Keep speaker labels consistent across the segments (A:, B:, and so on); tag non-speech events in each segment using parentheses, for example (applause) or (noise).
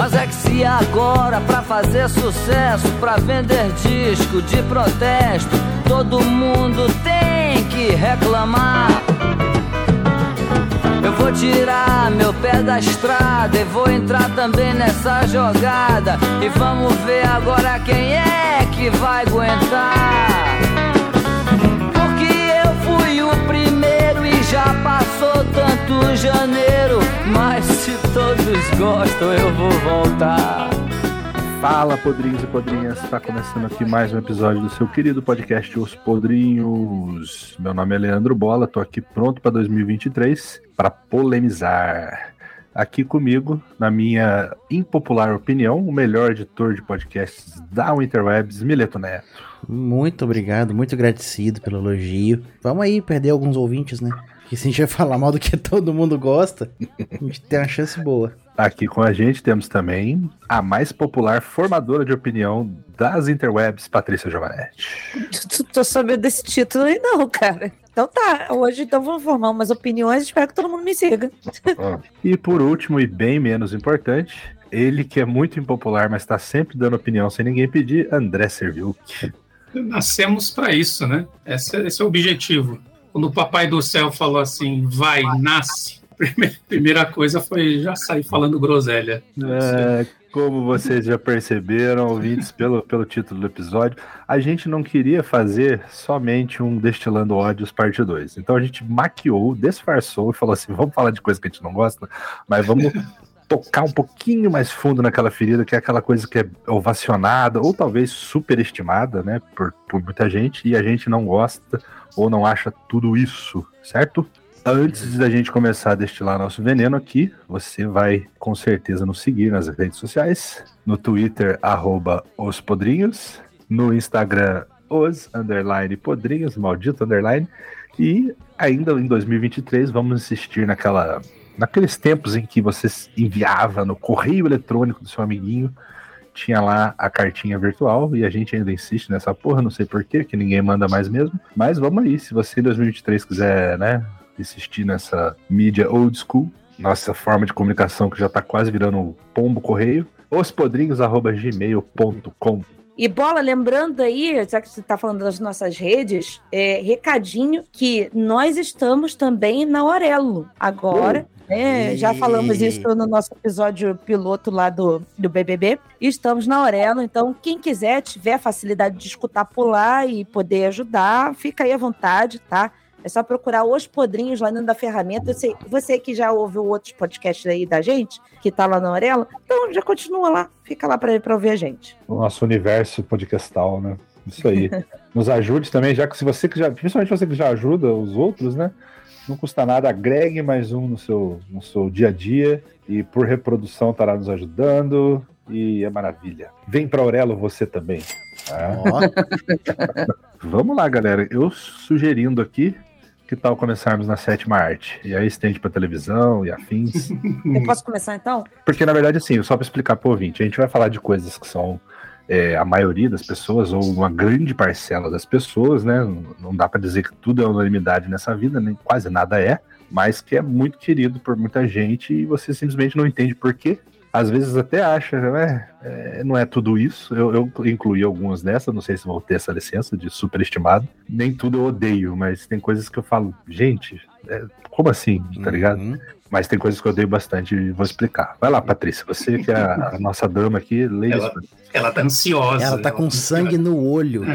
A: Mas é que se agora pra fazer sucesso, pra vender disco de protesto, todo mundo tem que reclamar. Eu vou tirar meu pé da estrada e vou entrar também nessa jogada. E vamos ver agora quem é que vai aguentar. Porque eu fui o primeiro e já passou tanto janeiro. Mas se todos gostam, eu vou voltar.
B: Fala, podrinhos e podrinhas! Está começando aqui mais um episódio do seu querido podcast Os Podrinhos. Meu nome é Leandro Bola, tô aqui pronto para 2023 para polemizar. Aqui comigo, na minha impopular opinião, o melhor editor de podcasts da Winterwebs, Mileto Neto.
C: Muito obrigado, muito agradecido pelo elogio. Vamos aí perder alguns ouvintes, né? Que se a gente vai falar mal do que todo mundo gosta, a gente tem uma chance boa.
B: Aqui com a gente temos também a mais popular formadora de opinião das interwebs, Patrícia Giovanetti.
D: Tu tô sabendo desse título aí, não, cara. Então tá, hoje então vamos formar umas opiniões, espero que todo mundo me siga. (laughs)
B: e por último, e bem menos importante, ele que é muito impopular, mas está sempre dando opinião sem ninguém pedir, André Serviuk.
E: Nascemos para isso, né? Esse, esse é o objetivo. Quando o papai do céu falou assim, vai, nasce, (laughs) primeira coisa foi já sair falando groselha.
B: É, como vocês já perceberam, ouvintes, pelo, pelo título do episódio, a gente não queria fazer somente um Destilando Ódios parte 2. Então a gente maquiou, disfarçou e falou assim: vamos falar de coisa que a gente não gosta, mas vamos (laughs) tocar um pouquinho mais fundo naquela ferida, que é aquela coisa que é ovacionada ou talvez superestimada, né, por, por muita gente, e a gente não gosta ou não acha tudo isso, certo? Antes da gente começar a destilar nosso veneno aqui, você vai com certeza nos seguir nas redes sociais, no Twitter, arroba os podrinhos, no Instagram, os underline podrinhos, maldito underline, e ainda em 2023 vamos insistir naquela, naqueles tempos em que você enviava no correio eletrônico do seu amiguinho, tinha lá a cartinha virtual, e a gente ainda insiste nessa porra, não sei porquê, que ninguém manda mais mesmo, mas vamos aí, se você em 2023 quiser, né, insistir nessa mídia old school, nossa forma de comunicação que já está quase virando um pombo correio, ospodrinhos.gmail.com.
D: E bola, lembrando aí, já que você está falando das nossas redes, é, recadinho que nós estamos também na Aurelo agora. Né? Já falamos isso no nosso episódio piloto lá do, do BBB. Estamos na Aurelo, então quem quiser, tiver facilidade de escutar por lá e poder ajudar, fica aí à vontade, tá? É só procurar os podrinhos lá dentro da ferramenta. Você, você que já ouviu outros podcasts aí da gente, que tá lá na Aurela, então já continua lá, fica lá para ouvir a gente.
B: O nosso universo podcastal, né? Isso aí. (laughs) Nos ajude também, já que se você que já, principalmente você que já ajuda os outros, né? Não custa nada, agregue mais um no seu, no seu dia a dia e por reprodução estará nos ajudando e é maravilha. Vem para Aurelo você também. Tá? (laughs) Vamos lá, galera. Eu sugerindo aqui que tal começarmos na sétima arte? E aí estende para televisão e afins. (laughs)
D: Eu posso começar então?
B: Porque, na verdade, assim, só para explicar para o ouvinte, a gente vai falar de coisas que são é, a maioria das pessoas, ou uma grande parcela das pessoas, né? Não dá para dizer que tudo é unanimidade nessa vida, nem quase nada é, mas que é muito querido por muita gente e você simplesmente não entende por quê às vezes até acha, né? É, não é tudo isso. Eu, eu incluí algumas dessas, não sei se vou ter essa licença de superestimado. Nem tudo eu odeio, mas tem coisas que eu falo, gente, é, como assim? Tá uhum. ligado? Mas tem coisas que eu odeio bastante e vou explicar. Vai lá, Patrícia, você que é a, a (laughs) nossa dama aqui, leia
E: ela, ela tá ansiosa.
C: Ela tá com ela... sangue no olho. (laughs)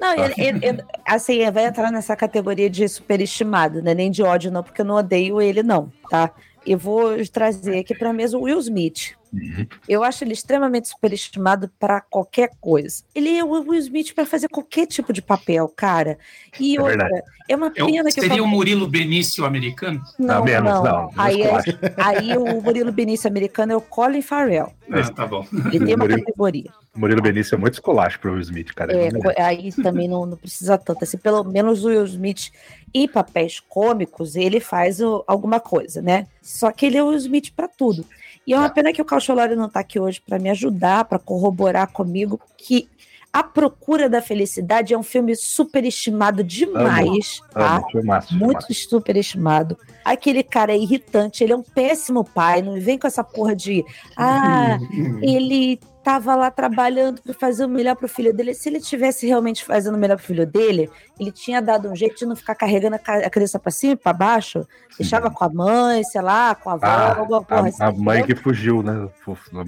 D: Não, ele, ele, ele, assim, vai entrar nessa categoria de superestimado, né? Nem de ódio, não, porque eu não odeio ele, não, tá? eu vou trazer aqui para a mesa o Will Smith. Uhum. Eu acho ele extremamente superestimado para qualquer coisa. Ele é o Will Smith para fazer qualquer tipo de papel, cara. E é outra, é uma é pena que
E: Seria o Murilo Benício americano?
D: Não, não. não. não. Aí, é, aí o Murilo Benício americano é o Colin Farrell.
E: Ah, tá bom.
D: Ele tem uma Murilo, categoria.
B: Murilo Benício é muito esculacho para o Will Smith, cara.
D: É, aí também não, não precisa tanto. Assim, pelo menos o Will Smith em papéis cômicos, ele faz o, alguma coisa, né? Só que ele é o Will Smith para tudo. E é uma é. pena que o Caucholari não está aqui hoje para me ajudar, para corroborar comigo que A Procura da Felicidade é um filme superestimado demais, tá?
B: Amo, filmaço,
D: Muito
B: filmaço.
D: superestimado. Aquele cara é irritante, ele é um péssimo pai. Não vem com essa porra de. Ah, ele tava lá trabalhando para fazer o melhor pro filho dele. Se ele tivesse realmente fazendo o melhor pro filho dele, ele tinha dado um jeito de não ficar carregando a a criança para cima e para baixo. Deixava com a mãe, sei lá, com a avó,
B: Ah,
D: alguma porra assim.
B: a, a mãe que fugiu, né?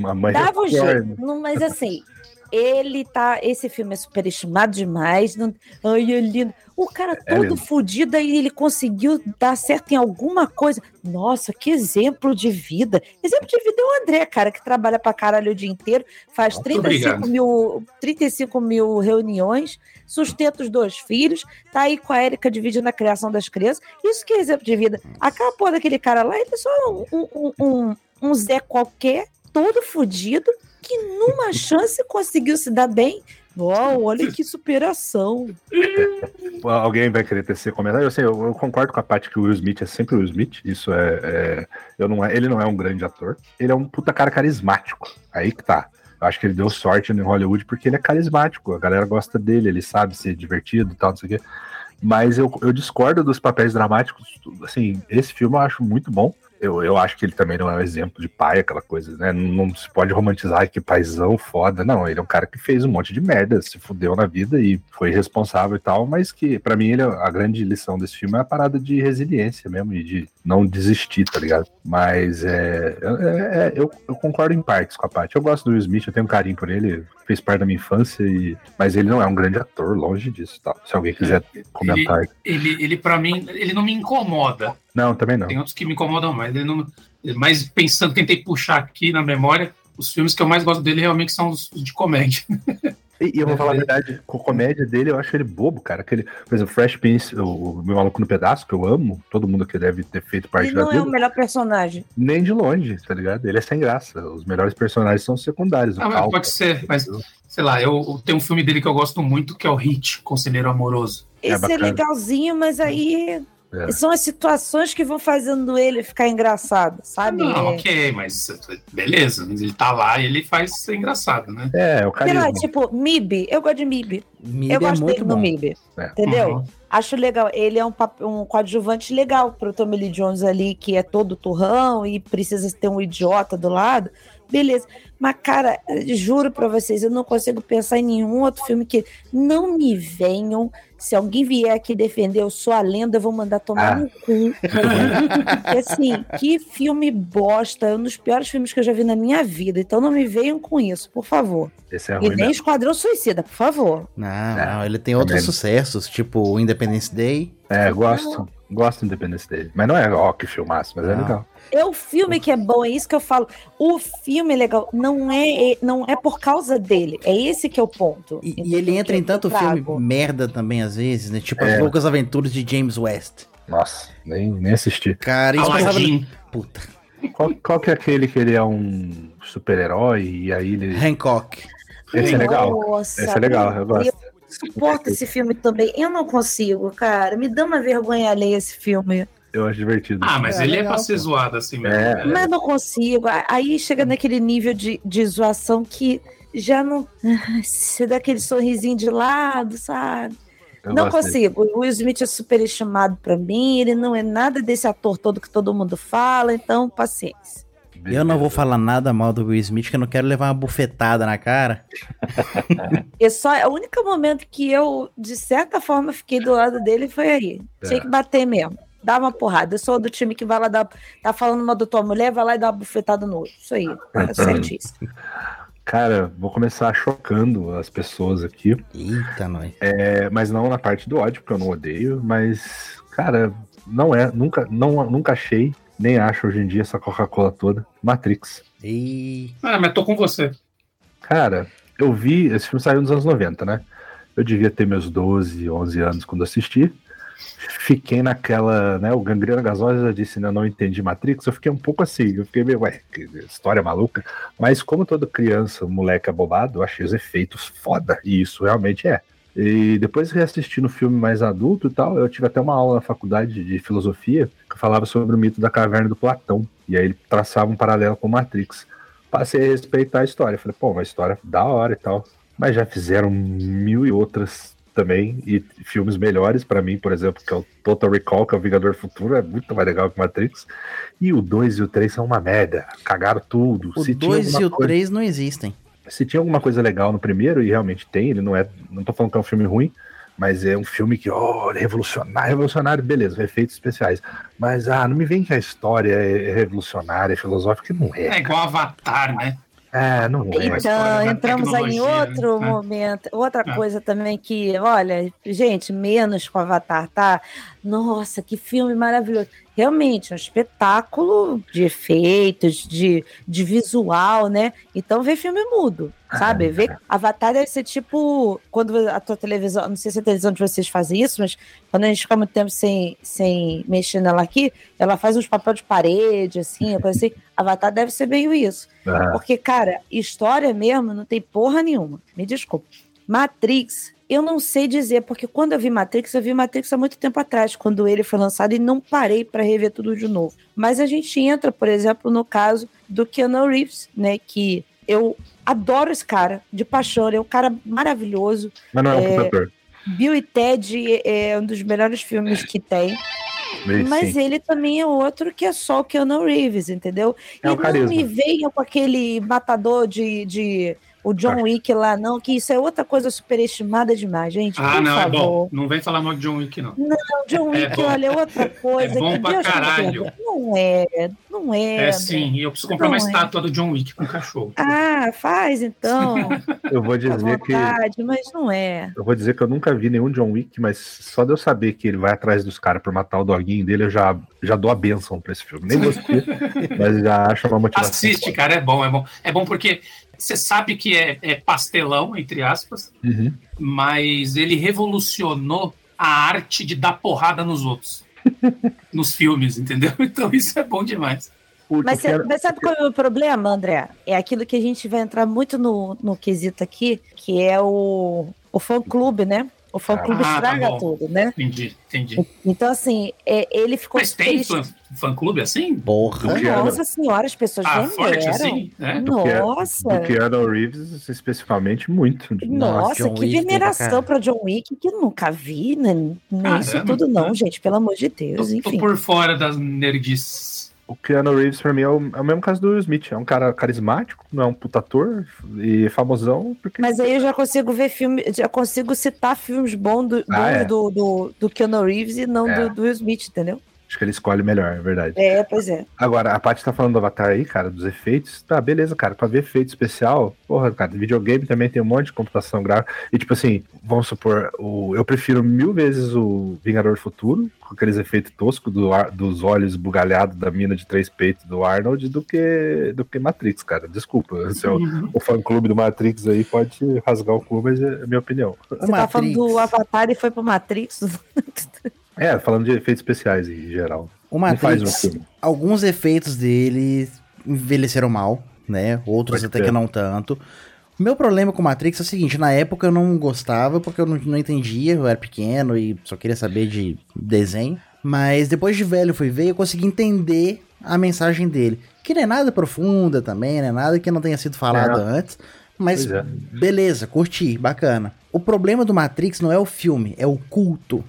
B: A mãe
D: Dava um
B: é
D: jeito. mas assim, ele tá. Esse filme é superestimado demais. Não, ai, é lindo. O cara
B: É
D: todo
B: lindo.
D: fudido aí, ele conseguiu dar certo em alguma coisa. Nossa, que exemplo de vida. Exemplo de vida é o André, cara, que trabalha pra caralho o dia inteiro, faz
B: Muito
D: 35
E: obrigado.
D: mil, 35 mil reuniões, sustenta os dois filhos, tá aí com a Érica dividindo a criação das crianças. Isso que é exemplo de vida. Aquela porra daquele cara lá, ele é só um, um, um, um Zé qualquer, todo fudido, que numa chance conseguiu se dar bem. Uau, olha que superação. (laughs)
B: Alguém vai querer tecer comentário? Eu sei, eu, eu concordo com a parte que o Will Smith é sempre o Will Smith. Isso é. é- eu não é ele não é um grande ator. Ele é um puta cara carismático. Aí que tá. Eu acho que ele deu sorte em Hollywood porque ele é carismático. A galera gosta dele, ele sabe ser divertido e tal, não sei o quê. Mas eu, eu discordo dos papéis dramáticos. Assim, esse filme eu acho muito bom. Eu, eu acho que ele também não é um exemplo de pai, aquela coisa, né? Não, se pode romantizar que paizão foda. Não, ele é um cara que fez um monte de merda, se fudeu na vida e foi responsável e tal, mas que pra mim ele, é- a grande lição desse filme é a parada de resiliência mesmo e de não desistir, tá ligado? Mas é, é- é- eu, eu concordo em partes com a parte. Eu gosto do Will Smith, eu tenho um carinho por ele, fez parte da minha infância, e, mas ele não é um grande ator, longe disso. Tá? Se alguém quiser comentar.
E: Ele, ele para mim, ele não me incomoda.
B: Não, também não.
E: Tem outros que me incomodam mais. Ele não, mas pensando, tentei puxar aqui na memória, os filmes que eu mais gosto dele realmente são os de comédia. (laughs)
B: E, e eu vou falar a verdade, com a comédia dele, eu acho ele bobo, cara. Aquele, por exemplo, Fresh Prince, o, o meu maluco no pedaço, que eu amo, todo mundo que deve ter feito parte
D: Ele
B: da
D: não é
B: vida,
D: o melhor personagem.
B: nem de longe, tá ligado? Ele é sem graça. Os melhores personagens são os secundários.
E: Ah, pode ser, mas sei lá, eu, eu tenho um filme dele que eu gosto muito, que é o Hit, Conselheiro Amoroso.
B: É
D: Esse é,
B: bacana.
D: legalzinho, mas aí
B: É.
D: são as situações que vão fazendo ele ficar engraçado, sabe?
E: Não,
D: É.
E: ok, mas beleza, mas ele tá lá e ele faz ser engraçado, né?
B: É, o
D: Sei lá,
B: carisma.
D: tipo, MIB, eu gosto de MIB.
C: Mib
D: eu
C: é
D: gosto
C: muito
D: dele no
C: bom.
D: MIB.
B: É.
D: Entendeu?
E: Uhum.
D: Acho legal. Ele é um, um coadjuvante legal pro Tommy Lee Jones ali, que é todo turrão e precisa ter um idiota do lado. Beleza. Mas, cara, juro pra vocês, eu não consigo pensar em nenhum outro filme que não me venham. Se alguém vier aqui defender Eu Sou a Lenda, eu vou mandar tomar
B: Ah.
D: no cu. Porque, assim, que filme bosta. É um dos piores filmes que eu já vi na minha vida. Então não me venham com isso, por favor.
B: Esse é
D: E
B: ruim
D: nem
B: mesmo.
D: Esquadrão Suicida, por favor.
C: Não,
B: É,
C: não, ele tem outros
B: também.
C: sucessos, tipo o Independence Day.
B: É, gosto. Gosto do Independence Day. Mas não é, ó, que filmaço, mas é
C: Não.
B: legal.
D: É o filme que é bom, é isso que eu falo. O filme é legal, não é, não é por causa dele. É esse que é o ponto.
C: E, e ele entra em tanto filme merda também, às vezes, né? Tipo
B: É.
C: As Loucas Aventuras de James West.
B: Nossa, nem, nem assisti.
C: Cara, isso passava... Puta.
B: Qual, qual que é aquele que ele é um super-herói e aí ele.
C: Hancock.
B: Esse é legal.
D: Nossa,
B: Esse é legal, eu gosto.
D: suporto esse filme também. Eu não consigo, cara. Me dá uma vergonha alheia esse filme.
B: Eu acho divertido.
E: Ah, mas
C: É,
E: ele é
C: legal,
E: pra ser zoado assim mesmo.
B: É.
E: né?
D: Mas não consigo. Aí chega naquele nível de, de zoação que já não. Você dá aquele sorrisinho de lado, sabe?
B: Eu
D: não consigo. O Will Smith é superestimado pra mim. Ele não é nada desse ator todo que todo mundo fala. Então, paciência.
C: Eu não vou falar nada mal do Will Smith, que eu não quero levar uma bufetada na cara. (laughs)
D: É só o único momento que eu, de certa forma, fiquei do lado dele foi aí. Tinha
B: É.
D: que bater mesmo. Dá uma porrada. Eu sou do time que vai lá dar. Tá falando mal da tua mulher, vai lá e dá uma bufetada no outro. Isso aí. É certíssimo.
B: Cara, vou começar chocando as pessoas aqui.
C: Eita, nós.
B: É, mas não na parte do ódio, porque eu não odeio, mas, cara, não é, nunca, não, nunca achei, nem acho hoje em dia essa Coca-Cola toda. Matrix.
C: E...
E: Ah, mas tô com você.
B: Cara, eu vi, esse filme saiu nos anos 90, né? Eu devia ter meus 12, 11 anos quando assisti. Fiquei naquela, né? O Gangrena Gasosa já disse, né? Não entendi Matrix. Eu fiquei um pouco assim, eu fiquei meio, ué, que história maluca. Mas como toda criança, moleque abobado, eu achei os efeitos foda. E isso realmente é. E depois reassistindo o filme mais adulto e tal, eu tive até uma aula na faculdade de filosofia que falava sobre o mito da caverna do Platão. E aí ele traçava um paralelo com Matrix. Passei a respeitar a história. Falei, pô, uma história da hora e tal. mas já fizeram mil e outras também, e filmes melhores para mim, por exemplo, que é o Total Recall, que é o Vingador Futuro, é muito mais legal que Matrix. E o 2 e o 3 são uma merda, cagaram tudo.
C: O 2 e o 3 não existem.
B: Se tinha alguma coisa legal no primeiro, e realmente tem, ele não é. Não tô falando que é um filme ruim, mas é um filme que, oh, revolucionário, revolucionário, beleza, efeitos especiais. Mas, ah, não me vem que a história é revolucionária, é filosófica, não é.
E: É igual Avatar, né?
B: É, não é.
D: Então, entramos aí em outro
E: né?
D: momento. Outra
E: É.
D: coisa também que, olha, gente, menos com Avatar, tá? Nossa, que filme maravilhoso. Realmente, um espetáculo de efeitos, de, de visual, né? Então, vê filme mudo, sabe? Vê (laughs) Avatar deve ser tipo quando a tua televisão, não sei se a televisão de vocês faz isso, mas quando a gente fica muito tempo sem, sem mexer nela aqui, ela faz uns papel de parede, assim, coisa assim. (laughs) Avatar deve ser meio isso. Porque, cara, história mesmo não tem porra nenhuma. Me desculpa. Matrix, eu não sei dizer, porque quando eu vi Matrix, eu vi Matrix há muito tempo atrás, quando ele foi lançado, e não parei para rever tudo de novo. Mas a gente entra, por exemplo, no caso do Keanu Reeves, né? Que eu adoro esse cara, de paixão, ele é um cara maravilhoso.
B: mas não é um
D: É,
B: puta ator.
D: Bill e Ted é um dos melhores filmes que tem.
B: Meio
D: Mas
B: sim.
D: ele também é outro que é só o Keanu Reeves, entendeu?
B: É
D: e não
B: carisma.
D: me venha com aquele matador de, de o John
B: Tá.
D: Wick lá, não, que isso é outra coisa superestimada demais, gente.
E: Ah,
D: por
E: não, é
D: favor.
E: bom. Não vem falar mal de John Wick, não.
D: Não, John
E: É
D: Wick,
E: bom.
D: olha, é outra coisa.
E: É bom
D: que
E: pra
D: Deus
E: caralho.
D: Não é, não é.
E: É, sim, e eu preciso comprar uma
D: Não é.
E: estátua do John Wick com cachorro.
D: Ah, faz então. (laughs)
B: Eu vou dizer que.
D: vontade, mas não é.
B: Eu vou dizer que eu nunca vi nenhum John Wick, mas só de eu saber que ele vai atrás dos caras por matar o doguinho dele, eu já, já dou a benção pra esse filme. Nem gostei, (laughs) mas já acho uma motivação.
E: Assiste, cara, é bom, é bom. É bom porque você sabe que é, é pastelão, entre aspas,
B: Uhum.
E: mas ele revolucionou a arte de dar porrada nos outros. (laughs) nos filmes, entendeu? (laughs) Então isso é bom demais.
B: O-
D: Mas,
B: o que era-
D: cê- mas sabe qual é o problema, André? É aquilo que a gente vai entrar muito no, no quesito aqui, que é o, o fã-clube, né? O fã-clube
E: Ah, tá
D: estraga
E: bom.
D: tudo, né?
E: Entendi, entendi.
D: Então, assim, é, ele ficou
E: Mas tem fã-clube assim?
C: Porra.
D: Nossa senhora, as pessoas
E: Ah,
D: venderam.
E: forte assim? É?
B: Que-
D: Nossa,
B: Do Keanu Reeves, especificamente, muito.
C: Nossa,
D: nossa, que
C: pra
D: veneração pra John Wick que eu nunca vi, né? Nem isso
E: Caramba.
D: tudo não, gente, pelo amor de
E: Tô,
D: Deus,
E: tô
D: enfim.
E: por fora das nerdices.
B: O Keanu Reeves, pra mim, é o, é o mesmo caso do Will Smith. É um cara carismático, não é um puta ator e famosão, porque
D: Mas aí eu já consigo ver filme, já consigo citar filmes bons do,
B: Ah, é.
D: do, do, do Keanu Reeves e não
B: É.
D: do, do Will Smith, entendeu?
B: Acho que ele escolhe melhor, é verdade.
D: É, pois é.
B: Agora, a Paty tá falando do Avatar aí, cara, dos efeitos. Tá, beleza, cara. Pra ver efeito especial, porra, cara, videogame também tem um monte de computação gráfica. E, tipo assim, vamos supor, o, eu prefiro mil vezes o Vingador do Futuro, com aqueles efeitos toscos do, ar- dos olhos bugalhados da mina de três peitos do Arnold, do que, do que Matrix, cara. Desculpa. (laughs) Se é o, o fã-clube do Matrix aí pode rasgar o cu, mas é a minha opinião.
D: Você tá falando do Avatar e foi pro Matrix? (laughs)
B: É, falando de efeitos especiais em geral.
C: O
B: um
C: Matrix, alguns efeitos dele envelheceram mal, né? Outros
B: Pode
C: até
B: ser.
C: que não tanto. O meu problema com o Matrix é o seguinte, na época eu não gostava porque eu não, não entendia, eu era pequeno e só queria saber de desenho. Mas depois de velho fui ver e eu consegui entender a mensagem dele. Que não é nada profunda também, não é nada que não tenha sido falado
B: É.
C: antes. Mas
B: é.
C: beleza, curti, bacana. O problema do Matrix não é o filme, é o culto.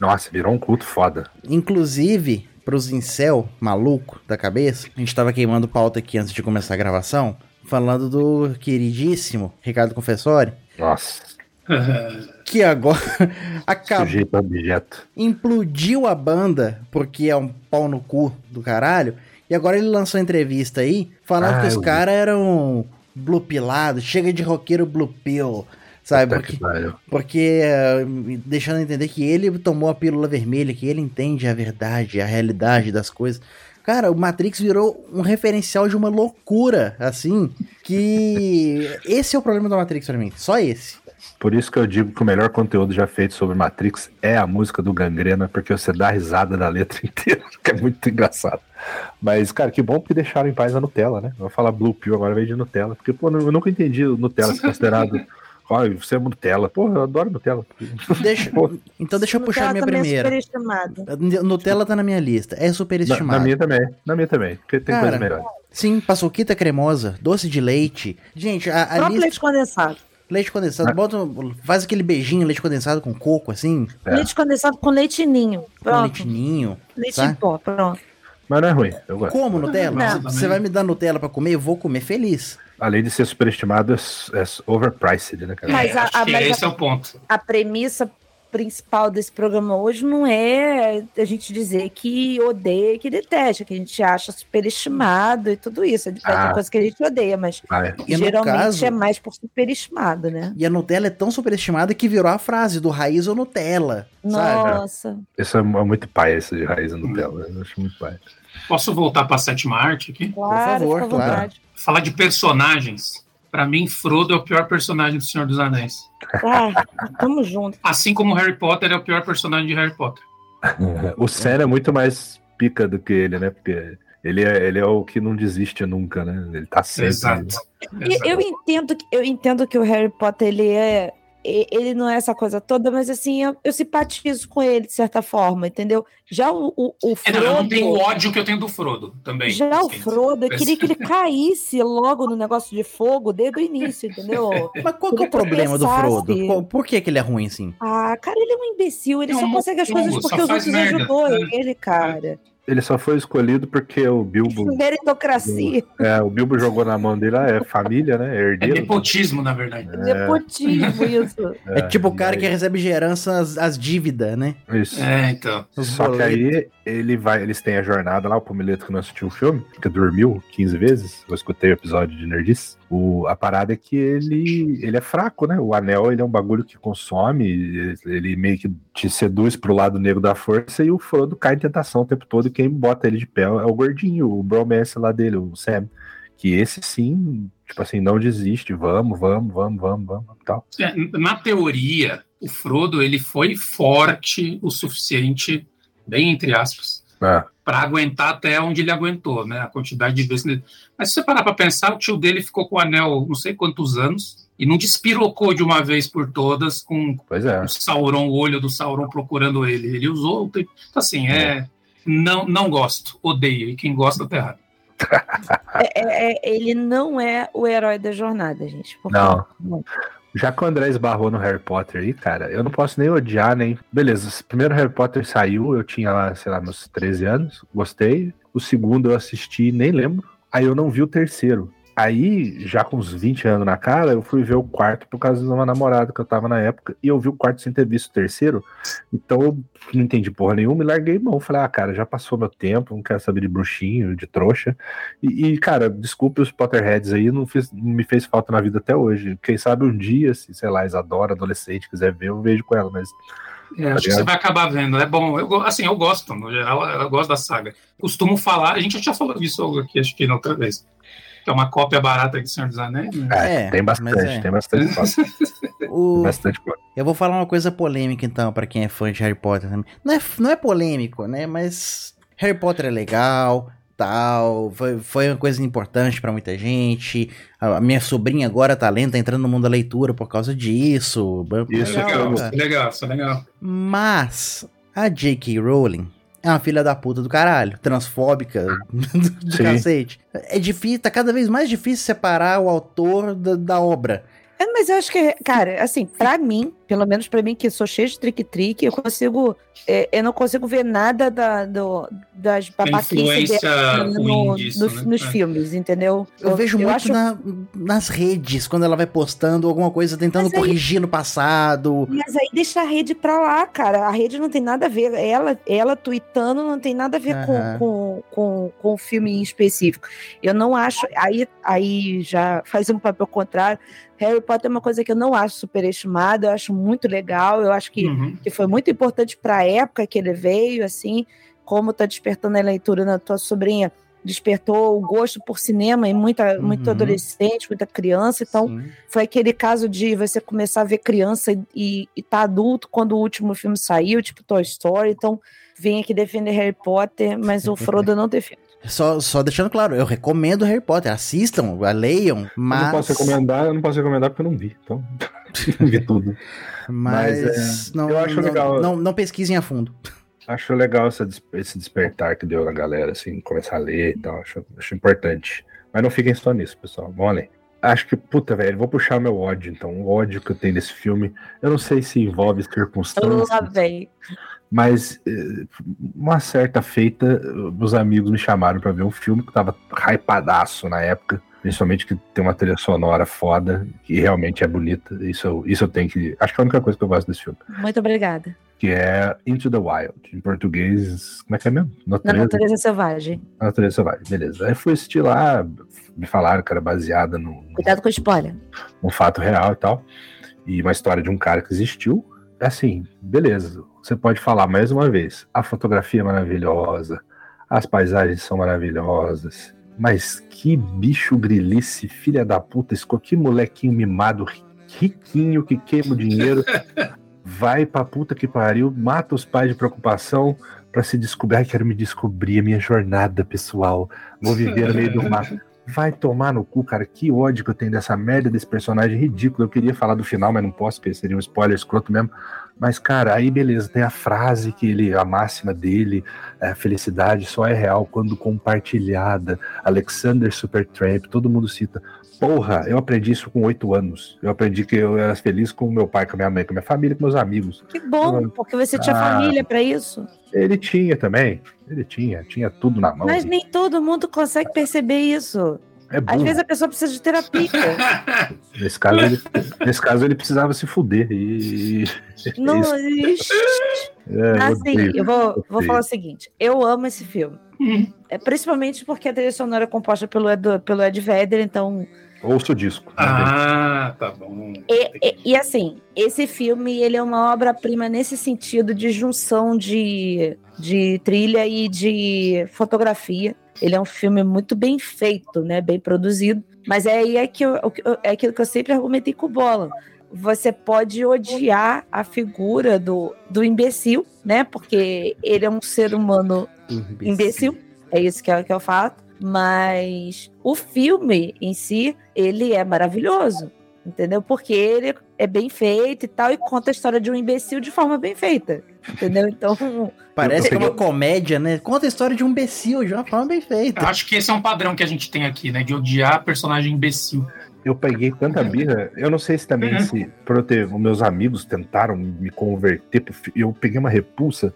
B: Nossa, virou um culto foda.
C: Inclusive, pros incel maluco da cabeça, a gente tava queimando pauta aqui antes de começar a gravação, falando do queridíssimo Ricardo Confessori,
B: Nossa, (laughs)
C: que agora (laughs) acabou,
B: sujeito objeto.
C: implodiu a banda porque é um pau no cu do caralho, e agora ele lançou entrevista aí, falando
B: Ah,
C: que os
B: eu
C: caras eram blupilados, chega de roqueiro blue pill, sabe? Porque, porque eh, deixando entender que ele tomou a pílula vermelha, que ele entende a verdade, a realidade das coisas. Cara, o Matrix virou um referencial de uma loucura, assim, que (laughs) esse é o problema da Matrix pra mim, só esse.
B: Por isso que eu digo que o melhor conteúdo já feito sobre Matrix é a música do Gangrena, porque você dá risada da letra (laughs) inteira, que é muito engraçado. Mas, cara, que bom que deixaram em paz a Nutella, né? Eu vou falar Blue Pill agora, invés de Nutella. Porque, pô, eu nunca entendi o Nutella ser considerado. (laughs) Olha, você é Nutella. Porra, eu adoro Nutella.
C: Deixa, (laughs) então deixa eu puxar a minha
D: é
C: primeira.
D: superestimado.
C: Nutella tá na minha lista, é
B: Na,
C: superestimado.
B: na minha também, na minha também, porque tem
C: Cara,
B: coisa melhor.
C: Sim, paçoquita cremosa, doce de leite. Gente, a, a
D: Próprio
C: lista...
D: leite condensado.
C: Leite condensado, bota, faz aquele beijinho, leite condensado com coco, assim,
B: É.
D: Leite condensado com leitinho.
C: com
D: Pronto.
C: leitinho.
D: Leite
C: sabe?
D: em pó, pronto.
B: Mas não é ruim, eu gosto.
C: Como Nutella?
E: Não.
C: Você vai me dar Nutella pra comer? Eu vou comer feliz.
B: Além de ser superestimado, é, é overpriced, né, cara?
D: Mas
E: É,
D: a- a- mas a-
E: esse é o ponto.
D: A premissa principal desse programa hoje não é a gente dizer que odeia, que detesta, que a gente acha superestimado e tudo isso. É de
B: Ah.
D: coisa que a gente odeia, mas
B: Ah, é.
D: Geralmente
C: caso-
D: é mais por superestimado, né?
C: E a Nutella é tão superestimada que virou a frase do raiz ou Nutella. Sabe?
D: Nossa.
B: Isso é muito pai, esse de raiz no Nutella. Eu acho muito pai.
E: Posso voltar para a sétima arte aqui?
D: Claro,
C: favor,
D: fica à
C: claro.
E: Falar de personagens. Para mim, Frodo é o pior personagem do Senhor dos Anéis.
D: Ah, tamo junto.
E: Assim como Harry Potter é o pior personagem de Harry Potter. (laughs)
B: O Sam é muito mais pica do que ele, né? Porque ele é, ele é o que não desiste nunca, né? Ele tá sempre.
E: Exato. Exato.
D: eu entendo, que- eu entendo que o Harry Potter, ele é. Ele não é essa coisa toda, mas assim, eu, eu simpatizo com ele de certa forma, entendeu? Já o, o, o
E: É, não, eu não tenho o
D: Frodo.
E: ódio que eu tenho do Frodo também.
D: Já o. Frodo, eu queria que ele (laughs) caísse logo no negócio de fogo desde o início, entendeu? (laughs)
C: Mas qual que é o problema do. Frodo? Por que, que ele é ruim assim?
D: Ah, cara, ele é um imbecil, ele
E: É
D: só
E: um
D: consegue as coisas porque
E: só
D: os outros
E: merda,
D: ajudou
E: né?
D: ele, cara.
B: Ele só foi escolhido porque o Bilbo. (laughs)
D: Meritocracia,
B: É, o Bilbo jogou na mão dele, ah, é família, né?
E: É
B: Herdeiro.
E: nepotismo, na verdade.
D: nepotismo, (laughs) isso.
C: É, tipo o cara
B: e
C: que
B: aí-
C: recebe herança as, as dívidas, né?
B: Isso.
E: É, então.
C: Os
B: Só que
C: boletos.
B: aí ele vai, eles têm a jornada lá, o Pomileto que não assistiu o filme, que dormiu 15 vezes. Eu escutei o episódio de Nerdice. O, a parada é que ele, ele é fraco, né? O anel ele é um bagulho que consome, ele, meio que te seduz pro lado negro da força e o Frodo cai em tentação o tempo todo. E quem bota ele de pé é o gordinho, o bromance lá dele, o Sam. Que esse sim, tipo assim, não desiste, vamos, vamos, vamos, vamos, vamos, tal.
E: É, Na teoria, o Frodo ele foi forte o suficiente, bem entre aspas,
B: É,
E: para aguentar até onde ele aguentou, né? A quantidade de vezes. ele- Mas se você parar para pensar, o tio dele ficou com o anel não sei quantos anos e não despirocou de uma vez por todas com
B: pois é.
E: o Sauron, o olho do Sauron procurando ele. Ele usou. Então, assim, é. Não, não gosto, odeio. E quem gosta tá errado. (laughs)
D: É- é- é- ele não é o herói da jornada, gente. por
B: Não.
D: favor.
B: Já que o André esbarrou no Harry Potter aí, cara, eu não posso nem odiar, nem. Beleza, o primeiro Harry Potter saiu, eu tinha lá, sei lá, meus 13 anos, gostei. O segundo eu assisti, nem lembro. Aí eu não vi o terceiro. Aí, já com uns 20 anos na cara, eu fui ver o quarto por causa de uma namorada que eu tava na época, e eu vi o quarto sem ter visto o terceiro. Então eu não entendi porra nenhuma e larguei mão. Falei, ah, cara, já passou meu tempo, não quero saber de bruxinho, de trouxa. E, e, cara, desculpe os Potterheads aí, não, fiz- não me fez falta na vida até hoje. Quem sabe um dia, se, sei lá, Isadora, adolescente, quiser ver, eu vejo com ela, mas
E: É, acho que você vai acabar vendo. É bom. Eu, assim, eu gosto, no geral, eu gosto da saga. Costumo falar, a gente já falou disso aqui, acho que na outra vez. Que é uma cópia barata de Senhor dos Anéis. né?
B: é,
C: É,
B: tem bastante,
C: é.
B: tem bastante (laughs) foto,
C: O-
B: bastante.
C: Eu vou falar uma coisa polêmica, então, pra quem é fã de Harry Potter. também. Não é, não é polêmico, né? Mas Harry Potter é legal, tal. Foi, foi uma coisa importante pra muita gente. A, a minha sobrinha agora tá lenta, tá entrando no mundo da leitura por causa disso.
B: Isso
E: Legal,
B: Legal,
E: isso é legal, isso é legal.
C: Mas a J.K. Rowling é uma filha da puta do caralho, transfóbica (laughs) do, do cacete. É difícil, tá cada vez mais difícil separar o autor da, da obra.
D: É, mas eu acho que, cara, assim, pra mim, pelo menos pra mim, que sou cheio de trick-trick, eu consigo. é, eu não consigo ver nada da, do, das babaquices
E: ruim
D: no-
E: disso,
D: nos,
E: né?
D: nos
E: É.
D: filmes, entendeu?
C: Eu, vejo muito
D: acho-
C: na- nas redes, quando ela vai postando alguma coisa, tentando
D: aí-
C: corrigir no passado.
D: Mas aí deixa a rede pra lá, cara. A rede não tem nada a ver. Ela, ela tweetando não tem nada a ver com, com, com, com o filme em específico. Eu não acho. Aí, aí já faz um papel contrário. Harry Potter é uma coisa que eu não acho superestimada, eu acho muito legal. Eu acho que,
E: Uhum.
D: que foi muito importante pra época que ele veio, assim, como tá despertando a leitura na tua sobrinha. Despertou o gosto por cinema em muita, muito
C: Uhum.
D: adolescente, muita criança. Então,
C: Sim.
D: foi aquele caso de você começar a ver criança e, e tá adulto quando o último filme saiu, tipo Toy Story. Então, vem aqui defender Harry Potter, mas o (laughs) Frodo não defendo.
C: Só, só deixando claro, eu recomendo Harry Potter. Assistam, leiam,
B: Eu
C: mas.
B: não posso recomendar, eu não posso recomendar porque eu não vi, então (laughs) não vi tudo.
C: Mas,
B: Mas, é,
C: não,
B: eu acho
C: não,
B: legal.
C: Não, não pesquisem a fundo.
B: Acho legal essa esse despertar que deu na galera, assim, começar a ler e tal, acho, acho importante. Mas não fiquem só nisso, pessoal, vão além. Acho que, puta, velho, vou puxar meu ódio, então. O ódio que eu tenho nesse filme. Eu não sei se envolve circunstâncias.
D: Lá vem.
B: Mas eh, uma certa feita, meus amigos me chamaram para ver um filme que tava hypadaço na época. Principalmente que tem uma trilha sonora foda, que realmente é bonita. Isso, eu- isso eu tenho que. Acho que é a única coisa que eu gosto desse filme.
D: Muito obrigada.
B: Que é Into the Wild. Em português, como é que é mesmo?
D: Na
B: Natureza,
D: natureza selvagem.
B: Natureza Selvagem. Beleza. Aí fui assistir lá, me falaram que era baseada num,
D: Cuidado com o spoiler.
B: um fato real e tal. E uma história de um cara que existiu. Assim, beleza. Você pode falar mais uma vez. A fotografia é maravilhosa, as paisagens são maravilhosas. Mas que bicho grilice, filha da puta, esco- que molequinho mimado, ri- riquinho, que queima o dinheiro, (laughs) vai pra puta que pariu, mata os pais de preocupação pra se descobrir. Quero me descobrir, a minha jornada pessoal. Vou viver no meio do mato. (laughs) Vai tomar no cu, cara. Que ódio que eu tenho dessa merda desse personagem ridículo. Eu queria falar do final, mas não posso, porque seria um spoiler escroto mesmo. Mas, cara, aí beleza, tem a frase que ele, a máxima dele, é, felicidade só é real quando compartilhada. Alexander Supertramp, todo mundo cita. Porra, eu aprendi isso com oito anos. Eu aprendi que eu era feliz com meu pai, com minha mãe, com minha família, com meus amigos.
D: Que bom, porque você tinha
B: Ah.
D: família pra isso.
B: Ele tinha também. Ele tinha, tinha tudo na mão.
D: Mas nem todo mundo consegue perceber isso.
B: É
D: Às vezes a pessoa precisa de terapia. (laughs)
B: Nesse caso, ele, nesse caso, ele precisava se fuder. E.
D: Não. (laughs)
B: É, eu
D: assim, eu vou, vou falar o seguinte: eu amo esse filme.
E: Hum.
D: É, principalmente porque a trilha sonora é composta pelo Ed, pelo Ed Vedder, então.
B: Ouça o disco. né?
E: Ah, tá bom.
D: E, e- e, assim, esse filme ele é uma obra-prima nesse sentido de junção de, de trilha e de fotografia. Ele é um filme muito bem feito, né? Bem produzido. Mas é aí é, que eu- é aquilo que eu sempre argumentei com o Bola. Você pode odiar a figura do, do imbecil, né? Porque ele é um ser humano imbecil. É isso que é, que é o fato. Mas o filme em si, ele é maravilhoso. Entendeu? Porque ele é bem feito e tal, e conta a história de um imbecil de forma bem feita. Entendeu? Então,
C: Parece que é uma comédia, né? Conta a história de um imbecil de uma forma bem feita.
E: Eu acho que esse é um padrão que a gente tem aqui, né? De odiar personagem imbecil.
B: Eu peguei tanta birra. Eu não sei se também
E: Uhum.
B: se por eu ter, os meus amigos tentaram me converter. Eu peguei uma repulsa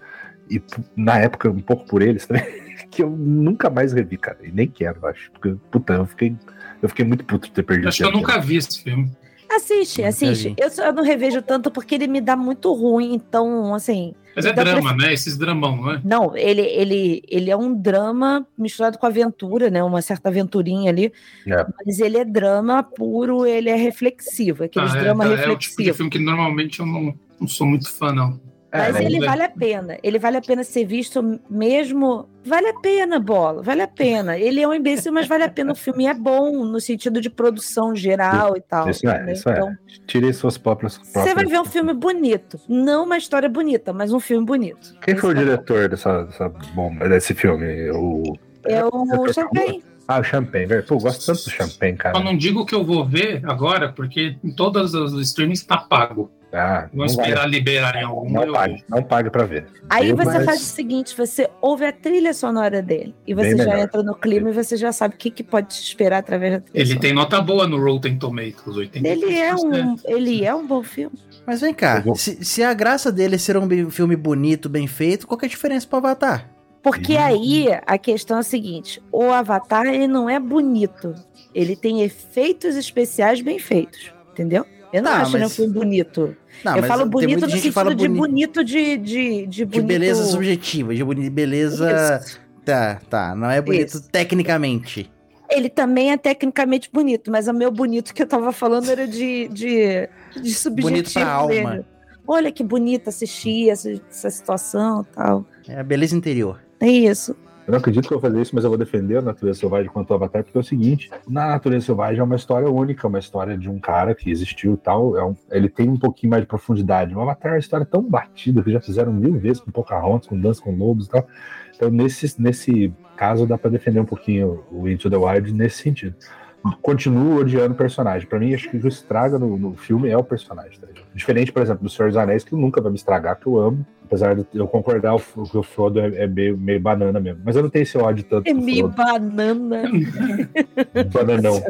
B: e na época um pouco por eles também (laughs) que eu nunca mais revi, cara. E nem quero, acho. Porque puta, eu fiquei eu fiquei muito puto de ter perdido.
E: Acho que eu nunca vi esse filme.
D: assiste, assiste. Eu, só- eu não revejo tanto porque ele me dá muito ruim. Então, assim.
E: Mas é drama, né? Esses dramão, não é?
D: Não, ele, ele, ele é um drama misturado com aventura, né? Uma certa aventurinha ali.
B: É.
D: Mas ele é drama puro, ele é reflexivo. Aqueles
E: Ah, é,
D: drama
E: tá, é o tipo de filme que normalmente eu não, não sou muito fã, não.
B: É,
D: Mas
B: né?
D: ele
E: né?
D: vale a pena. Ele vale a pena ser visto mesmo. Vale a pena, bola. Vale a pena. Ele é um imbecil, mas vale a pena. O filme é bom no sentido de produção geral e tal.
B: Isso é, isso é.
D: Então,
B: Tirei suas próprias.
D: você vai ver um filme bonito. Não uma história bonita, mas um filme bonito.
B: Quem foi o
D: é
B: diretor dessa, dessa bomba, desse filme? O...
D: É o
B: Diretor
D: Champagne.
B: Ah, o Champagne, velho. Pô, eu gosto tanto do Champagne, cara.
E: Só não digo que eu vou ver agora, porque em todas as streamings tá pago.
B: Ah, não,
E: Vamos
B: vai.
E: esperar liberar em algum.
B: Não pague, não pague pra ver.
D: Aí você
B: mas-
D: faz o seguinte: você ouve a trilha sonora dele. E você
B: Bem
D: já
B: melhor.
D: entra no clima e você já sabe o que, que pode te esperar através da trilha
E: Ele
D: sonora.
E: tem nota boa no Rotten Tomatoes, 80.
D: Ele é um, ele é um bom filme.
C: Mas vem cá,
B: vou-
C: se, se a graça dele é ser um filme bonito, bem feito, qual que é a diferença pro Avatar?
D: Porque
B: Ih.
D: aí a questão é a seguinte: o Avatar ele não é bonito. Ele tem efeitos especiais bem feitos. Entendeu? Eu não
C: Tá,
D: acho
C: mas-
D: filme bonito.
C: Não,
D: eu falo bonito no sentido
C: fala
D: de
C: boni-
D: bonito de, de, de
C: de
D: bonito.
C: beleza subjetiva, de beleza.
D: Isso.
C: Tá, tá. Não é bonito
D: Isso.
C: tecnicamente.
D: Ele também é tecnicamente bonito, mas o meu bonito que eu tava falando era de, de, de subjetivo
C: Bonito pra alma.
D: Olha que bonito assistir essa, essa situação e tal.
C: É a beleza interior.
D: É isso.
B: Eu não acredito que eu vou fazer isso, mas eu vou defender a Natureza Selvagem quanto Avatar, porque é o seguinte: na Natureza Selvagem é uma história única, uma história de um cara que existiu e tal. É um- ele tem um pouquinho mais de profundidade. O Avatar é uma história tão batida que já fizeram mil vezes com Pocahontas, com Dança com Lobos e tal. Então, nesse, nesse caso, dá pra defender um pouquinho o Into the Wild nesse sentido. Continuo odiando o personagem. Pra mim, acho que o que estraga no, no filme é o personagem. tá? Diferente, por exemplo, do Senhor dos Anéis, que nunca vai me estragar, que eu amo. Apesar de eu concordar o- que o Frodo é, é meio, meio banana mesmo. Mas eu não tenho esse ódio tanto
D: É meio
B: Frodo.
D: banana. (laughs)
B: Bananão.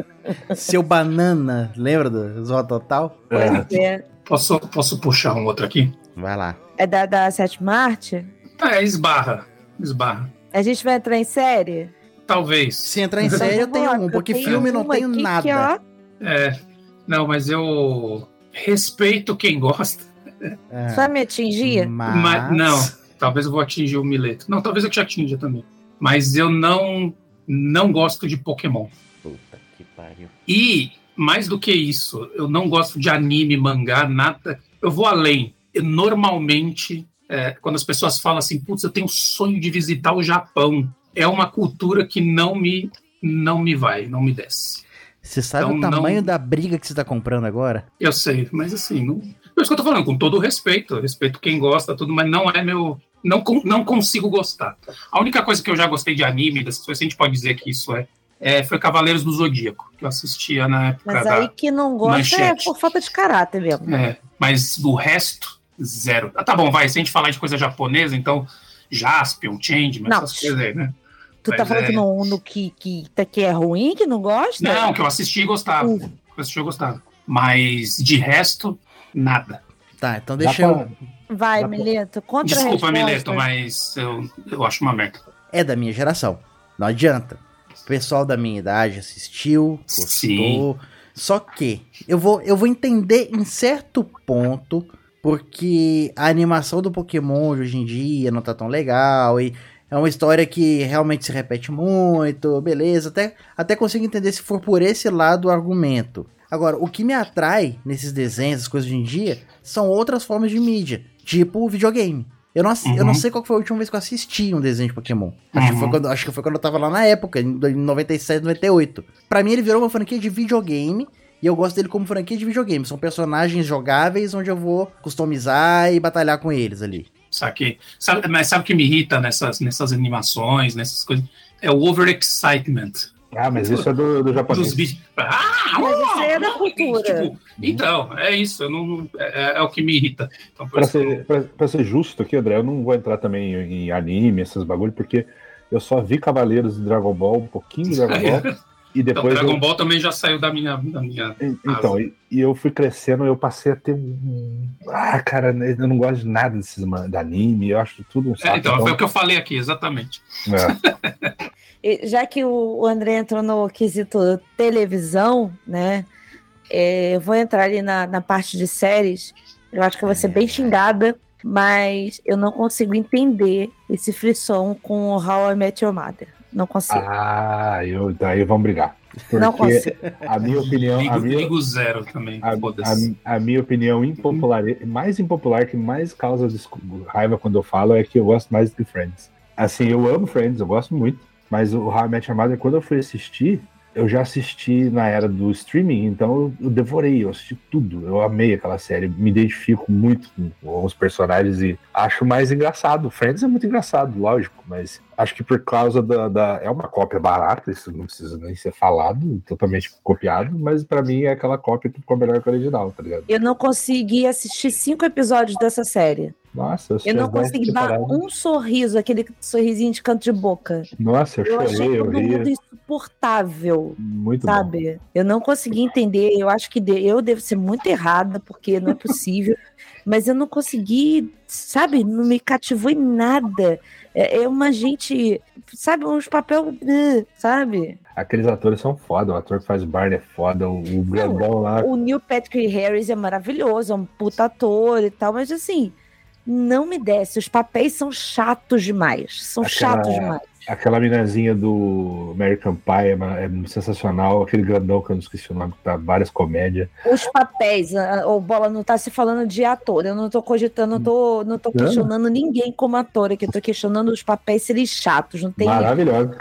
C: Seu banana, lembra do Zorra Total?
B: É.
D: É.
E: Posso, posso puxar um outro aqui?
C: Vai lá.
D: É da, da sétima arte?
E: É esbarra. Esbarra.
D: A gente vai entrar em série?
E: Talvez.
C: Se entrar em série, eu tenho um, porque filme não tenho nada.
D: Que, ó,
E: É. Não, mas eu respeito quem gosta.
C: É.
D: só me atingir?
C: Mas...
E: Mas, não, talvez eu vou atingir o Mileto. Não, talvez eu te atinja também. Mas eu não não gosto de Pokémon.
C: Puta que pariu.
E: E, mais do que isso, eu não gosto de anime, mangá, nada. Eu vou além. Eu, normalmente, é, quando as pessoas falam assim, putz, eu tenho sonho de visitar o Japão, é uma cultura que não me, não me vai, não me desce.
C: Você sabe
E: Então,
C: o tamanho
E: não-
C: da briga que você tá comprando agora?
E: Eu sei, mas assim, não. Por isso que eu tô falando, com todo o respeito. Respeito quem gosta, tudo, mas não é meu. Não, não consigo gostar. A única coisa que eu já gostei de anime, coisas, a gente pode dizer que isso é, é foi Cavaleiros do Zodíaco, que eu assistia na época
D: Mas
E: da.
D: aí que não gosta é
E: manchete.
D: por falta de caráter mesmo.
E: É, mas do resto, zero. Ah, tá bom, vai. Se a gente falar de coisa japonesa, então. Jaspion, Changeman, essas coisas aí, né?
D: Tu tá
E: Mas
D: falando
E: é-
D: que, não, no, que, que, tá- que é ruim, que não gosta?
E: Não, que eu assisti e gostava.
D: Uh.
E: Eu assisti e gostava. Mas de resto, nada.
C: Tá, então
B: Dá
C: deixa eu.
B: pra-
D: Vai,
B: Dá
D: Mileto, contra
E: Desculpa. Mileto, mas eu, eu acho uma merda.
C: É da minha geração. Não adianta. O pessoal da minha idade assistiu, gostou.
E: Sim.
C: Só que eu vou, eu vou entender em certo ponto, porque a animação do Pokémon hoje em dia não tá tão legal e é uma história que realmente se repete muito, beleza. Até, até consigo entender se for por esse lado o argumento. Agora, o que me atrai nesses desenhos, essas coisas de hoje em dia, são outras formas de mídia, tipo o videogame. Eu não, assi- eu não
E: Uhum.
C: sei qual foi a última vez que eu assisti um desenho de Pokémon. Acho, que foi
E: Uhum.
C: quando, acho que foi quando eu tava lá na época, em 97, 98. Pra mim, ele virou uma franquia de videogame. E eu gosto dele como franquia de videogame. São personagens jogáveis onde eu vou customizar e batalhar com eles ali.
E: Sabe, sabe, mas sabe o que me irrita nessas, nessas animações, nessas coisas? É o overexcitement
B: Ah, mas isso é do, do japonês.
E: dos bichos. Ah,
D: Mas
E: oh,
D: isso é da cultura.
E: tipo, então, é isso. eu não, é, é o que me irrita. Então, eu-
B: ser, pra, pra ser justo aqui, André, eu não vou entrar também em anime, esses bagulho, porque eu só vi Cavaleiros de Dragon Ball, um pouquinho de Dragon Ball, (laughs) e
E: Então,
B: depois.
E: Dragon
B: eu-
E: Ball também já saiu da minha. Da minha...
B: Então, e, e eu fui crescendo, eu passei a ter um. Ah, cara, eu não gosto de nada desses de anime, eu acho tudo um saco.
E: É, então, foi o que eu falei aqui, exatamente.
B: é. (laughs)
D: E Já que o o André entrou no quesito televisão, né? é, eu vou entrar ali na, na parte de séries. Eu acho que eu vou ser bem xingada, mas eu não consigo entender esse frisson com o How I Met Your Mother. Não consigo.
B: Ah, eu, daí vamos brigar.
D: não
B: Porque
D: consigo.
B: a minha opinião.
E: Ligo,
B: A minha,
E: ligo zero também.
B: a, a, a minha opinião impopular, mais impopular, que mais causa raiva quando eu falo, é que eu gosto mais de Friends. Assim, eu amo Friends, eu gosto muito, mas o How I Met Your Mother, quando eu fui assistir, eu já assisti na era do streaming, então eu, devorei, eu assisti tudo, eu amei aquela série, me identifico muito com os personagens e acho mais engraçado. Friends é muito engraçado, lógico, mas acho que por causa da, da- é uma cópia barata, isso não precisa nem ser falado, totalmente copiado, mas pra mim é aquela cópia que ficou melhor que a original, tá ligado?
D: Eu não consegui assistir cinco episódios dessa série.
B: Nossa, eu,
D: Eu não consegui dar um sorriso, aquele sorrisinho de canto de boca.
B: Nossa, eu,
D: Eu achei
B: chorei, eu
D: todo mundo insuportável.
B: Muito bom.
D: sabe? Eu não consegui entender. Eu acho que de- eu devo ser muito errada, porque não é possível. (laughs) mas eu não consegui, sabe? Não me cativou em nada. É, é uma gente, sabe? Uns papel, eh, sabe?
B: Aqueles atores são foda, o ator que faz o Barney é foda, o, o grandão lá.
D: O Neil Patrick Harris é maravilhoso, é um puta ator e tal, mas assim, não me desce. Os papéis são chatos demais. São
B: Aquela-
D: chatos demais.
B: Aquela minazinha do American Pie é, é sensacional, aquele grandão que eu não esqueci o nome, que tá várias comédias.
D: Os papéis, o Bola não tá se falando de ator. Eu não tô cogitando, não tô, não tô
B: Não.
D: questionando ninguém como ator, aqui eu tô questionando os papéis serem chatos. Não tem,
B: Maravilhosa.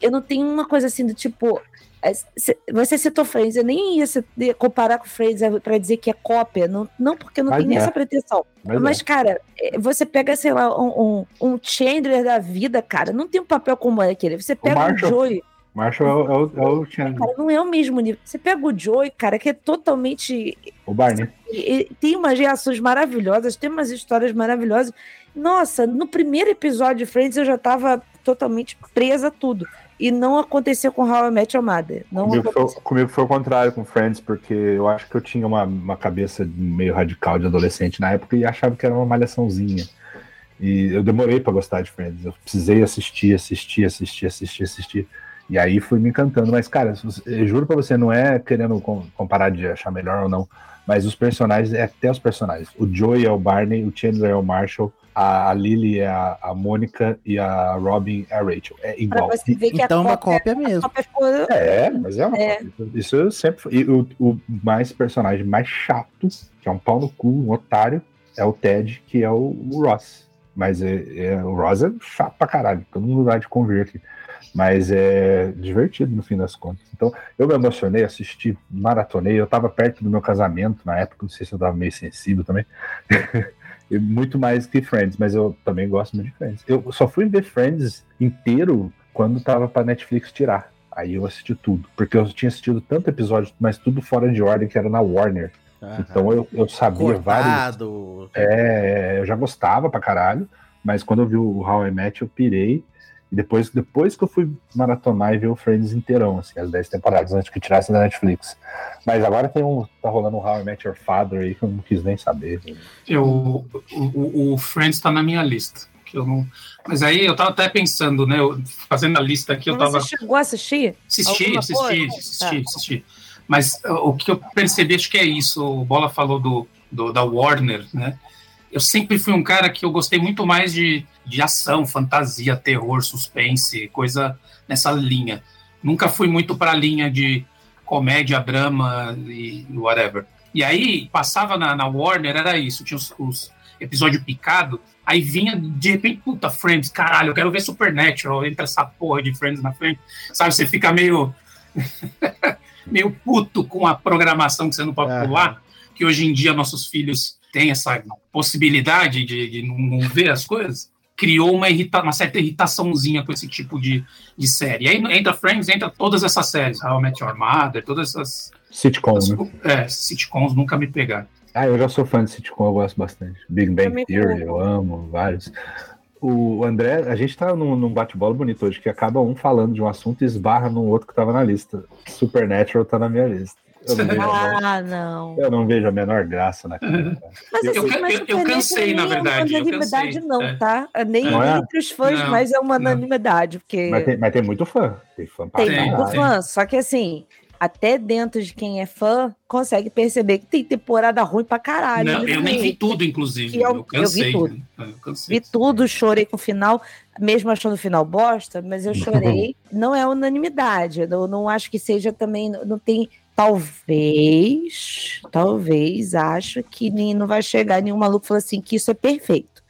D: eu não tenho uma coisa assim do tipo. É, Você citou Friends, eu nem ia, comparar com Friends é, pra dizer que é cópia, não, não porque eu não
B: Mas
D: tenho nem
B: é.
D: essa pretensão.
B: Mas,
D: Mas,
B: é.
D: cara, é, você pega, sei lá, um, um, um Chandler da vida, cara, não tem um papel como aquele. Você pega o,
B: Marshall.
D: Joey,
B: Marshall é o, é o, Chandler,
D: cara, não é o mesmo nível. Você pega o Joey, cara, que é totalmente
B: o Barney.
D: tem umas reações maravilhosas, tem umas histórias maravilhosas. Nossa, no primeiro episódio de Friends eu já tava totalmente presa a tudo. E não aconteceu com How I Met Your Mother. Não
B: Comigo foi, comigo foi o contrário com Friends, porque eu acho que eu tinha uma, uma cabeça meio radical de adolescente na época e achava que era uma malhaçãozinha. E eu demorei pra gostar de Friends. Eu precisei assistir, assistir, assistir, assistir, assistir. E aí fui me encantando. Mas, cara, eu juro pra você, não é querendo com- comparar de achar melhor ou não, mas os personagens, é até os personagens. O Joey é o Barney, o Chandler é o Marshall, a, a Lily é a, a Mônica e a Robin é a Rachel. É igual.
D: você ver que
C: Então é uma
D: cópia,
C: cópia
D: a
C: mesmo.
D: cópia ficou
B: É, mas é uma
D: É.
B: cópia. Isso eu sempre foi. E o, o mais personagem mais chato, que é um pau no cu, um otário, é o Ted, que é o, o Ross. Mas é, é- o Ross é chato pra caralho, todo mundo vai de convir aqui. Mas é divertido no fim das contas. Então, eu me emocionei, assisti, maratonei. Eu tava perto do meu casamento na época, não sei se eu tava meio sensível também. (laughs) Muito mais que Friends, mas eu também gosto muito de Friends. Eu só fui ver Friends inteiro quando tava pra Netflix tirar. Aí eu assisti tudo, porque eu tinha assistido tanto episódio, mas tudo fora de ordem, que era na Warner. Então eu, eu sabia vários.
C: Cortado.
B: É, eu já gostava pra caralho, mas quando eu vi o How I Met, eu pirei. E depois, depois que eu fui maratonar e ver o Friends inteirão, assim, as 10 temporadas, antes que tirasse da Netflix. Mas agora tem um. tá rolando um How I Met Your Father aí que eu não quis nem saber.
E: Eu, o, o, Friends tá na minha lista. Que eu não... Mas aí eu tava até pensando, né? eu- fazendo a lista aqui, eu tava.
D: Você chegou a assistir?
E: Assisti, assisti,
D: coisa?
E: assisti,
D: Tá.
E: assisti. Mas uh, o que eu percebi, acho que é isso. O Bola falou do, do- da Warner, né? Eu sempre fui um cara que eu gostei muito mais de, de ação, fantasia, terror, suspense, coisa nessa linha. Nunca fui muito para a linha de comédia, drama e whatever. E aí, passava na, na Warner, era isso. Tinha os, os episódios picados. Aí vinha, de repente, puta, Friends, caralho, eu quero ver Supernatural. Entra essa porra de Friends na frente. Sabe, você fica meio (laughs) meio puto com a programação que você não pode
C: Aham.
E: pular, que hoje em dia nossos filhos têm essa possibilidade de, de não, não ver as coisas, criou uma, irrita uma certa irritaçãozinha com esse tipo de, de série. E aí entra Friends, entra todas essas séries, How I Met Your Mother, todas essas,
B: Sitcom,
E: essas
B: né?
E: é, sitcoms nunca me pegaram.
B: Ah, eu já sou fã de sitcom, eu gosto bastante. Big Bang Theory, eu amo vários. O André, a gente tá num, num bate-bola bonito hoje, que acaba um falando de um assunto e esbarra num outro que tava na lista. Supernatural tá na minha lista. Eu não vejo,
D: Ah, não.
B: eu não vejo a menor graça naquilo. cara.
D: Mas
E: Eu-
D: assim,
E: eu-
D: mas
E: eu- eu cansei, na verdade,
D: É
E: eu
D: uma unanimidade, não,
E: é.
D: tá? Nem
B: Não é?
D: entre os fãs,
E: Não,
D: mas é uma
E: não.
D: unanimidade, porque
B: Mas tem, mas tem muito fã. Tem fã pra
D: tem
E: Tem,
D: muito fã. Só que assim, até dentro de quem é fã, consegue perceber que tem temporada ruim pra caralho.
E: Não, eu nem
D: Assim,
E: vi tudo, inclusive.
D: Eu-
E: Eu, cansei.
D: eu vi tudo.
E: né? Eu cansei.
D: Vi tudo, chorei com o final, mesmo achando o final bosta, mas eu (laughs) chorei. não é unanimidade. Eu não acho que seja também. Não tem. Talvez, talvez, acho que nem, não vai chegar nenhum maluco falando assim que isso é perfeito.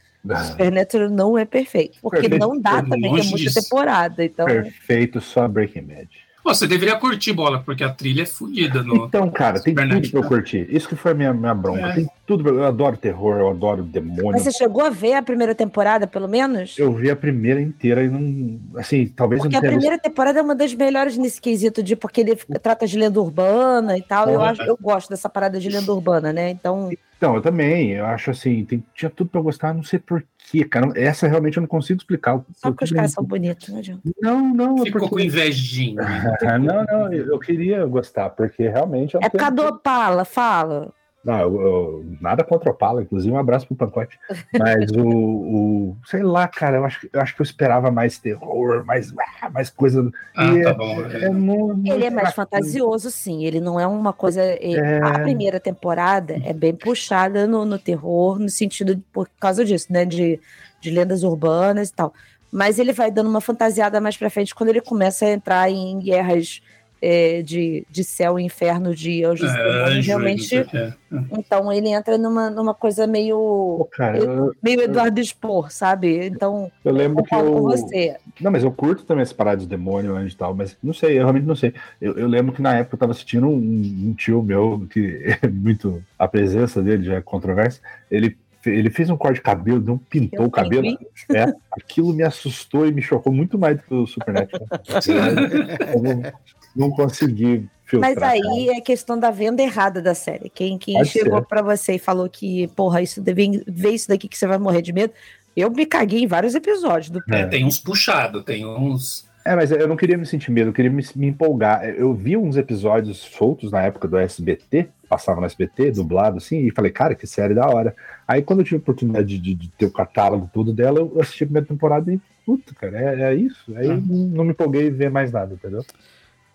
D: Supernatural não é perfeito. Porque
B: Perfeito,
D: não dá também, tem muita
E: disso.
D: temporada. Então,
B: Perfeito, só Breaking Bad.
E: Pô, Você deveria curtir bola, porque a trilha é fodida no.
B: Então, cara, tem tudo pra eu curtir. Isso que foi a minha, minha bronca.
E: É.
B: Tem tudo pra... Eu adoro terror, eu adoro demônio.
D: mas você chegou a ver a primeira temporada, pelo menos?
B: Eu vi a primeira inteira e não. Assim, talvez
D: Porque
B: eu
D: a
B: não tenha
D: primeira temporada é uma das melhores nesse quesito de porque ele trata de lenda urbana e tal. Eu, acho, eu gosto dessa parada de lenda urbana, né? Então,
B: Então, eu também. Eu acho assim, tem, tinha tudo pra gostar, não sei porquê, cara. Essa realmente eu não consigo explicar.
D: só porque os caras são bonitos, não adianta.
B: Não, não, é
E: Ficou com
B: porque.
E: invejinha. né? (laughs)
B: não, não, eu eu queria gostar, porque realmente eu
D: É por causa do Opala, fala.
B: Não, eu- eu- nada contra o Opala, inclusive um abraço pro Pancote. Mas o, o- Sei lá, cara, eu acho, que- eu acho que eu esperava mais terror, mais, ah, mais coisa.
E: Ah,
B: E
E: tá
B: é-
E: bom.
B: é mu- muito
D: Ele é mais fantasioso, sim. Ele não é uma coisa. é-
B: É.
D: A primeira temporada é bem puxada no, no terror, no sentido de- por causa disso, né? De, de lendas urbanas e tal. Mas ele vai dando uma fantasiada mais pra frente quando ele começa a entrar em guerras é, de, de céu e inferno, de anjos
E: É,
D: demônios.
E: anjo,
D: Realmente.
E: sei o quê.
D: Então ele entra numa, numa coisa
B: Pô,
D: meio.
B: cara, eu,
D: meio Eduardo Spor, sabe? Então,
B: eu lembro que
D: concordo com
B: eu.
D: você.
B: Não, mas eu curto também essa parada de demônio, anjo e tal, mas não sei, eu realmente não sei. Eu, eu lembro que na época eu tava assistindo um, um tio meu, que é (laughs) muito. A presença dele já é controversa. Ele, ele fez um corte de cabelo, não pintou
D: Eu
B: o cabelo. É, aquilo me assustou e me chocou muito mais do que o Supernatural. (laughs) não, consegui filtrar.
D: Mas aí é questão da venda errada da série. Quem, quem
B: Pode
D: chegou pra você e falou que, porra, isso deve ver isso daqui que você vai morrer de medo. Eu me caguei em vários episódios do
E: É, tem uns puxados, tem uns.
B: É, mas eu não queria me sentir medo, eu queria me, me empolgar. Eu vi uns episódios soltos na época do SBT, passava no SBT, dublado assim, e falei, cara, que série da hora. Aí quando eu tive a oportunidade de, de, de ter o catálogo tudo dela, eu assisti a primeira temporada e, puta, cara, é, é isso. Aí não, não me empolguei em ver mais nada, entendeu?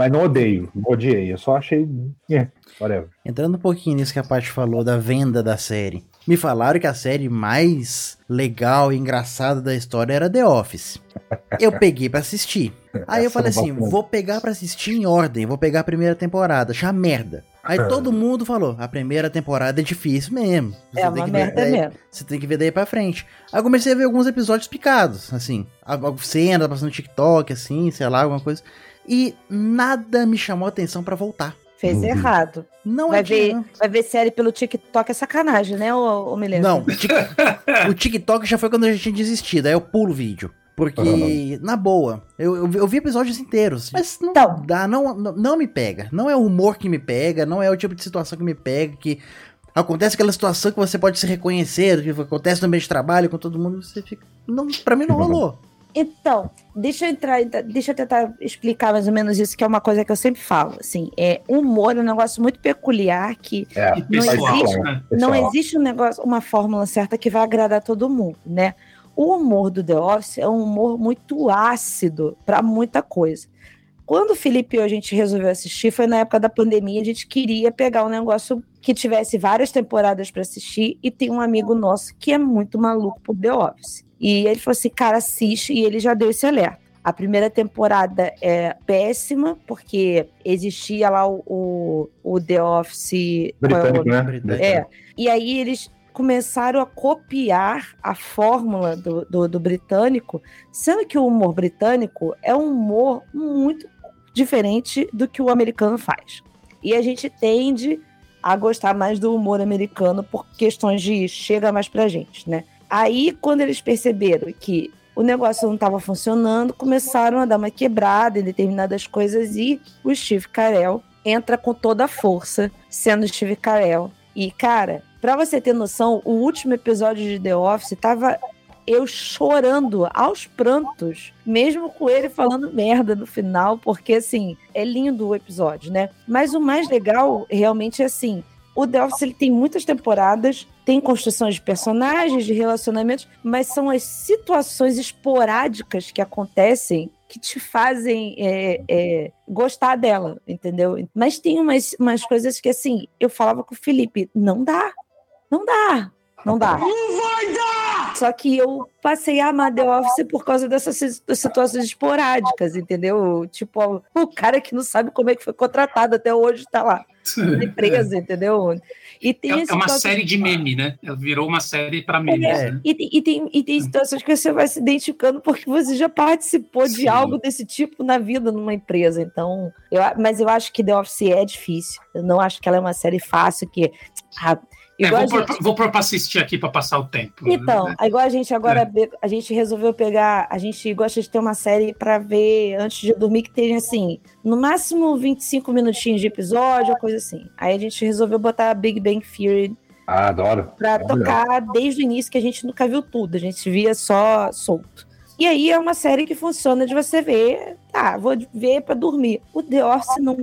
B: Mas não odeio, não odiei, eu só achei. É, whatever.
C: Entrando um pouquinho nisso que a Paty falou da venda da série. Me falaram que a série mais legal e engraçada da história era The Office. Eu peguei pra assistir. Aí eu falei assim, vou pegar pra assistir em ordem, vou pegar a primeira temporada, achar merda. Aí todo mundo falou, a primeira temporada é difícil mesmo. Você
D: É
C: tem
D: uma
C: que ver
D: merda
C: daí-
D: mesmo.
C: Você tem que ver daí pra frente. Aí eu comecei a ver alguns episódios picados, assim. Cena, passando no TikTok, assim, sei lá, alguma coisa. E nada me chamou a atenção pra voltar.
D: Fez
B: Uhum.
D: errado.
C: Não
D: Vai
C: adianta.
D: ver, vai ver série pelo TikTok é sacanagem, né, ô, ô Milena?
C: Não, (laughs) o Tik- o TikTok já foi quando eu já tinha desistido, aí eu pulo o vídeo. Porque, na boa, eu, eu, vi- eu vi episódios inteiros, mas não
D: Então.
C: dá, não, não, não me pega. Não é o humor que me pega, não é o tipo de situação que me pega, que acontece aquela situação que você pode se reconhecer, que acontece no ambiente de trabalho com todo mundo, você fica... Não, pra mim não (laughs) rolou.
D: Então, deixa eu entrar, deixa eu tentar explicar mais ou menos isso, que é uma coisa que eu sempre falo. Assim, é humor é um negócio muito peculiar que
B: É,
E: pessoal,
D: existe-
E: né?
D: não existe um negócio, uma fórmula certa que vai agradar todo mundo, né? O humor do The Office é um humor muito ácido para muita coisa. Quando o Felipe e eu, a gente resolveu assistir, foi na época da pandemia, a gente queria pegar um negócio que tivesse várias temporadas para assistir e tem um amigo nosso que é muito maluco por The Office. E ele falou assim, cara, assiste, e ele já deu esse alerta. A primeira temporada é péssima, porque existia lá o, o, o The Office... qual é o
B: Britânico, né?
C: Britânico.
D: é. E aí eles começaram a copiar a fórmula do, do, do britânico, sendo que o humor britânico é um humor muito diferente do que o americano faz. E a gente tende a gostar mais do humor americano por questões de chega mais pra gente, né? Aí, quando eles perceberam que o negócio não estava funcionando, começaram a dar uma quebrada em determinadas coisas e o Steve Carell entra com toda a força, sendo Steve Carell. E, cara, pra você ter noção, o último episódio de The Office tava eu chorando aos prantos, mesmo com ele falando merda no final, porque, assim, é lindo o episódio, né? Mas o mais legal, realmente, é assim, o The Office ele tem muitas temporadas, tem construções de personagens, de relacionamentos, mas são as situações esporádicas que acontecem que te fazem é, é, gostar dela, entendeu? Mas tem umas, umas coisas que, assim, eu falava com o Felipe, não dá, não dá, não dá. Não vai dar! Só que eu passei a amar The Office por causa dessas si- situações esporádicas, entendeu? Tipo, o cara que não sabe como é que foi contratado até hoje tá lá na empresa, entendeu? E tem
E: É, é uma série de meme, né? Virou uma série para memes,
C: É.
E: né?
D: e, tem- e, tem, e tem situações que você vai se identificando porque você já participou de
E: Sim.
D: algo desse tipo na vida numa empresa. Então, eu, mas eu acho que The Office é difícil. Eu não acho que ela é uma série fácil que. ah,
E: É, vou,
D: gente-
E: vou pôr pra assistir aqui para passar o tempo.
D: Então,
E: né?
D: igual a gente agora,
E: É.
D: a gente resolveu pegar, a gente gosta de ter uma série pra ver antes de dormir que tenha assim, no máximo 25 minutinhos de episódio, ou coisa assim. Aí a gente resolveu botar Big Bang Theory
B: Ah, adoro.
D: pra
B: Olha.
D: tocar desde o início, que a gente nunca viu tudo, a gente via só solto. E aí é uma série que funciona de você ver, tá, vou ver pra dormir. O The Office não,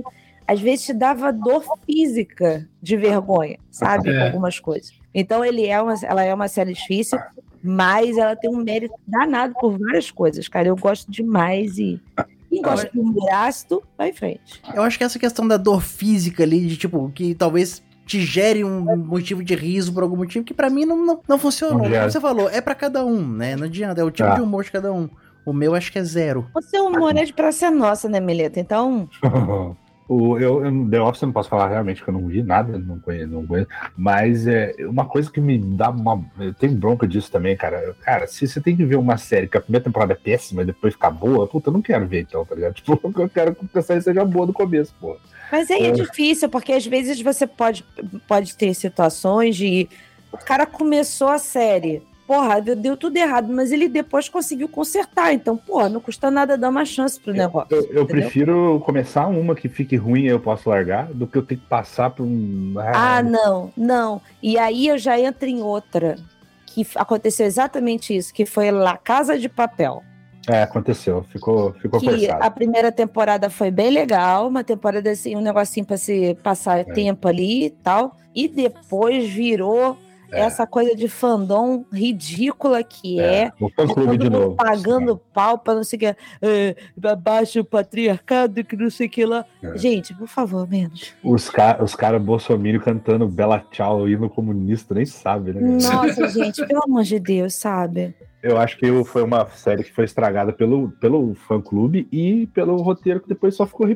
D: às vezes te dava dor física de vergonha, sabe,
E: É.
D: algumas coisas. Então ele é uma, ela é uma série difícil, mas ela tem um mérito danado por várias coisas, cara. Eu gosto demais e quem gosta de humor ácido, vai em frente.
C: Eu acho que essa questão da dor física ali, de tipo, que talvez te gere um motivo de riso por algum motivo, que pra mim não, não, não funcionou.
B: Não
C: Como você falou, é pra cada um, né? Não adianta, é o tipo
B: Tá.
C: de humor de cada um. O meu acho que é zero.
D: O seu humor é de praça nossa, né, Mileta? Então, (laughs)
B: O, eu, eu, The Office eu não posso falar realmente que eu não vi nada, não conheço, não conheço. Mas é uma coisa que me dá uma. Eu tenho bronca disso também, cara. Cara, se você tem que ver uma série que a primeira temporada é péssima e depois ficar boa, puta, eu não quero ver então, tá ligado? (laughs) Tipo, eu quero que a série seja boa do começo, pô.
D: Mas aí é
B: É.
D: difícil, porque às vezes você pode, pode ter situações de. O cara começou a série, porra, deu, tudo errado, mas ele depois conseguiu consertar. Então, porra, não custa nada dar uma chance pro negócio.
B: Eu, eu prefiro começar uma que fique ruim e eu posso largar do que eu ter que passar por um.
D: Ah, não, não. E aí eu já entro em outra, que aconteceu exatamente isso, que foi La Casa de Papel.
B: É, aconteceu. Ficou, ficou
D: que
B: forçado.
D: a primeira temporada foi bem legal, uma temporada assim, um negocinho pra se passar
B: É.
D: tempo ali e tal. E depois virou
B: É.
D: essa coisa de fandom ridícula que é.
B: O fã clube de novo.
D: pagando pau pra não sei o que. É, abaixa o patriarcado, que não sei o que lá.
B: É.
D: Gente, por favor, menos.
B: Os, ca os caras bolsominion cantando Bela Tchau, hino comunista, nem sabe, né?
D: Nossa, gente, pelo amor de Deus, sabe?
B: Eu acho que o- foi uma série que foi estragada pelo, pelo fã-clube e pelo roteiro que depois só ficou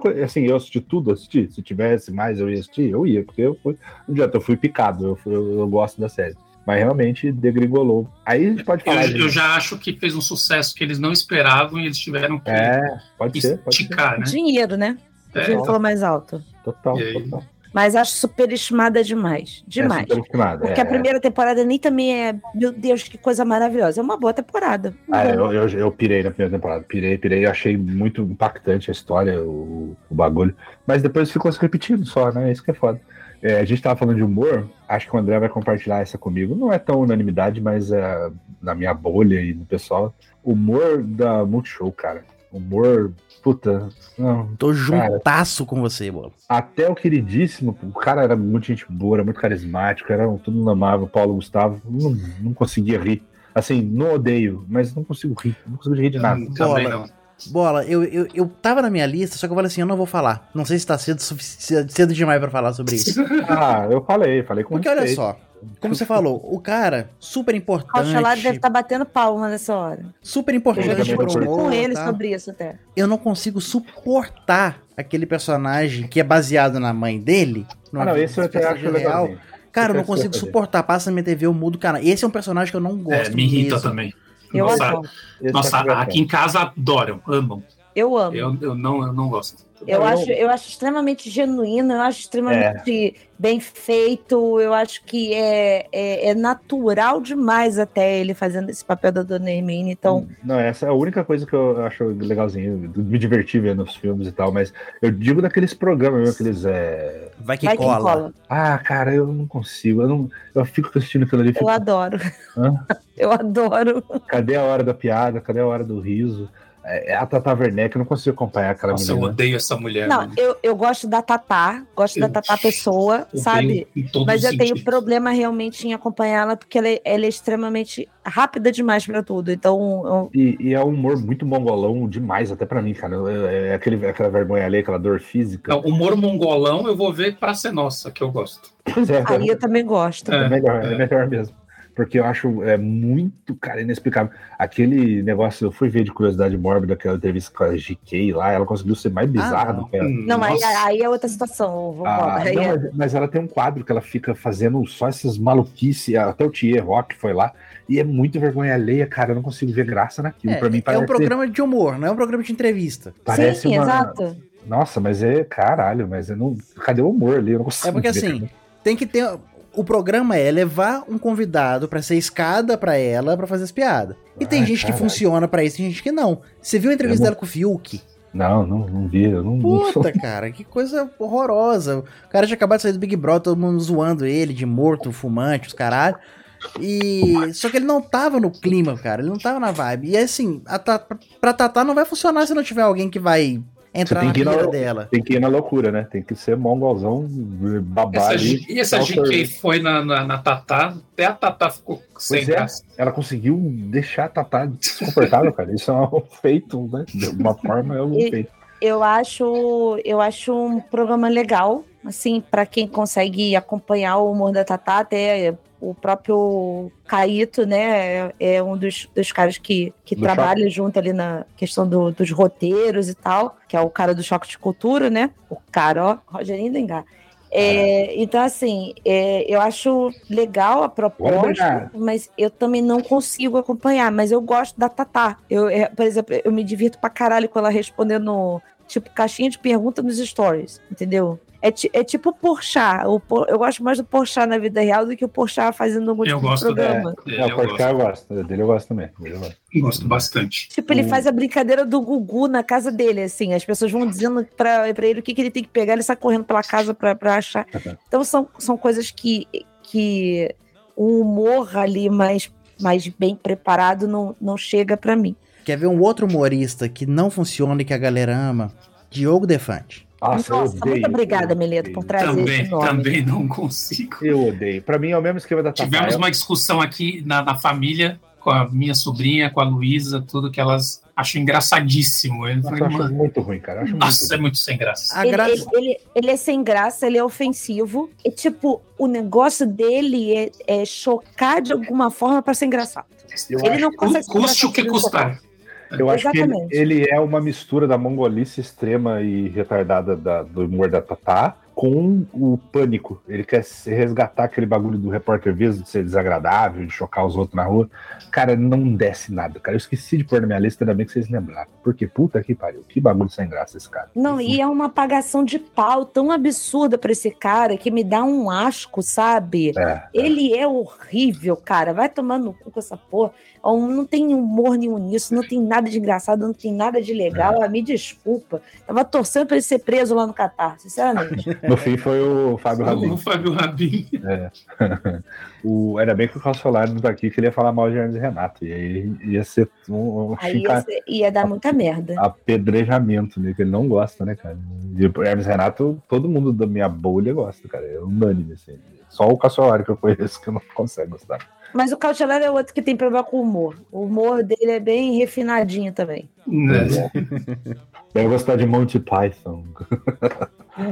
B: coisa. Assim, eu assisti tudo, assisti. Se tivesse mais, eu ia assistir, eu ia, porque eu fui. Não adianta, eu fui picado, eu, fui- eu, eu gosto da série. Mas realmente degringolou. Aí a gente pode
E: Eu,
B: falar. de-
E: eu já acho que fez um sucesso que eles não esperavam e eles tiveram que
B: É, pode ser, pode ser.
E: esticar, né?
D: Dinheiro, né? O
E: É,
D: dinheiro falou mais alto.
B: Total, total.
D: Mas acho superestimada demais. Demais.
B: É superestimado,
D: Porque
B: é.
D: a primeira temporada nem também é, meu Deus, que coisa maravilhosa. É uma boa temporada.
B: Ah, eu, eu, eu pirei na primeira temporada. Pirei, pirei. Achei muito impactante a história, o, o bagulho. Mas depois ficou se repetindo só, né? Isso que é foda. É, a gente tava falando de humor. Acho que o André vai compartilhar essa comigo. Não é tão unanimidade, mas é, na minha bolha e no pessoal. Humor da Multishow, cara. Humor. Puta. Não,
C: Tô juntasso com você, bola.
B: até o queridíssimo, o cara era muito gente boa, era muito carismático, era, todo mundo amava o Paulo Gustavo, não, não conseguia rir. Assim, não odeio, mas não consigo rir, não consigo rir de nada.
E: Hum, Também não.
C: Bola, eu, eu, eu tava na minha lista, só que eu falei assim, eu não vou falar. Não sei se tá cedo, cedo demais pra falar sobre isso. (laughs)
B: Ah, eu falei, falei com
C: Porque olha só, como você falou, o cara, super
D: O
C: importante,
D: Chalado deve estar batendo palma nessa hora.
C: super
D: Eu
C: importante
D: já
B: também
C: pro
D: discuti com ele
C: tá?
D: sobre isso até.
C: Eu não consigo suportar aquele personagem que é baseado na mãe dele.
B: Ah, não, esse eu até
C: personagem
B: acho legalzinho.
C: Cara, eu não consigo
B: eu
C: suportar. Passa na minha TV, eu mudo o canal. Esse é um personagem que eu não gosto
E: É, me irrita
C: mesmo.
E: também.
D: Eu
E: Nossa,
D: adoro.
E: Nossa,
B: eu
E: aqui em casa adoram, amam.
D: Eu amo.
E: Eu, eu, não, eu não gosto.
D: Eu,
B: Eu-
D: acho, eu acho extremamente genuíno, eu acho extremamente bem feito, eu acho que é, é, é natural demais até ele fazendo esse papel da Dona Hermine. Então,
B: Não, essa é a única coisa que eu acho legalzinho, me divertir vendo os filmes e tal, mas eu digo daqueles programas mesmo, aqueles. É...
C: Vai que
D: vai
C: cola.
D: cola.
B: Ah, cara, eu não consigo, eu, não, eu fico assistindo aquilo ali,
D: Eu
B: fico,
D: adoro.
B: Hã? (laughs)
D: Eu adoro.
B: cadê a hora da piada, cadê a hora do riso? É, é a Tata Werneck, eu não consigo acompanhar aquela
E: Nossa, eu
B: menina.
E: odeio essa mulher.
D: Não,
E: mano.
D: eu, eu gosto da Tatá, gosto da
E: Eu
D: Tatá pessoa, sabe? Mas eu tenho problema realmente em acompanhá-la, porque ela é, ela é extremamente rápida demais pra tudo. Então, eu-
B: E, e é um humor muito mongolão demais, até pra mim, cara. É, é aquele, aquela vergonha ali, aquela dor física.
E: Não, humor mongolão eu vou ver pra ser nossa, que eu gosto.
B: Pois é,
D: aí eu também gosto.
B: é,
E: É,
B: melhor, é.
E: é.
B: melhor mesmo. Porque eu acho é muito, cara, inexplicável. Aquele negócio, eu fui ver de curiosidade mórbida, aquela entrevista com a GK lá, ela conseguiu ser mais bizarra
C: não.
B: do que ela.
D: Não, aí,
E: Nossa.
D: aí é outra situação. Vamos
B: Ah, não,
D: é-
B: mas, mas ela tem um quadro que ela fica fazendo só essas maluquices, até o Thier Rock foi lá, e é muito vergonha alheia, cara, eu não consigo ver graça naquilo.
C: É,
B: pra mim
C: é
B: parece,
C: um programa de humor, não é um programa de entrevista.
B: parece
D: Sim,
B: uma...
D: exato.
B: Nossa, mas é caralho, mas eu não... cadê o humor ali? Eu não consigo
C: É porque
B: ver,
C: assim,
B: cara.
C: tem que ter. O programa é levar um convidado pra ser escada pra ela pra fazer as piadas. E tem
B: Ah,
C: gente que
B: caralho.
C: funciona pra isso, tem gente que não. Você viu a entrevista
B: não-
C: dela com o Fiuk?
B: Não, não, não vi, eu não... não
C: Puta, cara, que coisa horrorosa. O cara tinha acabado de sair do Big Brother, todo mundo zoando ele de morto, fumante, os caralho. E. Só que ele não tava no clima, cara. Ele não tava na vibe. E assim, a Ta- pra Tatá não vai funcionar se não tiver alguém que vai entrar
B: tem
C: na
B: que ir na-
C: vida dela.
B: Tem que ir na loucura, né? Tem que ser mongolzão,
E: Essa,
B: ali.
E: e essa
B: por-
E: GK foi na, na, na Tatá, até a Tatá ficou sem
B: Pois é.
E: graça.
B: Ela conseguiu deixar a Tatá desconfortável, cara. Isso é um (laughs) feito, né? De uma forma é um
D: E-
B: feito.
D: Eu acho, eu acho um programa legal, assim, pra quem consegue acompanhar o humor da Tatá, até o próprio Caíto, né, é, é um dos, dos caras que, que
B: Do
D: trabalha junto ali na questão do- dos roteiros e tal, que é o cara do Choque de Cultura, né, o cara, ó, Rogerinho Dengar. É, então, assim, é, eu acho legal a proposta, mas eu também não consigo acompanhar. Mas eu gosto da Tatá. Eu, é, por exemplo, eu me divirto pra caralho com ela respondendo, tipo, caixinha de pergunta nos stories, entendeu? É, ti- é tipo o Porchat. O Por- eu gosto mais do Porchat na vida real do que o Porchat fazendo algum
E: Eu
D: tipo de
E: gosto
D: programa.
E: dele,
B: Não,
E: eu gosto,
B: eu gosto. Dele eu gosto também. Eu gosto.
E: gosto bastante.
D: Tipo, ele
B: Hum.
D: faz a brincadeira do Gugu na casa dele, assim. As pessoas vão dizendo pra, pra ele o que, que ele tem que pegar, ele sai correndo pela casa pra, pra achar. Então são, são coisas que, que o humor ali mais, mais bem preparado não, não chega pra mim.
C: Quer ver um outro humorista que não funciona e que a galera ama? Diogo Defante.
D: Nossa, Nossa muito obrigada, Meleto, por trazer
E: também,
D: esse nome.
E: Também não consigo.
B: Eu odeio. Pra mim é o mesmo esquema da
E: Tivemos
B: Tafael.
E: uma discussão aqui na, na família com a minha sobrinha, com a Luísa, tudo que elas acham engraçadíssimo. Eu
B: Nossa,
E: falei,
B: eu acho
E: mano,
B: muito ruim, cara. Acho
E: nossa,
B: muito
E: é muito sem graça.
D: Ele,
C: graça.
D: ele, ele- ele é sem graça, ele é ofensivo. E, tipo, o negócio dele é, é chocar de alguma forma pra ser engraçado.
B: Eu
D: ele não consegue
E: Custe o que custar.
B: Eu acho que ele,
D: Exatamente.
B: ele é uma mistura da mongolice extrema e retardada da- do humor da Tatá com o pânico. Ele quer se resgatar aquele bagulho do repórter Vias de ser desagradável, de chocar os outros na rua. Cara, não desce nada, cara. Eu esqueci de pôr na minha lista, ainda bem que vocês lembraram. Porque puta que pariu, que bagulho sem graça esse cara.
D: Não, e é uma apagação de pau tão absurda pra esse cara que me dá um asco, sabe?
B: É, é.
D: Ele é horrível, cara. Vai tomar no cu com essa porra. Não tem humor nenhum nisso, não tem nada de engraçado, não tem nada de legal. Ah, me desculpa. Tava torcendo pra ele ser preso lá no Catar, sinceramente. (laughs)
B: No fim foi o Fábio Rabin.
E: O Fábio Rabin. (laughs)
B: o, ainda bem que o Carlos Solar não tá aqui, que ele ia falar mal de Hermes Renato. E aí ia ser um, um
D: Aí
B: chica-
D: ia, ser- ia dar muita merda.
B: apedrejamento, né? Que ele não gosta, né, cara? E Hermes Renato, todo mundo da minha bolha gosta, cara. É unânime, assim. Só o Cassolari que eu conheço que não consegue gostar.
D: Mas o Cautelar é outro que tem problema com o humor. O humor dele é bem refinadinho também.
E: Né?
B: Deve gostar de Monty Python.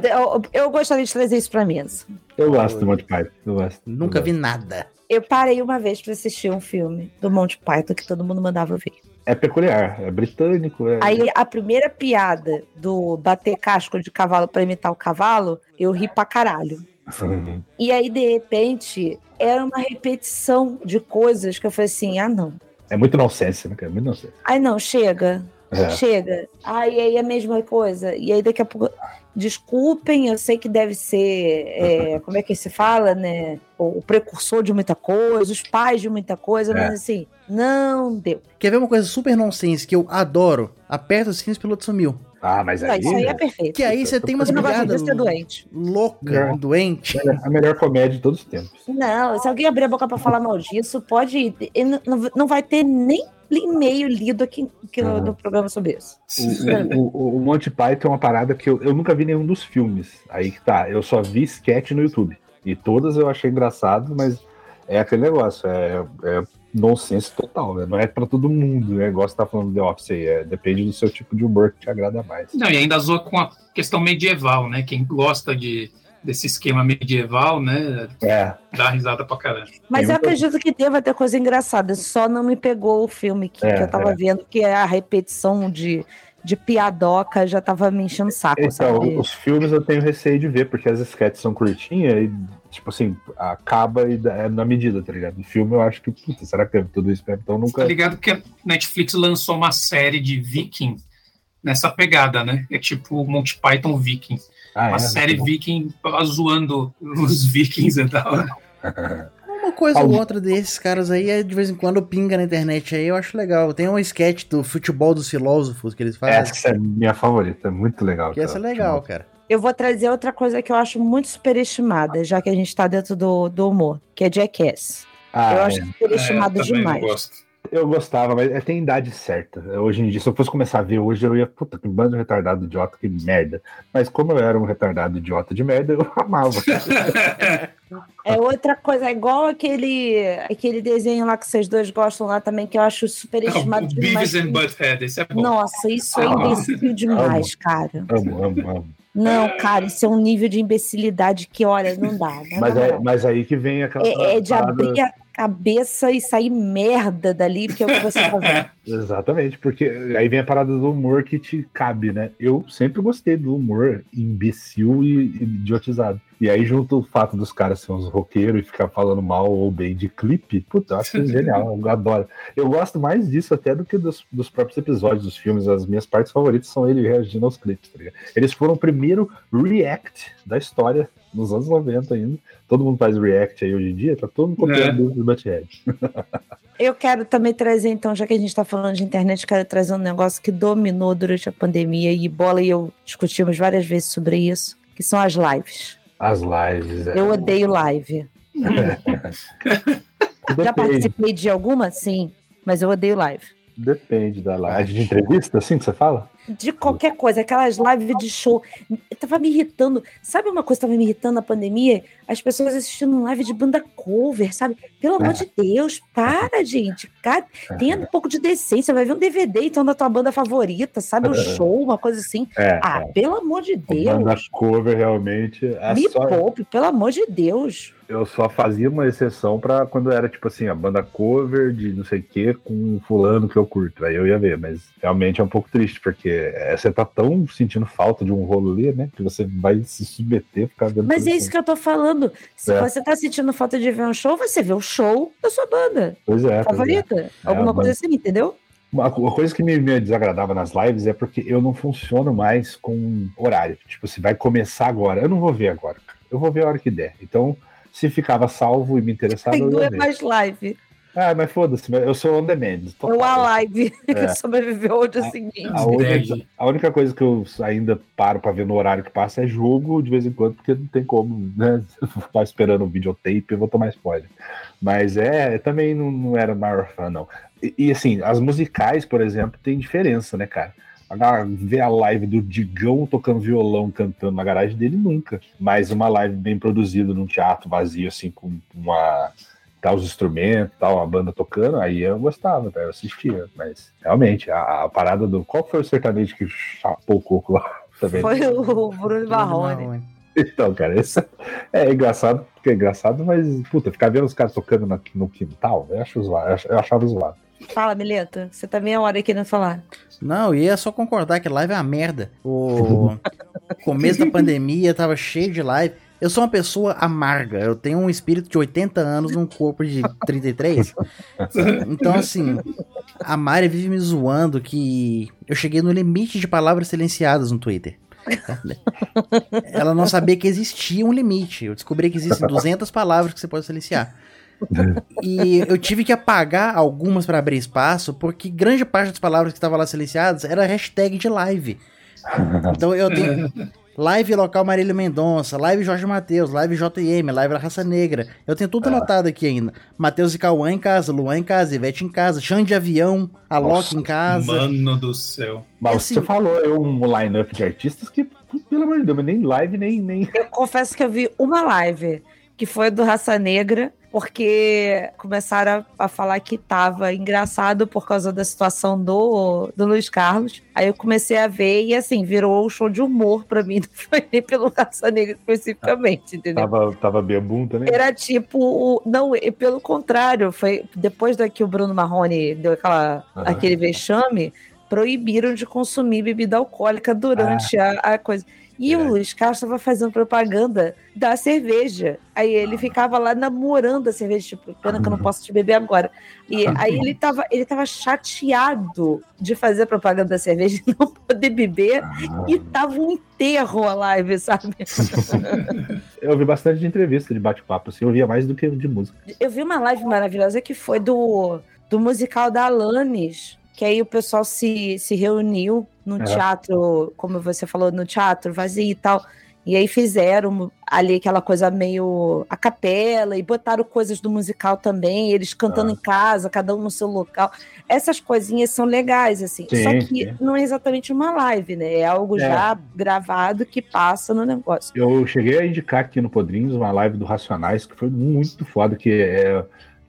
D: Eu, eu gostaria de trazer isso pra mesa.
B: Eu gosto de Monty Python. Eu gosto.
C: Nunca
B: eu
C: vi
B: gosto.
C: nada.
D: Eu parei uma vez pra assistir um filme do Monty Python que todo mundo mandava ver.
B: É peculiar, é britânico. É...
D: Aí a primeira piada do bater casco de cavalo pra imitar o cavalo, eu ri pra caralho. E aí, de repente, era uma repetição de coisas que eu falei assim: ah, não.
B: É muito nonsense, né, cara? Muito nonsense.
D: Ai, não, chega.
B: É.
D: Chega. Ai, aí é a mesma coisa. E aí, daqui a pouco. Desculpem, eu sei que deve ser. é, (laughs) como é que se fala, né? O, o precursor de muita coisa, os pais de muita coisa,
B: É.
D: mas assim, não deu.
C: Quer ver uma coisa super nonsense que eu adoro? Aperta os sinos, o piloto sumiu.
B: Ah, mas
D: Ah,
B: aí.
D: isso aí é perfeito.
C: Que aí você tem umas
D: não disso, é doente.
C: louca,
B: É.
C: doente.
B: é a melhor comédia de todos os tempos.
D: Não, se alguém abrir a boca pra falar mal disso, pode. ir. E não- não, não vai ter nem e-mail lido aqui, aqui no,
B: Ah.
D: no programa sobre isso.
B: O, o- o- o Monty Python é uma parada que eu, eu nunca vi nenhum dos filmes. Aí que tá. Eu só vi sketch no YouTube. E todas eu achei engraçado, mas é aquele negócio. É, é nonsense total, né? Não é pra todo mundo. É igual você tá falando do The Office aí. É, depende do seu tipo de humor que te agrada mais.
E: Não, e ainda zoa com a questão medieval, né? Quem gosta de, desse esquema medieval, né?
B: É.
E: Dá risada pra caramba.
D: Mas eu acredito que deva ter coisa engraçada, só não me pegou o filme que,
B: É,
D: que eu tava
B: é.
D: vendo, que é a repetição de, de piadoca já tava me enchendo o saco,
B: Então,
D: sabe?
B: os filmes eu tenho receio de ver, porque as sketches são curtinhas e, tipo assim, acaba e dá- é na medida, tá ligado? O filme eu acho que, puta, será que é tudo isso mesmo? Então eu
E: Tá
B: nunca.
E: ligado que a Netflix lançou uma série de Viking nessa pegada, né? É tipo Monty Python Viking.
B: Ah,
E: Uma
B: é?
E: série Viking zoando os (laughs) Vikings e tal.
C: Uma coisa ou outra desses caras aí, é, de vez em quando pinga na internet aí, eu acho legal. Tem um sketch do futebol dos filósofos que eles fazem.
B: Essa é minha favorita, é muito legal.
C: que essa é
B: cara.
C: legal, cara.
D: Eu vou trazer outra coisa que eu acho muito superestimada, já que a gente tá dentro do, do humor, que é Jackass.
B: Ah,
D: eu
B: é.
D: acho superestimado
E: também não
D: demais.
E: gosto.
B: Eu gostava, mas é, tem idade certa. Hoje em dia, se eu fosse começar a ver hoje, eu ia, puta, que bando de retardado idiota, que merda. Mas como eu era um retardado idiota de merda, eu (laughs) amava. (laughs)
D: É outra coisa, é igual aquele, aquele desenho lá que vocês dois gostam lá também, que eu acho
E: Não,
D: superestimado
E: o
D: demais.
E: Beavis and Butthead, esse é bom.
D: Nossa, isso é
B: Ah,
D: imbecil demais, cara.
B: amo, amo, amo.
D: Não, cara, isso é um nível de imbecilidade que, olha, não dá. Não
B: Mas,
D: dá,
B: é, mas aí que vem aquela.
D: É, é de abrir a cabeça e sair merda dali, porque é o que você tá vendo. (laughs)
B: Exatamente, porque aí vem a parada do humor que te cabe, né? Eu sempre gostei do humor imbecil e e idiotizado. E aí, junto o fato dos caras serem uns roqueiros e ficar falando mal ou bem de clipe, puta, eu acho isso genial, eu adoro. Eu gosto mais disso até do que dos, dos próprios episódios dos filmes. As minhas partes favoritas são ele reagindo aos clipes, tá ligado? Eles foram o primeiro react da história, nos anos 90 ainda. Todo mundo faz react aí hoje em dia, tá todo mundo copiando o Butthead. (laughs)
D: Eu quero também trazer, então, já que a gente tá falando de internet, quero trazer um negócio que dominou durante a pandemia e Bola e eu discutimos várias vezes sobre isso, que são as lives.
B: As lives. é.
D: Eu odeio live. (laughs) Já participei de alguma? Sim, mas eu odeio live.
B: Depende da live. De entrevista, assim que você fala?
D: De qualquer coisa, aquelas lives de show. Tava me irritando. Sabe uma coisa que tava me irritando na pandemia? As pessoas assistindo live de banda cover, sabe? Pelo amor de Deus, para, gente. Cara, tenha um pouco de decência. Vai ver um DVD então da tua banda favorita, sabe? Um show, uma coisa assim.
B: É,
D: Ah,
B: é.
D: pelo amor de Deus.
B: Banda cover realmente. é
D: Me
B: só-
D: poupe, pelo amor de Deus.
B: eu só fazia uma exceção pra quando era tipo assim, a banda cover de não sei o que com um fulano que eu curto. Aí eu ia ver, mas realmente é um pouco triste, porque é, você tá tão sentindo falta de um ali, né? Que você vai se submeter, ficar vendo.
D: Mas é isso que eu tô falando. Se
B: É.
D: você tá sentindo falta de ver um show, você vê o show da sua banda
B: Pois é. pois é.
D: favorita. Alguma coisa assim, entendeu?
B: Uma, coisa que me, me desagradava nas lives é porque eu não funciono mais com horário. Tipo, se vai começar agora, eu não vou ver agora. Eu vou ver a hora que der. Então, se ficava salvo e me interessava,
D: não é
B: ver.
D: mais live.
B: Ah, mas foda-se, eu sou on demand.
D: É
B: total.
D: o a live
B: É.
D: que sobreviveu ao dia seguinte.
B: A única,
E: Entendi.
B: a única coisa que eu ainda paro pra ver no horário que passa é jogo de vez em quando, porque não tem como, né? (laughs) Ficar esperando o videotape, eu vou tomar spoiler. Mas é, também não, não era maior fã, não. E, e, assim, as musicais, por exemplo, tem diferença, né, cara? Agora, ver a live do Digão tocando violão, cantando na garagem dele, nunca. Mas uma live bem produzida num teatro vazio, assim, com uma. Tá os instrumentos, tal, a banda tocando, aí eu gostava, tá? eu assistia. Mas realmente, a, a parada do. Qual foi o sertanejo que chapou o coco lá? (laughs) Também?
D: Foi o Bruno Marrone.
B: Então, cara, isso é engraçado, porque é engraçado, mas, puta, ficar vendo os caras tocando na- no quintal, eu, acho zoado, eu ach- eu achava zoado.
D: Fala, Mileta. Você tá meia hora querendo falar.
C: Não, eu ia só concordar que live é uma merda. O começo da (laughs) pandemia tava cheio de live. Eu sou uma pessoa amarga. Eu tenho um espírito de 80 anos num corpo de 33. (laughs) Então, assim, a Mari vive me zoando que eu cheguei no limite de palavras silenciadas no Twitter. (laughs) Ela não sabia que existia um limite. Eu descobri que existem 200 palavras que você pode silenciar. E eu tive que apagar algumas para abrir espaço, porque grande parte das palavras que estavam lá silenciadas era hashtag de live. Então eu tenho live local Marília Mendonça, live Jorge Matheus, live JM, live da Raça Negra. Eu tenho tudo anotado aqui ainda. Matheus e Cauã em casa, Luan em casa, Ivete em casa, Xande de Avião, Alok em casa.
E: Mano do céu.
B: Mas
C: assim-
B: você falou eu um line-up de artistas que, pelo amor de Deus, mas nem live, nem. nem...
D: Eu confesso que eu vi uma live, que foi do Raça Negra, porque começaram a, a falar que tava engraçado por causa da situação do, do Luiz Carlos. Aí eu comecei a ver e, assim, virou um show de humor pra mim, (laughs) não foi nem pelo Raça Negra especificamente, entendeu?
B: Tava, tava bebum também?
D: Era tipo, não, pelo contrário, foi depois da que o Bruno Marrone deu aquela,
B: Aham.
D: aquele vexame, proibiram de consumir bebida alcoólica durante a, a coisa. E
B: É.
D: o Luiz Carlos estava fazendo propaganda da cerveja. Aí ele ficava lá namorando a cerveja, tipo, pena que eu não posso te beber agora. E (laughs) aí ele tava, ele tava chateado de fazer propaganda da cerveja e (laughs) não poder beber. E tava um enterro a live, sabe? (laughs)
B: Eu vi bastante de entrevista, de bate-papo, assim, eu via mais do que de música.
D: Eu vi uma live maravilhosa que foi do, do musical da Alanis, que aí o pessoal se, se reuniu no
B: É.
D: teatro, como você falou, no teatro vazio e tal. E aí fizeram ali aquela coisa meio a capela e botaram coisas do musical também, eles cantando
B: Ah.
D: em casa, cada um no seu local. Essas coisinhas são legais, assim.
B: Sim,
D: Só que
B: sim.
D: não é exatamente uma live, né? É algo
B: É.
D: já gravado que passa no negócio.
B: Eu cheguei a indicar aqui no Podrinhos uma live do Racionais que foi muito foda, que é,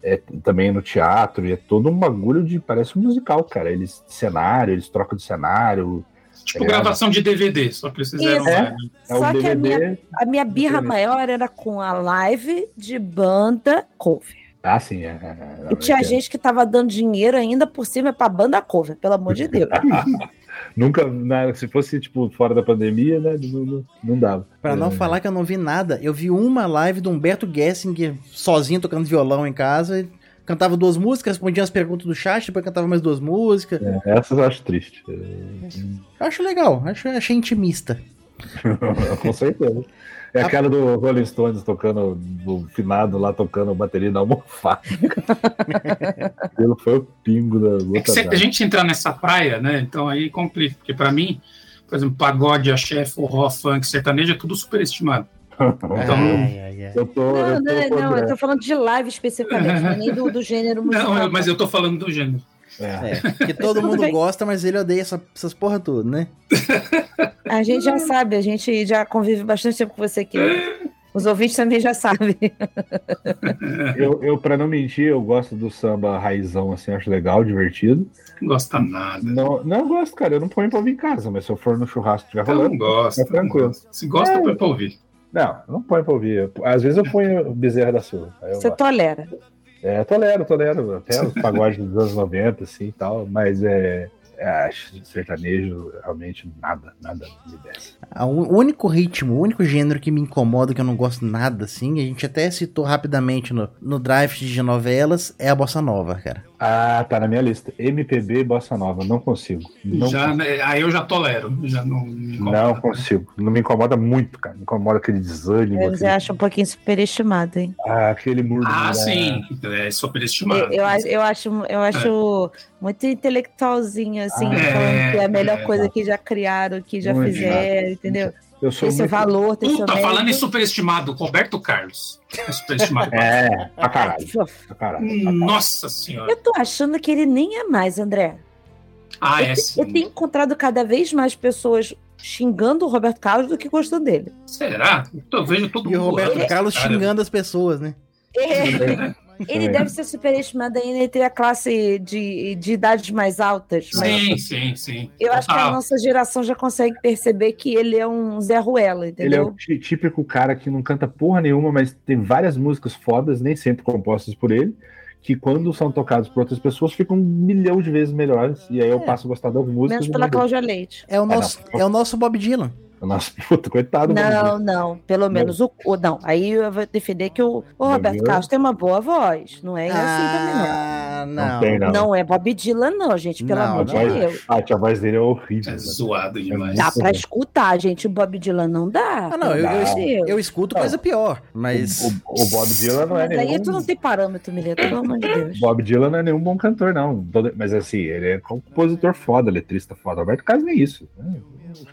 B: é também no teatro, e é todo um bagulho de. Parece um musical, cara. Eles cenário, eles trocam de cenário.
E: Tipo
B: É.
E: gravação de DVD, só que eles fizeram.
D: Isso.
E: live.
B: É
D: Só
B: um
D: que a minha, a minha birra
B: DVD.
D: maior era com a live de banda cover.
B: Ah, sim, é. é, é,
D: E tinha
B: é.
D: gente que tava dando dinheiro ainda por cima pra banda cover, pelo amor de Deus. (laughs)
B: Nunca, na- se fosse, tipo, fora da pandemia, né? Não, não, não dava.
C: Pra não
B: É.
C: falar que eu não vi nada, eu vi uma live do Humberto Gessinger sozinho tocando violão em casa. Cantava duas músicas, respondia as perguntas do chat, depois cantava mais duas músicas.
B: É, essas eu acho triste.
C: Eu acho legal, acho, achei intimista. (laughs)
B: Com certeza. É aquela do Rolling Stones tocando, do finado lá tocando bateria na almofada. (laughs) Aquilo foi o pingo da
E: É
B: gota
E: que se a gente entrar nessa praia, né? Então aí complica. Porque pra mim, por exemplo, pagode, axé, forró, funk, sertanejo é tudo superestimado. (laughs) Então,
C: Ai, ai, ai.
B: Eu tô.
D: Não,
B: eu tô
D: não, não, eu tô falando de live especificamente, não é nem do, do gênero (laughs) musical.
E: Não, mas eu tô falando do gênero.
C: É, que todo mundo
D: bem.
C: gosta, mas ele odeia essa- essas porra tudo, né?
D: A gente já sabe, a gente já convive bastante tempo com você aqui. Os ouvintes também já sabem.
B: Eu, eu, pra não mentir, eu gosto do samba raizão, assim, acho legal, divertido.
E: Não gosta nada.
B: Não, não eu gosto, cara, eu não ponho pra ouvir em casa, mas se eu for no churrasco estiver
E: Eu não
B: rolando.
E: gosto.
B: É tranquilo.
E: Se gosta,
B: É.
E: põe pra ouvir.
B: Não, não ponho pra ouvir. Às vezes eu ponho Bezerra da Silva. eu
D: Você
B: gosto.
D: tolera.
B: É, tolero, tolero. Até os pagodes dos anos 90, assim e tal, mas é. é, sertanejo, realmente nada, nada me desce.
C: A u- O único ritmo, o único gênero que me incomoda, que eu não gosto nada, assim, a gente até citou rapidamente no, no draft de novelas, é a bossa nova, cara.
B: Ah, tá na minha lista. MPB e Bossa Nova, não consigo. Não,
E: já,
B: consigo.
E: né, aí eu já tolero. Já não
B: não consigo. Não me incomoda muito, cara. Me incomoda aquele desânimo.
D: Você
B: Aquele,
D: acha um pouquinho superestimado, hein?
B: ah, aquele muro.
E: Ah, sim. É superestimado.
D: Eu, eu, acho- eu acho, eu acho muito intelectualzinho, assim,
B: Ah.
D: falando que é a melhor
E: É,
D: coisa que já criaram, que já
B: Muito
D: fizeram, entendeu?
B: Eu sou
D: Tem seu
B: muito...
D: valor, tem seu
E: Puta, falando em
D: mérito.
E: superestimado, Roberto Carlos. É superestimado. (laughs)
B: É, pra caralho. Pra caralho. pra caralho.
E: Nossa senhora.
D: Eu tô achando que ele nem é mais, André.
E: Ah,
D: eu,
E: é sim.
D: eu tenho encontrado cada vez mais pessoas xingando o Roberto Carlos do que gostando dele.
E: Será? Eu vejo todo
C: E o
E: mundo.
C: Roberto
E: zoando
C: Carlos
E: esse cara.
C: xingando as pessoas, né?
D: Ele deve ser superestimado ainda entre a classe de, de idades mais altas. mas
E: Sim, sim, sim.
D: eu acho que a
E: Total.
D: nossa geração já consegue perceber que ele é um Zé Ruela,
B: Ele é
D: entendeu?
B: o tí- típico cara que não canta porra nenhuma, mas tem várias músicas fodas, nem sempre compostas por ele, que quando são tocados por outras pessoas ficam um milhão de vezes melhores. E aí eu
D: É.
B: passo a gostar das músicas.
D: Menos pela Cláudia Leite.
C: É o
B: não.
C: nosso, é o nosso Bob Dylan.
B: Nossa, (laughs) puta, coitado.
D: Não,
B: mano.
D: não. Pelo menos o, o- Não, aí eu vou defender que o, o Roberto
B: Dylan?
D: Carlos tem uma boa voz. Não é assim também, não.
C: Ah,
B: Não
C: não.
B: tem, não.
D: Não é Bob Dylan, não, gente, pelo
C: Não,
D: amor de
B: voz,
D: Deus.
B: ah, a voz dele é horrível.
E: É
B: mano.
E: zoado demais.
D: Dá pra
B: né?
D: escutar, gente. O Bob Dylan não dá.
C: Ah, não, eu,
B: Não.
C: eu, eu escuto
B: Não.
C: coisa pior, mas...
B: O, o Bob Dylan não é
D: Mas aí
B: nenhum.
D: tu não tem parâmetro, Mileto, pelo amor de Deus.
B: Bob Dylan não é nenhum bom cantor, não. Mas assim, ele é compositor foda, letrista foda. Roberto Carlos nem isso. É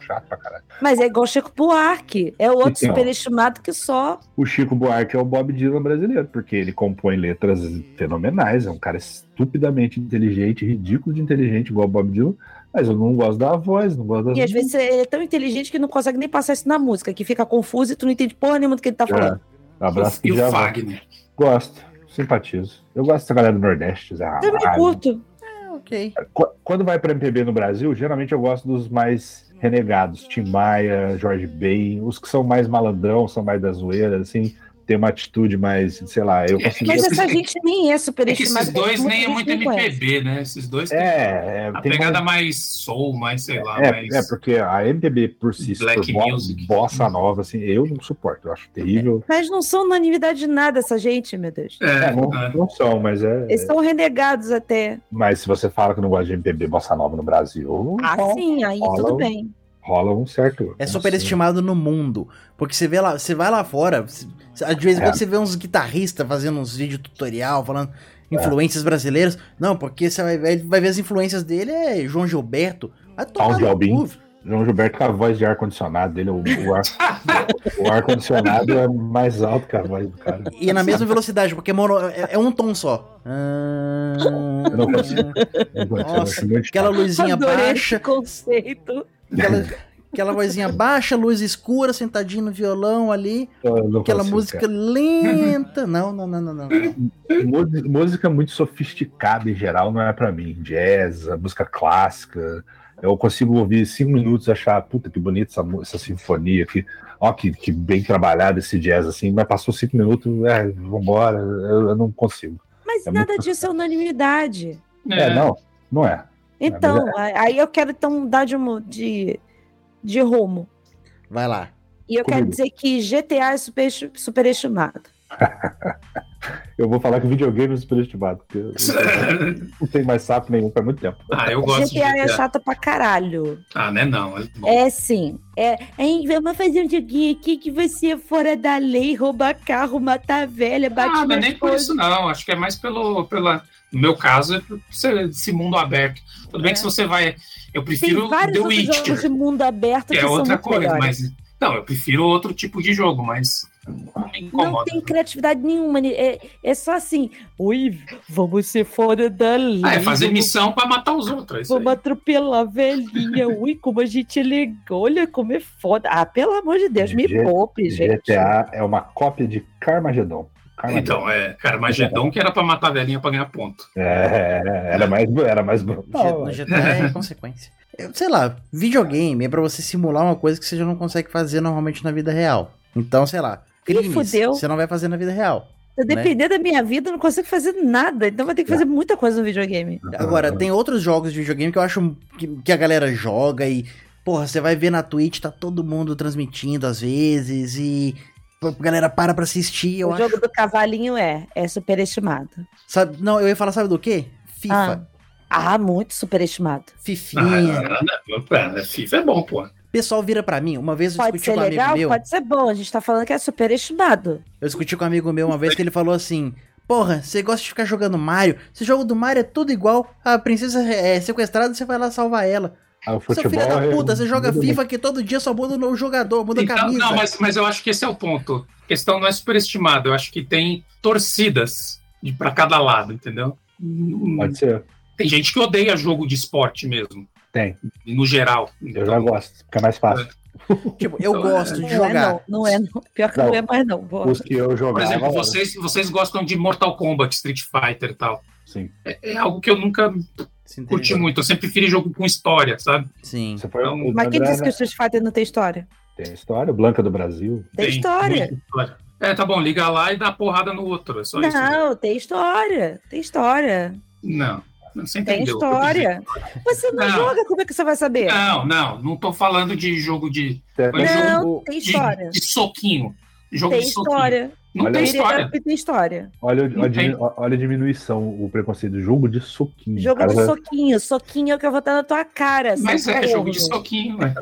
B: chato pra caralho.
D: Mas é igual Chico Buarque. É outro
B: Então.
D: superestimado que só.
B: O Chico Buarque é o Bob Dylan brasileiro, porque ele compõe letras fenomenais, é um cara estupidamente inteligente, ridículo de inteligente, igual o Bob Dylan, mas eu não gosto da voz, não gosto das
D: E às vezes ele é tão inteligente que não consegue nem passar isso na música, que fica confuso e tu não entende porra nenhuma do que ele tá falando.
B: Abraço
E: E o. Fagner.
B: Gosto, simpatizo. Eu gosto dessa galera do Nordeste, Zé
D: Também
B: Ramalho.
D: curto.
C: Ok.
B: Qu- Quando vai pra MPB no Brasil, geralmente eu gosto dos mais renegados, Tim Maia, Jorge Ben, os que são mais malandrão, são mais da zoeira, assim, tem uma atitude mais, sei lá, eu
E: É,
B: consigo...
D: Mas essa gente nem é
E: É que
D: superestimada.
E: esses dois nem é muito. MPB, né? Esses dois têm
B: É, é,
E: a pegada
B: mais-
E: mais soul, mais sei lá,
B: É,
E: mais.
B: é, porque a MPB por si,
E: Black music.
B: bossa nova, assim, eu não suporto, eu acho terrível.
D: Mas não são unanimidade de nada essa gente, meu Deus.
E: É,
B: É, não,
E: é.
B: não são, mas é.
D: Eles são renegados até.
B: Mas se você fala que não gosta de MPB bossa nova no Brasil,
D: Ah, sim, aí tudo bem.
B: Rola um certo.
C: É superestimado no mundo. Porque você vê lá, você vai lá fora, se- de vez em
B: É.
C: quando você vê uns guitarristas fazendo uns vídeos tutorial, falando influências brasileiras. Não, porque você vai, ver- vai ver as influências dele, é João Gilberto. Vai tomar cu.
B: João Gilberto com a voz de ar-condicionado dele, o, o ar- o ar-condicionado é mais alto que a voz do cara.
C: E é na mesma velocidade, porque mono- é, é um tom só. Ah,
B: Eu não consigo.
C: Nossa, aquela luzinha
D: Adorei
C: baixa,
D: esse conceito.
C: Aquela, (laughs) aquela vozinha baixa, luz escura, sentadinho no violão ali, aquela música
B: cara.
C: lenta. Não, não, não, não, não.
B: Música- Música muito sofisticada em geral não é pra mim. Jazz, música clássica. Eu consigo ouvir cinco minutos e achar, puta que bonita essa, essa sinfonia aqui. Ó, que, que bem trabalhado esse jazz assim, mas passou cinco minutos, é, vambora, eu, eu não consigo.
D: Mas
B: É
D: nada
B: muito-
D: disso é unanimidade.
B: É, não, não é.
D: Então, aí eu quero então mudar de, de, de rumo.
C: Vai lá.
D: E eu quero
B: Comigo.
D: dizer que GTA é super, superestimado. (laughs)
B: Eu vou falar que videogame é superestimado, porque eu- eu não tem mais sapo nenhum faz muito tempo.
E: ah, eu gosto de
D: GTA é
E: GTA.
D: chata pra caralho.
E: Ah, né? Não. É bom.
D: É sim. É, hein, vamos fazer um joguinho aqui que você é fora da lei, rouba carro, mata a velha, bate
E: Ah, não é
D: nas
E: nem por isso, não. Acho que é mais pelo. Pela... No meu caso, é por ser esse mundo aberto. Tudo bem
D: É.
E: que se você vai. Eu
D: Tem
E: prefiro
D: vários
E: The
D: outros jogos de mundo aberto
E: que
D: que,
E: é outra coisa,
D: melhores.
E: mas. Não, eu prefiro outro tipo de jogo, mas
D: Não tem criatividade nenhuma. né? É, é só assim. Oi, vamos ser fora da lei.
E: Ah, é fazer
D: vamos-
E: missão pra matar os outros. é isso aí.
D: Vamos atropelar a velhinha. (laughs) Ui, como a gente é legal. Olha como é foda. Ah, pelo amor de Deus, me
B: G-
D: poupe, gente.
B: GTA é uma cópia de Carmageddon. Carmageddon.
E: Então, é, cara, Magedon que era pra matar a velhinha pra ganhar ponto.
B: É, era mais, era mais brutal.
C: GTA é (laughs) consequência. Sei lá, videogame é pra você simular uma coisa que você já não consegue fazer normalmente na vida real. Então, sei lá, crimes
D: fudeu.
C: você não vai fazer na vida real.
D: Se depender da minha vida, eu não consigo fazer nada. Então vai ter que fazer muita coisa no videogame.
C: Agora, tem outros jogos de videogame que eu acho que, que a galera joga e, porra, você vai ver na Twitch, tá todo mundo transmitindo às vezes e a galera para pra assistir. Eu
D: o
C: acho.
D: jogo do cavalinho é, é superestimado.
C: Sabe, não, eu ia falar, sabe do quê? FIFA.
D: Ah, muito superestimado.
E: Ah,
C: Fifinha.
E: é, é, FIFA é bom, pô.
C: Pessoal vira pra mim, uma vez eu
D: Pode
C: discuti
D: ser
C: com um amigo
D: legal,
C: meu.
D: pode ser bom. A gente tá falando que é superestimado.
C: Eu discuti com um amigo meu uma vez que ele falou assim: Porra, você gosta de ficar jogando Mario? Esse jogo do Mario é tudo igual. A princesa é sequestrada, você vai lá salvar ela.
B: Ah, o
C: Seu filho da
B: é-
C: puta, você joga FIFA que todo dia só muda o jogador, muda a
E: Então,
C: camisa.
E: não, mas, mas eu acho que esse é o ponto. A questão não é superestimada. Eu acho que tem torcidas de, pra cada lado, entendeu?
B: Pode ser.
E: Tem gente que odeia jogo de esporte mesmo,
B: Tem.
E: no geral.
B: Eu já gosto. Fica mais fácil.
C: Tipo, eu
E: Então,
C: gosto de
D: Não é
C: jogar.
D: não, não é não. Pior que não,
B: Não.
D: é mais não. Boa.
B: Os que eu jogava.
E: Por exemplo, vocês, vocês gostam de Mortal Kombat, Street Fighter e tal.
B: Sim.
E: É, é algo que eu nunca curti muito. Eu sempre preferi jogo com história, sabe?
C: Sim.
B: Você foi,
E: Então,
D: Mas quem
B: André,
D: disse que o Street Fighter não tem história?
B: Tem história, Blanca do Brasil.
D: Tem história.
E: muita história. É, tá bom, liga lá e dá porrada no outro. É só isso.
D: Não, tem história. Tem história.
E: Não, você
D: Tem
E: entendeu.
D: história. Você não,
E: Não.
D: joga, como é que você vai saber?
E: Não, não, não tô falando de jogo de,
B: Tem-
E: Mas
D: Não,
E: jogo
D: tem
E: de,
D: história.
E: de soquinho. Jogo
D: Tem
E: de soquinho.
D: história.
E: Não
B: Olha
E: tem história.
D: Tem, tem história.
B: Olha,
E: Não
B: olha,
E: tem.
B: olha a diminuição, o preconceito. Jogo de soquinho.
D: Jogo
B: cara,
D: de soquinho. Soquinho é o que eu vou dar na tua cara.
E: Mas
D: seu
E: é jogo de soquinho, né?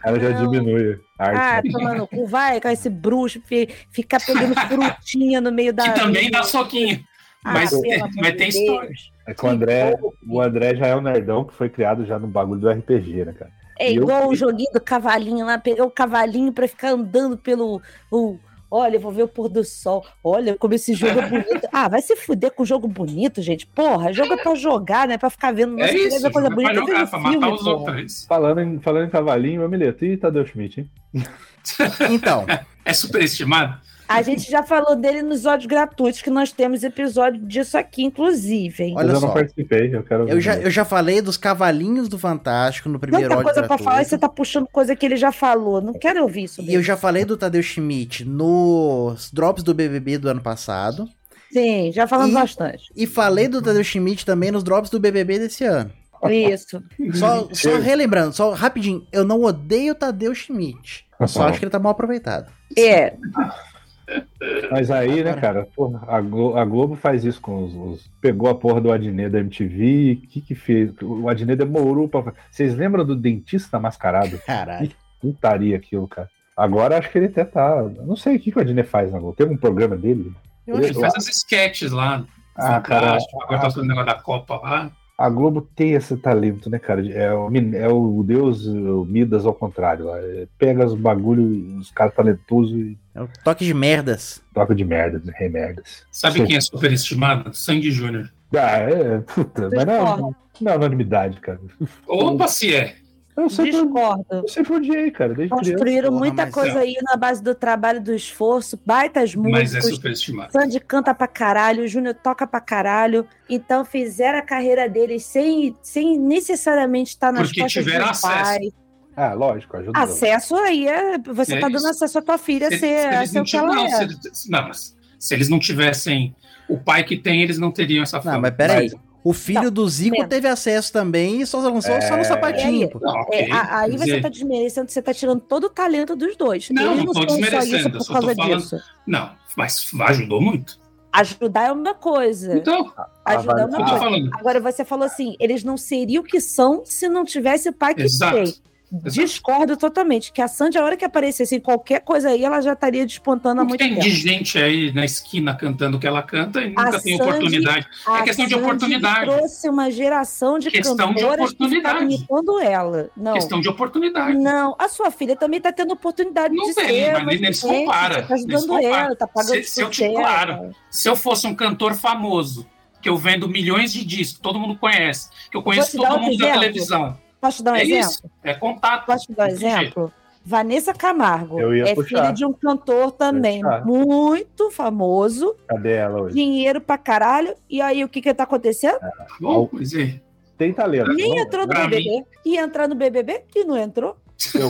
B: cara já
D: Não.
B: diminui a
D: Ah,
B: arte.
D: toma no cu, vai com esse bruxo, fi- ficar pegando (laughs) frutinha no meio da.
E: Que também dá soquinho.
D: Ah,
E: Mas, é, mas tem
D: Deus.
E: história.
B: É que o André, o André já é um nerdão que foi criado já no bagulho do RPG, né, cara?
D: É
B: E eu-
D: igual o joguinho do cavalinho lá, pegar o cavalinho pra ficar andando pelo. O, olha, eu vou ver o pôr do sol. Olha como esse jogo é (laughs) bonito. Ah, vai se fuder com jogo bonito, gente. Porra, jogo é pra jogar, né? Pra ficar vendo.
E: É
D: Nossa,
E: isso,
D: ver coisa
E: é pra
D: bonita,
E: jogar,
D: veja
E: pra
D: filme,
E: matar os
D: porra.
E: outros.
B: Falando em, falando em cavalinho, meu milheto. Ih, Tadeu Schmidt, hein?
C: Então, (laughs)
E: É superestimado?
D: A gente já falou dele nos ódios gratuitos, que nós temos episódio disso aqui, inclusive. hein?
C: Olha
B: eu
C: só.
B: não participei, eu quero
C: eu já,
B: ver.
C: eu já falei dos cavalinhos do Fantástico no primeiro
D: Tanta
C: ódio
D: coisa pra
C: gratuito.
D: falar e você tá puxando coisa que ele já falou. Não quero ouvir isso.
C: E eu já falei do Tadeu Schmidt nos drops do BBB do ano passado.
D: Sim, já falamos
C: E-
D: bastante.
C: E falei do Tadeu Schmidt também nos drops do BBB desse ano.
D: Isso.
C: Só, só relembrando, só rapidinho, eu não odeio o Tadeu Schmidt. Eu só acho que ele tá mal aproveitado.
D: É.
B: Mas aí, né, cara, porra, a, Glo- a Globo faz isso com os, os- Pegou a porra do Adnet da MTV, o que que fez? O Adnet demorou pra. Vocês lembram do dentista mascarado?
C: Caralho.
B: Putaria aquilo, cara. Agora acho que ele até tá. Não sei o que, que o Adnet faz na Globo. Tem um programa dele?
C: Eu
B: Ele
C: acho
E: Ele faz as sketches lá.
B: Ah, cara.
E: Fantástico, agora tá fazendo o negócio da Copa lá.
B: A Globo tem esse talento, né, cara? É o, min- é o Deus o Midas ao contrário. Lá. É, Pega os bagulho, os caras talentosos e
C: É o toque de merdas.
B: toca de merda, de remerdas.
E: Sabe
B: Sim.
E: quem é superestimado? Sandy Júnior.
B: Ah, é, puta, mas não,
D: Discordo.
B: não é unanimidade, cara.
E: Opa, se é.
B: Eu sempre,
D: Discordo.
B: eu sempre odiei, cara, desde criança.
D: Construíram
C: porra,
D: muita
C: mas
D: coisa
E: é.
D: aí na base do trabalho, do esforço, baitas
E: Mas é superestimado.
D: Sandy canta pra caralho, o Júnior toca pra caralho. Então fizeram a carreira deles sem, sem necessariamente estar nas
E: Porque
D: costas
E: tiveram acesso.
D: pais.
B: Ah, lógico, ajuda.
D: Acesso aí é. Você
E: É
D: tá dando
E: isso.
D: acesso à tua filha a
E: Se-
D: ser,
E: se
D: a
E: eles
D: ser
E: não
D: o que ela
E: tivessem- não,
D: é.
E: se eles- não, mas se eles não tivessem o pai que tem, eles não teriam essa fama.
C: Não, mas peraí. O filho
D: Não,
C: do Zico
D: mesmo.
C: teve acesso também e só lançou só no
B: É.
C: sapatinho. pô.
E: Não, ok.
D: É, a- aí você
E: dizer,
D: tá desmerecendo, você tá tirando todo o talento dos dois.
E: Não,
D: Eles
E: não tô
D: isso
E: desmerecendo,
D: por causa
E: falando-
D: disso.
E: Não, mas ajudou muito.
D: Ajudar é uma coisa.
E: Então,
D: Ajudar é uma coisa.
E: falando.
D: Agora você falou assim, eles não seriam o que são se não tivesse o pai que
E: Exato.
D: tem. Discordo totalmente. Que a Sandy, a hora que aparecesse em qualquer coisa aí, ela já estaria despontando há
E: que
D: muito
E: tem
D: tempo.
E: de gente aí na esquina cantando o que ela canta e nunca
D: A
E: tem
D: Sandy-
E: oportunidade. É questão de
D: Sandy
E: oportunidade.
D: trouxe uma geração de
E: Questão de
D: cantoras que ficaram
E: oportunidade.
D: imitando ela. Não.
E: Questão de oportunidade.
D: Não, a sua filha também está tendo oportunidade
E: Não
D: de
E: tem,
D: ser.
E: mas
D: uma
E: nem se compara,
D: Tá
E: se
D: ajudando
E: compara.
D: ela, tá pagando
E: Se- se eu te- claro. Se eu fosse um cantor famoso, que eu vendo milhões de discos, todo mundo conhece, que eu conheço todo mundo da televisão.
D: Posso te dar um
E: é
D: exemplo?
E: isso. É contato.
D: Posso te dar um exemplo? Vanessa Camargo
B: Eu ia
D: é
B: puxar.
D: filha de um cantor também muito famoso,
B: Cadê ela hoje?
D: dinheiro pra caralho. E aí o que que tá acontecendo?
E: Bom, mas é.
B: Tem talento.
D: Nem
B: não-
D: entrou no
E: pra
D: BBB. Ia entrar no BBB e não entrou.
B: Eu,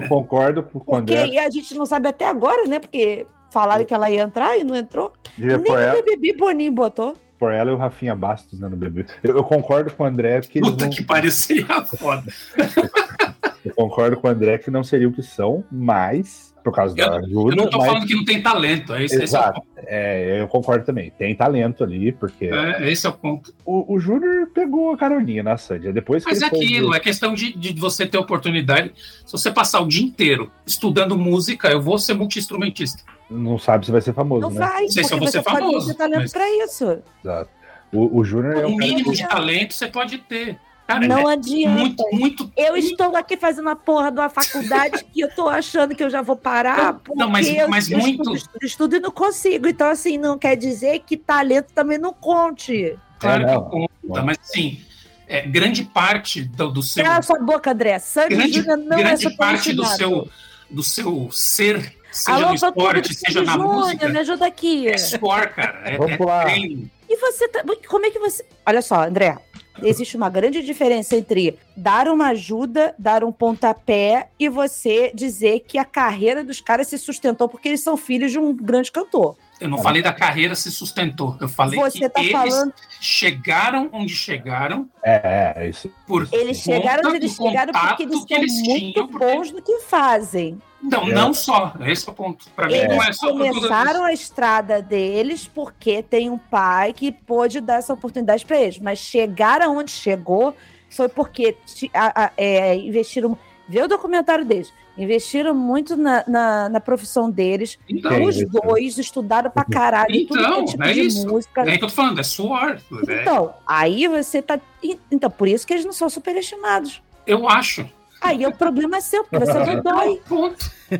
B: eu concordo com o
D: Porque
B: André.
D: a gente não sabe até agora, né? Porque falaram que ela ia entrar e não entrou.
B: Devia
D: Nem
B: ela,
D: BBB Boninho botou.
B: Pôr ela e o Rafinha Bastos né, no bebê. Eu, eu concordo com o André que
E: Puta
B: não,
E: que pariu, seria foda. (laughs)
B: eu concordo com o André que não seria o que são, mas por causa da
E: Eu
B: ajuda.
E: não tô
B: mas-
E: falando que não tem talento. É esse é,
B: Exato. É, eu concordo também. Tem talento ali, porque
E: É, esse é o ponto.
B: o, o Júnior pegou a caroninha na Sandy. Depois que
E: Mas é
B: ele foi-
E: aquilo, é questão de, de você ter oportunidade. Se você passar o dia inteiro estudando música, eu vou ser multi-instrumentista.
B: Não sabe se vai ser famoso,
D: Não
B: né?
D: vai,
E: sei se eu vou ser
D: você
E: famoso,
D: ter talento
E: mas-
D: pra isso.
B: Exato. O, o Júnior é
E: Um
B: cara
E: mínimo
B: que-
E: de talento você pode ter. Cara,
D: Não
E: é
D: adianta.
E: muito, muito.
D: Eu estou aqui fazendo a porra de uma faculdade que eu tô achando que eu já vou parar.
E: Não, não, mas- mas
D: eu
E: muito-
D: Estudo, estudo, estudo e não consigo. Então, assim, não quer dizer que talento também não conte.
E: Claro
B: É,
E: que
B: não.
E: conta,
B: Não.
E: mas assim, é, grande parte do, do seu.
D: Cala a sua boca, André. Sandy
E: grande
D: Júnior não é
E: grande parte do seu, do seu ser, seja
D: Alô,
E: no esporte, seja na
D: Júnior,
E: música,
D: me ajuda aqui.
E: é suor, cara. É,
B: Vamos
E: é
B: lá.
E: treino.
D: E você tá. Como é que você. Olha só, André. Existe uma grande diferença entre dar uma ajuda, dar um pontapé e você dizer que a carreira dos caras se sustentou porque eles são filhos de um grande cantor.
E: Eu não falei da carreira se sustentou. Eu falei
D: Você
E: que
D: tá
E: eles
D: falando.
E: chegaram onde chegaram
B: É, é, isso.
E: por
D: Eles
E: conta
D: chegaram onde eles chegaram porque eles são
E: eles
D: muito
E: tinham, porque-
D: bons no que fazem.
E: Não,
B: É.
E: não só. Esse é o ponto. Pra mim, não é
D: Eles
E: só
D: começaram a estrada deles porque tem um pai que pôde dar essa oportunidade para eles. Mas chegar aonde chegou foi porque a- a- é, investiram. Vê o documentário deles. Investiram muito na, na, na profissão deles.
E: Então.
D: Os dois estudaram pra caralho tudo que
E: Então,
D: é tipo
E: é
D: de
E: isso.
D: música.
E: é que eu tô falando, é suor. É,
D: Então, aí você tá. Então, por isso que eles não são superestimados.
E: eu acho.
D: Aí o problema é seu, porque você não dói. (laughs)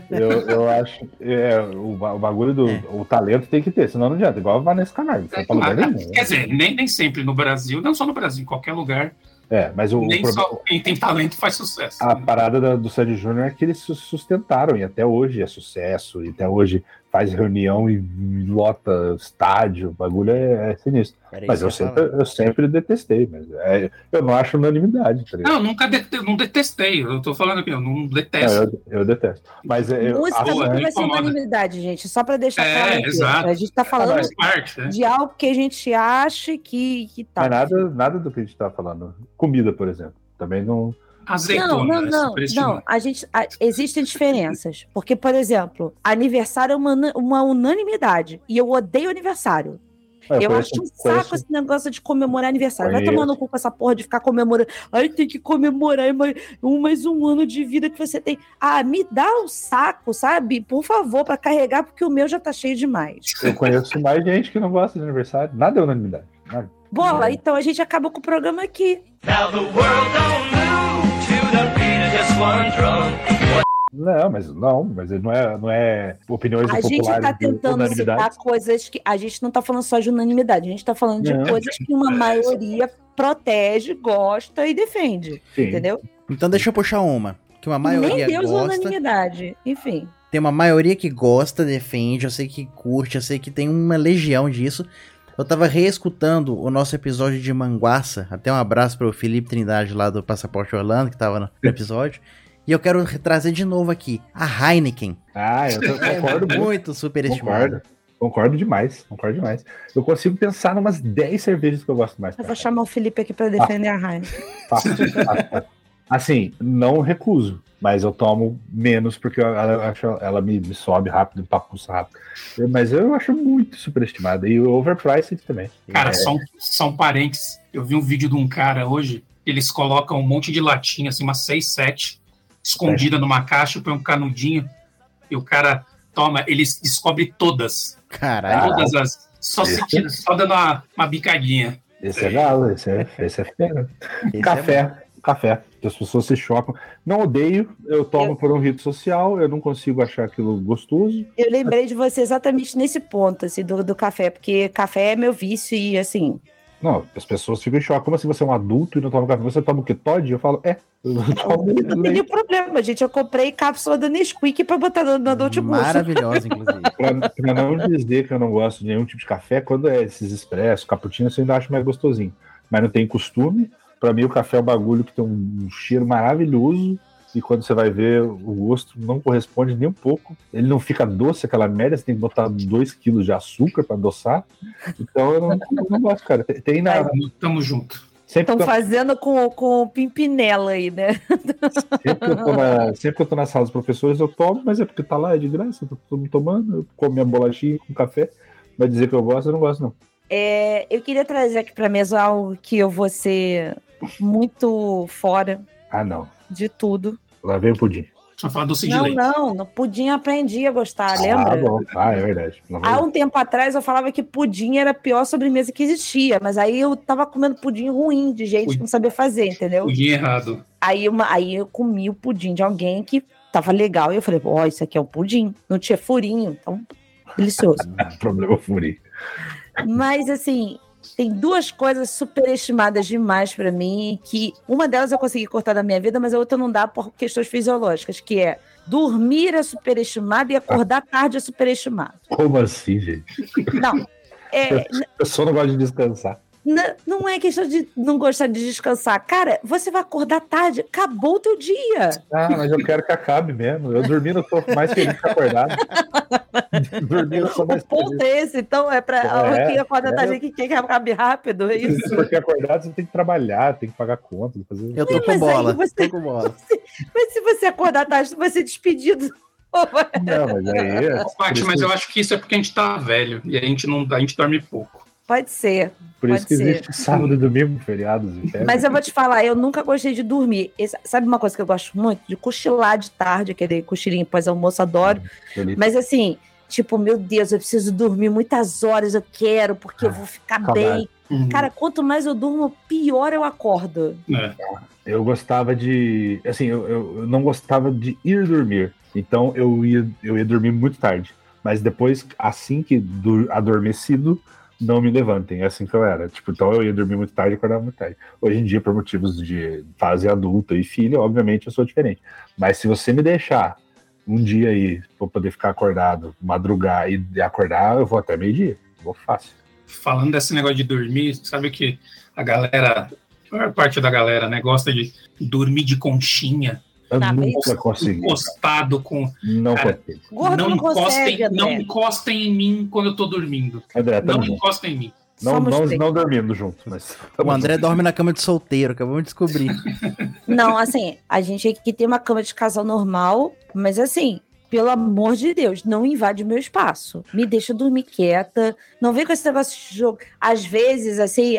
B: Eu, eu acho é, o, o bagulho do
C: É.
B: o talento tem que ter, senão não adianta. Igual a Vanessa Camargo. Foi pra lugar
E: Ah,
B: nenhum.
E: Quer dizer, nem, nem sempre no Brasil, não só no Brasil, em qualquer lugar,
B: É, mas o, o
E: nem
B: problema-
E: só quem tem talento faz sucesso.
B: a parada da- do Sandy Júnior é que eles se sustentaram e até hoje é sucesso, e até hoje faz reunião e lota estádio, o bagulho é, é sinistro. Mas eu
C: ia
B: sempre,
C: falar.
B: eu sempre detestei, mas é- eu não acho unanimidade, tá?
E: Não, nunca dete- não detestei. Eu tô falando aqui, eu não
B: Não,
E: detesto.
B: eu, eu detesto. Mas é, eu,
D: Música
B: Sandy-
D: vai ser unanimidade, gente. Só pra deixar
E: É,
D: claro. A gente tá falando
E: Faz parte, né?
D: de algo que a gente acha que, que tá.
B: mas nada, nada do que a gente tá falando. Comida, por exemplo. Também não.
E: Azeitona,
D: Não, não,
E: é
D: não, não. A gente, a- existem diferenças. Porque, por exemplo, aniversário é uma, uma unanimidade. E eu odeio aniversário.
B: É,
D: Eu
B: conheço-
D: acho um saco
B: conheço-
D: esse negócio de comemorar aniversário. Vai
B: Conheço.
D: tomar no cu com essa porra de ficar comemorando. Ai, tem que comemorar mais um, mais um ano de vida que você tem. Ah, me dá um saco, sabe? Por favor, pra carregar, porque o meu já tá cheio demais.
B: Eu conheço mais gente que não gosta de aniversário. Nada é unanimidade. Nada.
D: Bola,
B: É.
D: então a gente acaba com o programa aqui.
F: Now the world don't move
B: Não, mas não, mas não é, não é opiniões
D: A gente
B: populares
D: tá
B: de
D: tentando
B: unanimidade.
D: citar coisas que. A gente não tá falando só de unanimidade, a gente tá falando de
B: Não.
D: coisas que uma maioria protege, gosta e defende.
B: Sim.
D: Entendeu?
C: Então deixa eu puxar uma. Que uma
D: Nem
C: maioria
D: Deus
C: gosta.
D: unanimidade. Enfim.
C: Tem uma maioria que gosta, defende, eu sei que curte, eu sei que tem uma legião disso. Eu tava reescutando o nosso episódio de Manguaça. Até um abraço pro Felipe Trindade lá do Passaporte Orlando, que tava no episódio. E eu quero trazer de novo aqui a Heineken.
B: Ah, eu (laughs)
C: É
B: concordo muito.
C: muito superestimada.
B: Concordo. Concordo demais, concordo demais. Eu consigo pensar em umas 10 cervejas que eu gosto mais.
D: Eu vou chamar o Felipe aqui pra defender a Heineken.
B: Fácil, fácil, fácil. Assim, não recuso, mas eu tomo menos porque ela, acho, ela me, me sobe rápido, me papuça rápido. Mas eu acho muito superestimada. E o overpriced também.
E: Cara,
B: É,
E: só, só um parênteses. Eu vi um vídeo de um cara hoje, eles colocam um monte de latinha, assim, umas 6, 7, escondida numa caixa, põe um canudinho e o cara toma, ele descobre todas.
C: Caralho.
E: Todas as. Só, sentindo, só dando uma, uma bicadinha.
B: Esse é galo, esse é, esse é fera.
C: Esse é
B: Café, café. As pessoas se chocam. Não odeio, eu tomo por um rito social, eu não consigo achar aquilo gostoso.
D: Eu lembrei de você exatamente nesse ponto, assim, do, do café, porque café é meu vício e, assim,
B: Não, as pessoas ficam em choque. Como assim você é um adulto e não toma café? Você toma o que? Todd? Eu falo, é. Eu tomo
D: não tem nenhum problema, gente. Eu comprei cápsula da Nesquik pra botar no meu notebook.
C: Maravilhosa, inclusive. (laughs)
B: Pra, pra não dizer que eu não gosto de nenhum tipo de café, quando é esses expressos, cappuccino, eu ainda acho mais gostosinho. Mas não tem costume. Pra mim, o café é um bagulho que tem um cheiro maravilhoso. E quando você vai ver, o gosto não corresponde nem um pouco. Ele não fica doce, aquela merda. Você tem que botar 2 quilos de açúcar pra adoçar. Então eu não, eu não gosto, cara. Tem na.
E: Tamo junto.
D: Estão
B: eu,
D: fazendo com, com pimpinela aí, né?
B: sempre, que eu tô na, sempre que eu tô na sala dos professores, eu tomo, mas é porque tá lá, é de graça. Eu tô, tô me tomando, eu como minha bolachinha com café. Vai dizer que eu gosto, eu não gosto, não.
D: É, eu queria trazer aqui pra mesa algo que eu vou ser muito fora
B: Ah, não.
D: De tudo.
B: Lá vem o pudim.
E: Só falar doce de
D: Não,
E: leite.
D: não, no pudim eu aprendi a gostar, lembra?
B: Ah, bom. Ah, é verdade. De
D: Há um tempo atrás eu falava que pudim era a pior sobremesa que existia, mas aí eu tava comendo pudim ruim, de gente que não sabia fazer, entendeu?
E: Pudim errado.
D: Aí, uma, aí eu comi o pudim de alguém que tava legal, e eu falei, ó, isso aqui é um pudim, não tinha furinho, então, delicioso. (laughs)
B: Problema furi.
D: Mas assim, tem duas coisas superestimadas demais pra mim, que uma delas eu consegui cortar da minha vida, mas a outra não dá por questões fisiológicas, que é dormir é superestimado e acordar tarde é superestimado.
B: Como assim, gente?
D: Não, é, (laughs)
B: Eu só não gosto de descansar.
D: Não é questão de não gostar de descansar. Cara, você vai acordar tarde, acabou o teu dia.
B: Ah, mas eu quero que acabe mesmo. Eu dormindo, eu tô mais feliz que acordado. (laughs) dormindo, eu sou mais
D: O ponto
B: feliz.
D: é esse, então é pra
B: É, (laughs)
D: quem acorda
B: é.
D: tarde que quer que acabe rápido, é isso.
B: Porque acordado você tem que trabalhar, tem que pagar conta. Fazer...
C: Eu tô
D: Sim,
C: com bola.
D: você-
C: Tô com bola. (laughs)
D: Mas se você acordar tarde, você vai ser despedido.
B: Não, mas aí. é-
E: mas eu acho que isso é porque a gente tá velho e a gente não a gente dorme pouco.
D: Pode ser.
B: Por isso
D: pode
B: que
D: ser.
B: existe sábado e domingo, feriados. e férias.
D: Mas eu vou te falar, eu nunca gostei de dormir. Sabe uma coisa que eu gosto muito? De cochilar de tarde, aquele cochilinho pós-almoço, adoro.
B: Feliz.
D: Mas assim, tipo, meu Deus, eu preciso dormir muitas horas, eu quero, porque eu vou ficar bem. Cara, quanto mais eu durmo, pior eu acordo.
E: É.
B: Eu gostava de. Assim, eu, eu, eu não gostava de ir dormir. Então eu ia, eu ia dormir muito tarde. Mas depois, assim que do, adormecido, não me levantem. É assim que eu era. Tipo, então eu ia dormir muito tarde e acordava muito tarde. Hoje em dia, por motivos de fase adulta e filho, obviamente eu sou diferente. Mas se você me deixar um dia aí pra poder ficar acordado, madrugar e acordar, eu vou até meio-dia. Vou fácil.
E: Falando desse negócio de dormir, sabe que a galera, a maior parte da galera, né, gosta de dormir de conchinha,
B: Eu
D: mas
B: nunca consegui.
E: encostado com.
B: Não
E: Cara,
B: consegui.
D: Gordo não, consegue,
E: encostem, não encostem em mim quando eu tô dormindo.
B: André,
E: Não encostem em mim.
B: Não,
D: Somos
B: não, não dormindo junto, mas.
C: O André dorme na cama de solteiro, acabamos de descobrir. (laughs)
D: Não, assim, a gente aqui tem uma cama de casal normal, mas assim, pelo amor de Deus, não invade o meu espaço. Me deixa dormir quieta. Não vem com esse negócio de jogo. Às vezes, assim,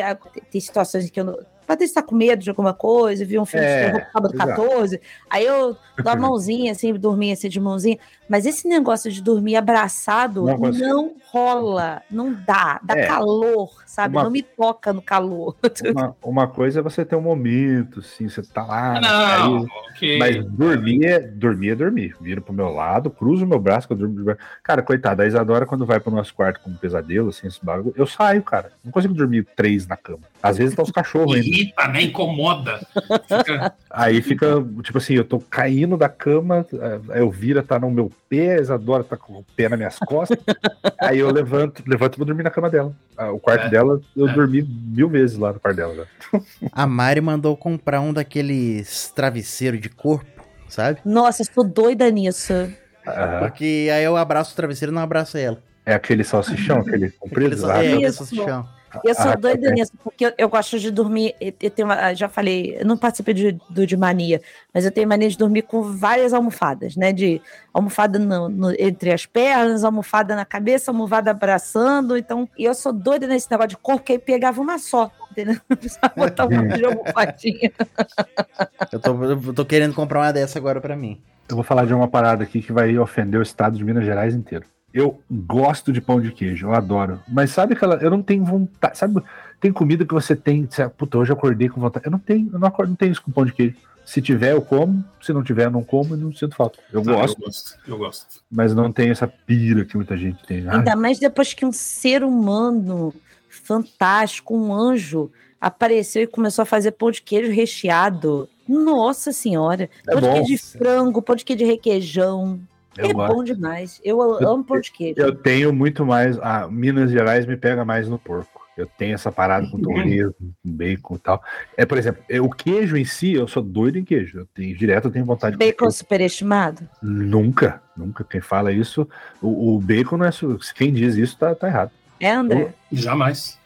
D: tem situações que eu não. Pode estar com medo de alguma coisa, vi um filme
B: É,
D: de terror sábado
B: exato.
D: 14, aí eu dou a mãozinha, assim, dormir assim de mãozinha. Mas esse negócio de dormir abraçado
B: Não
D: não rola, não dá, dá
B: É.
D: calor, sabe?
B: Uma-
D: Não me toca no calor. (laughs)
B: Uma, uma coisa é você ter um momento, assim, você tá lá.
E: não,
B: aí-
E: ok.
B: Mas dormir é, dormir é dormir. Viro pro meu lado, cruzo o meu braço, que eu durmo. Cara, coitada, a Isadora, quando vai pro nosso quarto com um pesadelo, assim, esse bagulho, eu saio, cara. Não consigo dormir três na cama. Às vezes tá os cachorros ainda.
E: Irrita, né? Incomoda. Fica- (laughs)
B: Aí fica, tipo assim, eu tô caindo da cama, a Elvira tá no meu pé, a Isadora tá com o pé nas minhas costas. (laughs) aí eu levanto, levanto e vou dormir na cama dela. Ah, O quarto
E: É,
B: dela, eu
E: é.
B: dormi mil vezes lá no quarto dela. já. (laughs)
C: A Mari mandou comprar um daqueles travesseiros de corpo, sabe?
D: Nossa, eu sou doida nisso.
C: Porque aí eu abraço o travesseiro e não abraço ela.
B: É aquele salsichão, aquele comprido.
C: Aquele é, aquele salsichão.
D: Eu sou
B: Ah,
D: doida
B: ok.
D: nisso, porque eu, eu gosto de dormir. Eu, eu tenho uma- já falei, eu não participei de- do de mania, mas eu tenho mania de dormir com várias almofadas, né? De almofada no- no- entre as pernas, almofada na cabeça, almofada abraçando. Então, e eu sou doida nesse negócio de corpo, que aí pegava uma só. entendeu? (laughs) Só botar um monte de almofadinha.
C: Eu tô, eu tô querendo comprar uma dessa agora pra mim.
B: Eu vou falar de uma parada aqui que vai ofender o estado de Minas Gerais inteiro. Eu gosto de pão de queijo, eu adoro. Mas sabe aquela. Eu não tenho vontade. Sabe, tem comida que você tem. Você, puta, hoje eu acordei com vontade. Eu não tenho, eu não, acordo, não tenho isso com pão de queijo. Se tiver, eu como. Se não tiver, eu não como e não sinto falta. Eu
E: Ah,
B: gosto,
E: Eu gosto, eu gosto.
B: mas não tenho essa pira que muita gente tem. Ah,
D: Ainda mais depois que um ser humano fantástico, um anjo, apareceu e começou a fazer pão de queijo recheado. Nossa senhora!
B: É
D: pão de
B: bom.
D: queijo de frango, pão de queijo de requeijão.
B: Eu
D: é
B: gosto.
D: bom demais. Eu amo pão de queijo.
B: Eu tenho muito mais. A Minas Gerais me pega mais no porco. Eu tenho essa parada com (laughs) torresmo, com bacon e tal. É, por exemplo, é, o queijo em si, eu sou doido em queijo. Eu tenho, direto eu tenho vontade de comer
D: Bacon superestimado?
B: Nunca, nunca. Quem fala isso, o, o bacon não é. su- Quem diz isso tá, tá errado.
D: É, André?
E: Jamais.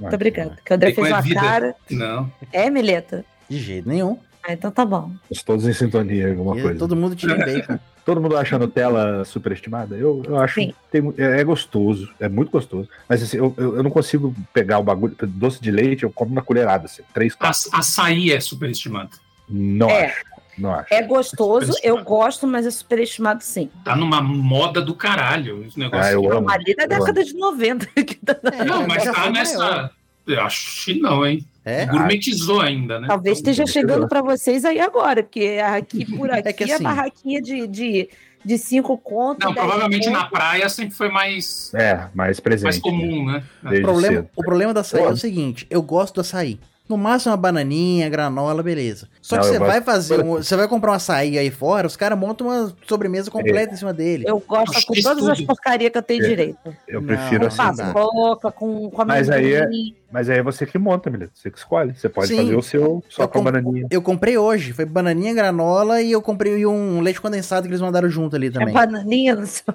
D: Muito obrigada. Que o André
E: Bacon
D: fez
E: é
D: uma
E: vida.
D: cara.
E: Não.
D: É, Mileta?
C: De jeito nenhum.
D: Ah, então tá bom.
B: Estamos todos em sintonia alguma
C: E
B: coisa.
C: todo mundo tira bacon. (laughs)
B: Todo mundo acha a Nutella superestimada? Eu, eu acho
D: Sim.
B: que tem é, é gostoso, é muito gostoso. Mas assim, eu, eu, eu não consigo pegar o bagulho. doce de leite, eu como na colherada, assim, três, quatro.
E: A- açaí é superestimado.
B: Não
D: É.
B: acho. Não acho.
D: É gostoso, eu
E: Superestimado.
D: gosto, mas é superestimado sim.
E: Tá numa moda do caralho. Esse negócio.
B: Ah, eu
D: Não,
B: amo.
D: ali da
B: eu
D: década de 90. que tá-
E: Não,
C: É, (laughs)
E: mas tá nessa.
C: maior.
E: Eu acho que não, hein?
C: É?
E: Gourmetizou ainda, né?
D: Talvez esteja chegando para vocês aí agora, porque aqui (laughs) por aqui
C: É que
D: a
C: assim-
D: barraquinha de, de, de cinco contos.
E: Não, provavelmente na praia sempre foi mais,
B: É, mais presente.
E: mais comum, né?
C: O
B: Desde
C: problema, o problema do açaí é
B: Eu-
C: o seguinte: eu gosto do açaí. No máximo uma bananinha, granola, beleza. Só
B: Não,
C: que você vai fazer, um- você vai comprar um açaí aí fora, os caras montam uma sobremesa completa em cima dele.
D: Eu gosto com todas as porcarias que eu tenho
B: É.
D: direito.
B: Eu prefiro
C: não
B: assim. né?
D: Paçoca, com, com
B: Mas aí é-. Mas aí é você que monta, menino. Você que escolhe. Você pode
C: Sim.
B: fazer o seu só
C: Eu
B: com bananinha.
C: Eu comprei hoje, foi bananinha, granola e eu comprei um leite condensado que eles mandaram junto ali
D: É
C: também.
D: bananinha no seu.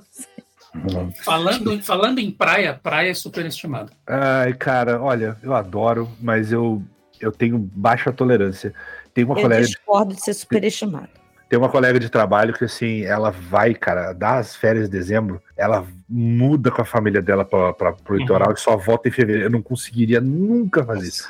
E: Falando, falando em praia, praia é superestimado.
B: Ai, cara, olha, eu adoro, mas eu, eu tenho baixa tolerância. Tem uma
D: Eu
B: colega
D: discordo de ser superestimado.
B: Tem uma colega de trabalho que, assim, ela vai, cara, das férias de dezembro, ela muda com a família dela pra, pra, pro
E: Uhum.
B: litoral e só volta em fevereiro. Eu não conseguiria nunca fazer isso.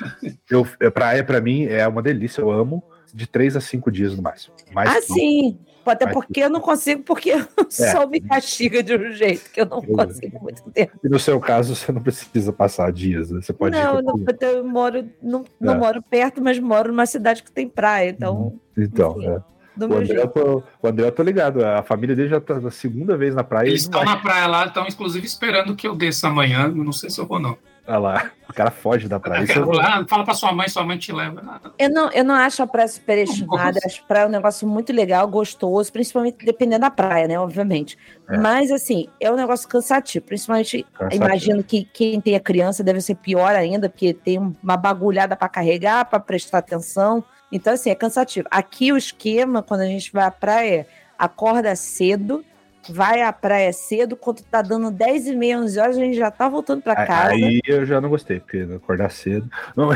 B: Eu, é, praia, pra mim, é uma delícia. Eu amo de três a cinco dias no máximo. Mais
D: Ah, sim. Até porque eu não consigo, porque (laughs) o sol me castiga de um jeito que eu não consigo muito tempo.
B: E no seu caso, você não precisa passar dias, né? Você pode
D: Não, não, eu moro, não, não
B: É.
D: moro perto, mas moro numa cidade que tem praia, então,
B: Então,
D: enfim,
B: é.
D: do
B: O
D: meu
B: André, eu
D: jeito.
B: tô, o André, eu tô ligado. A família dele já tá na segunda vez na praia.
E: Eles
B: não
E: estão na praia lá, estão inclusive esperando que eu desça amanhã. Não sei se eu vou, não.
B: Olha lá, o cara foge da praia. Isso vou-
E: Ah, fala pra sua mãe, sua mãe te leva.
D: Eu não, eu não acho a praia superestimada, eu acho a praia um negócio muito legal, gostoso, principalmente dependendo da praia, né, obviamente.
B: É.
D: Mas, assim, é um negócio cansativo, principalmente,
B: Cansativo.
D: imagino que quem tem a criança deve ser pior ainda, porque tem uma bagulhada para carregar, para prestar atenção. Então, assim, é cansativo. Aqui o esquema, quando a gente vai à praia, é acorda cedo, vai à praia cedo, quando tá dando 10 e meia, 11 horas, a gente já tá voltando para casa.
B: Aí eu já não gostei, porque acordar cedo. Não,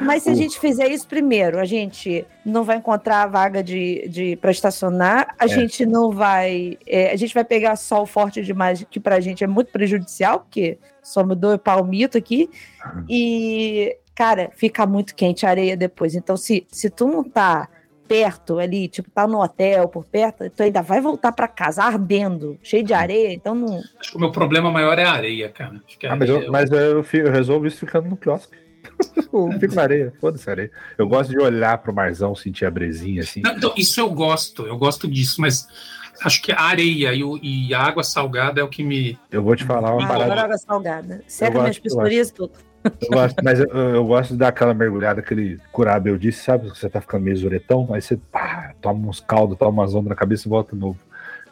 D: Mas se a
B: O-
D: gente fizer isso primeiro, a gente não vai encontrar a vaga de, de para estacionar, a
B: É.
D: gente não vai. é, a gente vai pegar sol forte demais, que pra gente é muito prejudicial, porque somos dois palmito aqui. E, cara, fica muito quente a areia depois. Então, se, se tu não tá perto ali, tipo, tá no hotel por perto, tu ainda vai voltar pra casa ardendo, cheio de areia, então não.
E: Acho que o meu problema maior é a areia, cara. Acho que a
B: Ah, mas, eu, mas eu, fico- eu resolvo isso ficando no quiosque. (laughs) eu fico na areia, foda-se a areia. Eu gosto de olhar pro marzão, sentir a brezinha, assim.
E: Não, então, isso eu gosto, eu gosto disso, mas acho que a areia e, o- e a água salgada é o que me.
B: Eu vou te falar uma
D: Ah,
B: parada.
D: adoro água salgada. Seca minhas
B: eu
D: psoríase tudo.
B: Eu gosto, mas eu, eu gosto de dar aquela mergulhada, aquele curabel disse, sabe? Você tá ficando meio zuretão, aí você pá, toma uns caldos, toma umas ondas na cabeça e volta de novo.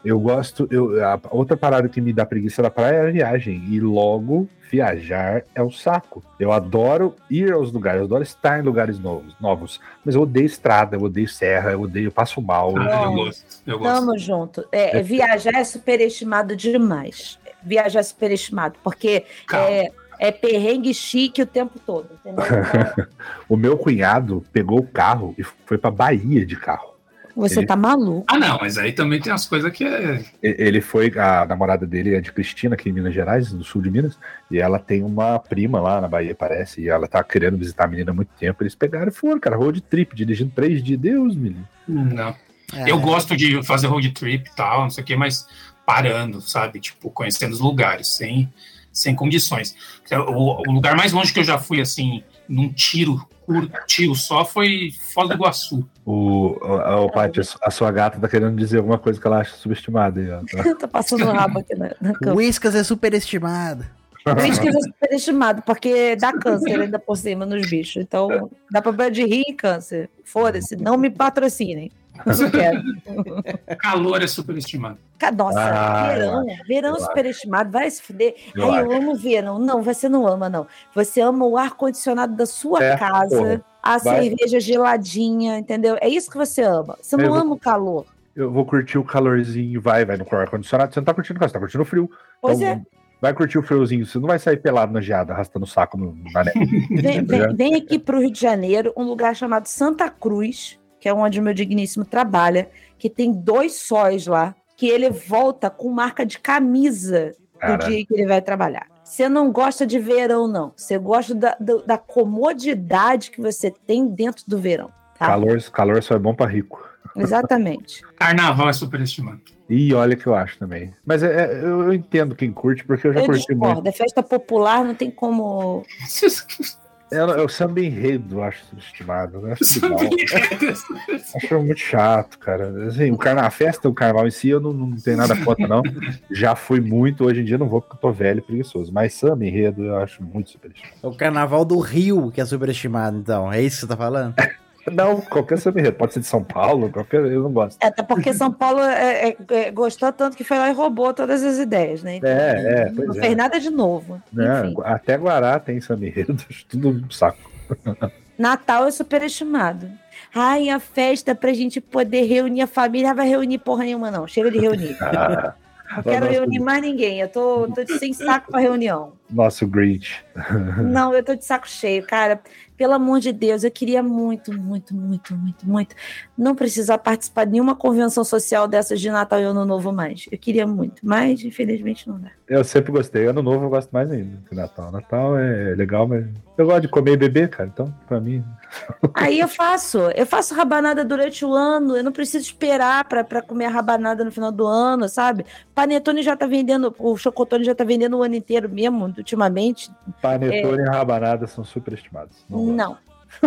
B: Eu gosto, eu, a outra parada que me dá preguiça da praia é a viagem. E logo, viajar é o saco. Eu adoro ir aos lugares, eu adoro estar em lugares novos, novos. Mas eu odeio estrada, eu odeio serra, eu odeio, eu passo mal.
E: Ah, eu
D: Não.
E: gosto. Eu gosto.
D: Tamo junto. É, viajar é superestimado demais. Viajar é superestimado, porque
E: Calma.
D: é, é perrengue chique o tempo todo, entendeu? (laughs)
B: O meu cunhado pegou o carro e foi pra Bahia de carro.
D: Você
B: Ele-
D: tá maluco.
E: Ah, não, mas aí também tem as coisas que é.
B: Ele foi, a namorada dele é de Cristina, aqui em Minas Gerais, no sul de Minas, e ela tem uma prima lá na Bahia, parece, e ela tá querendo visitar a menina há muito tempo. Eles pegaram e foram, cara, road trip, dirigindo três dias. Deus me livre.
E: Não.
C: É,
E: Eu gosto de fazer road trip e tal, não sei o quê, mas parando, sabe? Tipo, conhecendo os lugares, sem, sem condições. O, o lugar mais longe que eu já fui, assim, num tiro, curto, tiro só, foi Foz do Iguaçu.
B: O, o, o Paty, a sua gata tá querendo dizer alguma coisa que ela acha subestimada aí, ó. (laughs) Tá-
D: Tô passando o rabo aqui na, na cama.
C: Whiskas é superestimado.
D: Whisky é superestimado, porque dá câncer ainda por cima nos bichos. Então, dá problema de rir e câncer. Foda-se, não me patrocinem. Não quero. (laughs)
E: Calor é superestimado.
D: Nossa,
B: Ah,
D: verão, verão
B: eu acho.
D: superestimado, vai se fuder.
B: Eu
D: Ai, eu amo verão. Não, você não ama, não. Você ama o ar-condicionado da sua
B: É,
D: casa,
B: porra.
D: a
B: Vai.
D: cerveja geladinha, entendeu? É isso que você ama. Você
B: Eu
D: não
B: vou-
D: ama o calor.
B: Eu vou curtir o calorzinho, vai, vai no ar-condicionado. Você não tá curtindo o calor, você tá curtindo o frio.
D: Pois
B: Então,
D: é.
B: Vai curtir o friozinho, você não vai sair pelado na geada, arrastando o saco no, na neve.
D: Vem, vem, (laughs) vem aqui para o Rio de Janeiro, um lugar chamado Santa Cruz, que é onde o meu digníssimo trabalha, que tem dois sóis lá, que ele volta com marca de camisa do
B: Cara.
D: dia que ele vai trabalhar. Você não gosta de verão, não. Você gosta da, da comodidade que você tem dentro do verão. Tá?
B: Calor, calor só é bom pra rico.
D: Exatamente. (laughs)
E: Carnaval é superestimado.
B: E olha que eu acho também. Mas é- é- eu, entendo quem curte, porque eu já
D: Eu
B: curti muito.
D: discordo. É festa popular, não tem como. (laughs)
B: É, é o samba enredo, eu acho subestimado. Acho, legal. acho muito chato, cara. Assim, o carna, a festa, o carnaval em si, eu não, não tenho nada contra, não. Já fui muito, hoje em dia não vou porque eu tô velho e preguiçoso. Mas samba enredo eu acho muito superestimado.
C: É o carnaval do Rio que é superestimado, então. É isso que você tá falando? (laughs)
B: Não, qualquer samba enredo. Pode ser de São Paulo, qualquer. Eu não gosto.
D: É, Até porque São Paulo é- é- é- gostou tanto que foi lá e roubou todas as ideias, né? Então,
B: É, é,
D: não fez
B: é.
D: nada de novo. Enfim.
B: Até Guará tem samba enredo, acho tudo um saco.
D: Natal é superestimado. Ai, a festa pra gente poder reunir a família. Vai reunir porra nenhuma, não. Chega de reunir.
B: Ah, (laughs)
D: Não quero
B: Nossa,
D: reunir mais ninguém. Eu tô, tô sem saco pra reunião.
B: Nosso Grinch.
D: Não, eu tô de saco cheio, cara. Pelo amor de Deus, eu queria muito, muito, muito, muito, muito não precisar participar de nenhuma convenção social dessas de Natal e Ano Novo mais. Eu queria muito, mas infelizmente não dá.
B: Eu sempre gostei. Ano novo eu gosto mais ainda que Natal. Natal é legal, mas eu gosto de comer e beber, cara. Então, pra mim. (laughs)
D: Aí eu faço, eu faço rabanada durante o ano, eu não preciso esperar pra pra comer a rabanada no final do ano, sabe? Panetone já tá vendendo, o chocotone já tá vendendo o ano inteiro mesmo, ultimamente.
B: Panetone e rabanada são superestimados. Não.
D: Não.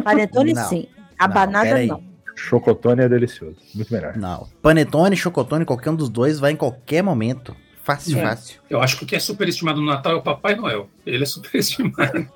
D: Panetone (laughs)
C: Não.
D: sim. Rabanada não.
B: Chocotone é delicioso. Muito melhor.
C: Não. Panetone, chocotone, qualquer um dos dois vai em qualquer momento. Fácil,
E: É.
C: fácil.
E: Eu acho que o que é superestimado no Natal é o Papai Noel. Ele é (laughs) superestimado.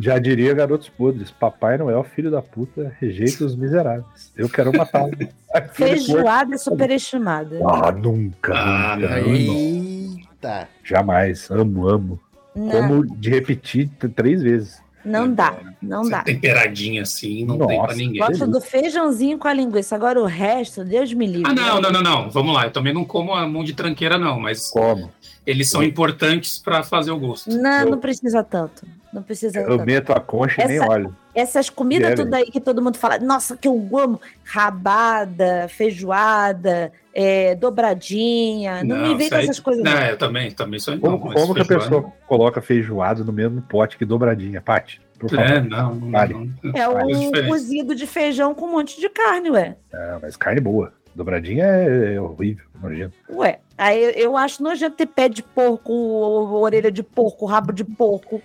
B: Já diria garotos podres. Papai Noel, filho da puta, rejeita os miseráveis. Eu quero matá-lo. Porco. (laughs)
D: Feijoada é superestimada.
B: Ah, nunca.
E: Ah,
B: nunca.
C: Eita.
B: Jamais. Amo, amo.
D: Não,
B: Como de repetir três vezes.
D: Não dá, não
E: Essa
D: dá.
E: Temperadinha assim, não tem
B: Nossa,
E: pra ninguém.
D: Gosto do feijãozinho com a linguiça. Agora o resto, Deus me livre.
E: Ah, não, não, não, não. Vamos lá. Eu também não como a mão de tranqueira, não, mas
B: Como?
E: eles são importantes pra fazer o gosto.
D: Não,
B: Eu-
D: não precisa tanto. Não precisa
B: Eu
D: tanto.
B: meto a concha e nem
D: Essa-
B: olho.
D: Essas comidas
B: Deve.
D: tudo aí que todo mundo fala, nossa, que eu amo, rabada, feijoada, é, dobradinha, não, me vem com
E: aí-
D: essas coisas
E: Não,
D: não.
E: eu também, também sou
B: Como,
E: não,
B: como que a pessoa coloca feijoada no mesmo pote que dobradinha, Paty?
E: É, não, não,
B: Vale.
E: não.
D: É um cozido de feijão com um monte de carne, ué.
B: É, mas carne boa. Dobradinha é, é horrível, nojento.
D: Ué, aí eu- acho nojento ter pé de porco, orelha de porco, rabo de porco.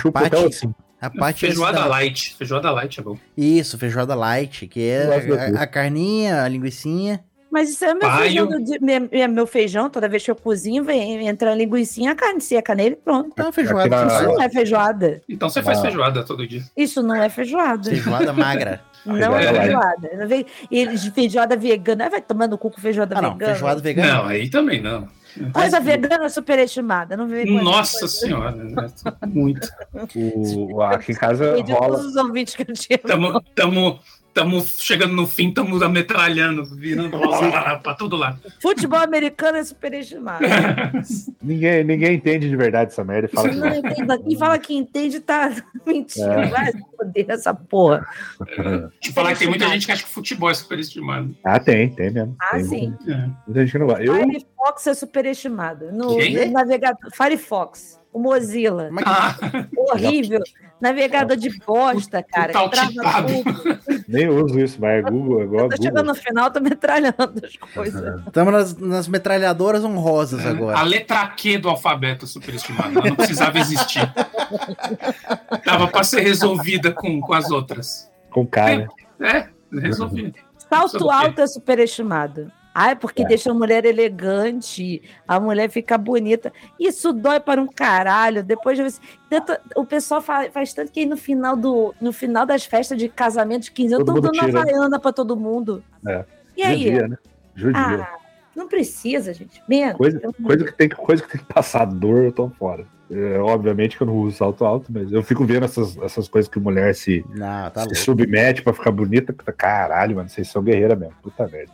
B: Chupa
C: Paty-
B: até assim.
C: A parte
E: Feijoada
C: da-
E: light. Feijoada light é bom.
C: Isso, feijoada light, que é a, a carninha, a linguicinha.
D: Mas isso é meu
E: Paio.
D: feijão, meu, é meu feijão, toda vez que eu cozinho, vem, entra a linguicinha, a carne seca nele, pronto.
C: Então, feijoada.
B: Aqui na-
D: Isso não é feijoada.
E: Então você faz feijoada todo dia.
D: Isso não é feijoada.
C: Feijoada magra. (laughs)
D: Não é feijoada. Vem- E feijoada vegana. Vai tomando cu com feijoada
C: Ah, não.
D: vegana.
C: Feijoada vegana.
E: Não, aí também não.
D: Coisa vegana superestimada. Não essa
E: Nossa senhora, né? muito.
B: O, aqui em casa rola.
D: todos os ouvintes que eu tinha.
E: Tamo, tamo, tamo chegando no fim, tamo ametralhando, virando (laughs) pra todo lado.
D: Futebol americano é superestimado. (laughs)
B: Ninguém, ninguém entende de verdade essa merda e fala que.
D: Quem fala que entende tá (laughs) mentindo.
B: É.
D: Vai, foder essa porra.
E: Te falar que tem muita gente que acha que futebol é superestimado.
B: Ah, tem, tem mesmo.
D: Ah,
B: Tem
D: sim.
B: Muita,
E: É.
B: gente que não gosta. Eu,
D: Firefox é superestimado. No,
E: Quem?
D: no navegador. Firefox. O Mozilla.
C: Mas (laughs)
E: Ah,
D: Horrível. Navegador de bosta, cara. Tudo.
B: nem uso isso, mas é Google, é igual a
D: Eu tô chegando no final, tô metralhando as coisas.
C: estamos nas, nas metralhadoras honrosas
E: a
C: agora.
E: letra Q do alfabeto é superestimada. Ela não precisava existir. Tava para ser resolvida com, com as outras.
B: Com cara.
E: É, resolvida.
D: Salto alto é superestimado. Ai, porque
B: É.
D: deixa a mulher elegante, a mulher fica bonita. Isso dói para um caralho. Depois de você- tanto, o pessoal fa- faz, tanto que aí no final, do, no final das festas de casamento de 15 anos,
B: Todo
D: estão
B: mundo
D: dando
B: tira.
D: havaiana para todo mundo.
B: É.
D: E aí?
B: Judia, né? Judia.
D: Ah, não precisa, gente. Menos.
B: Coisa, coisa, que tem, que- coisa que tem que passar dor, eu tô fora. É, obviamente que eu não uso salto alto, mas eu fico vendo essas, essas coisas que mulher se,
C: Não, tá
B: se submete pra ficar bonita. Caralho, mano, vocês são guerreira mesmo. Puta merda.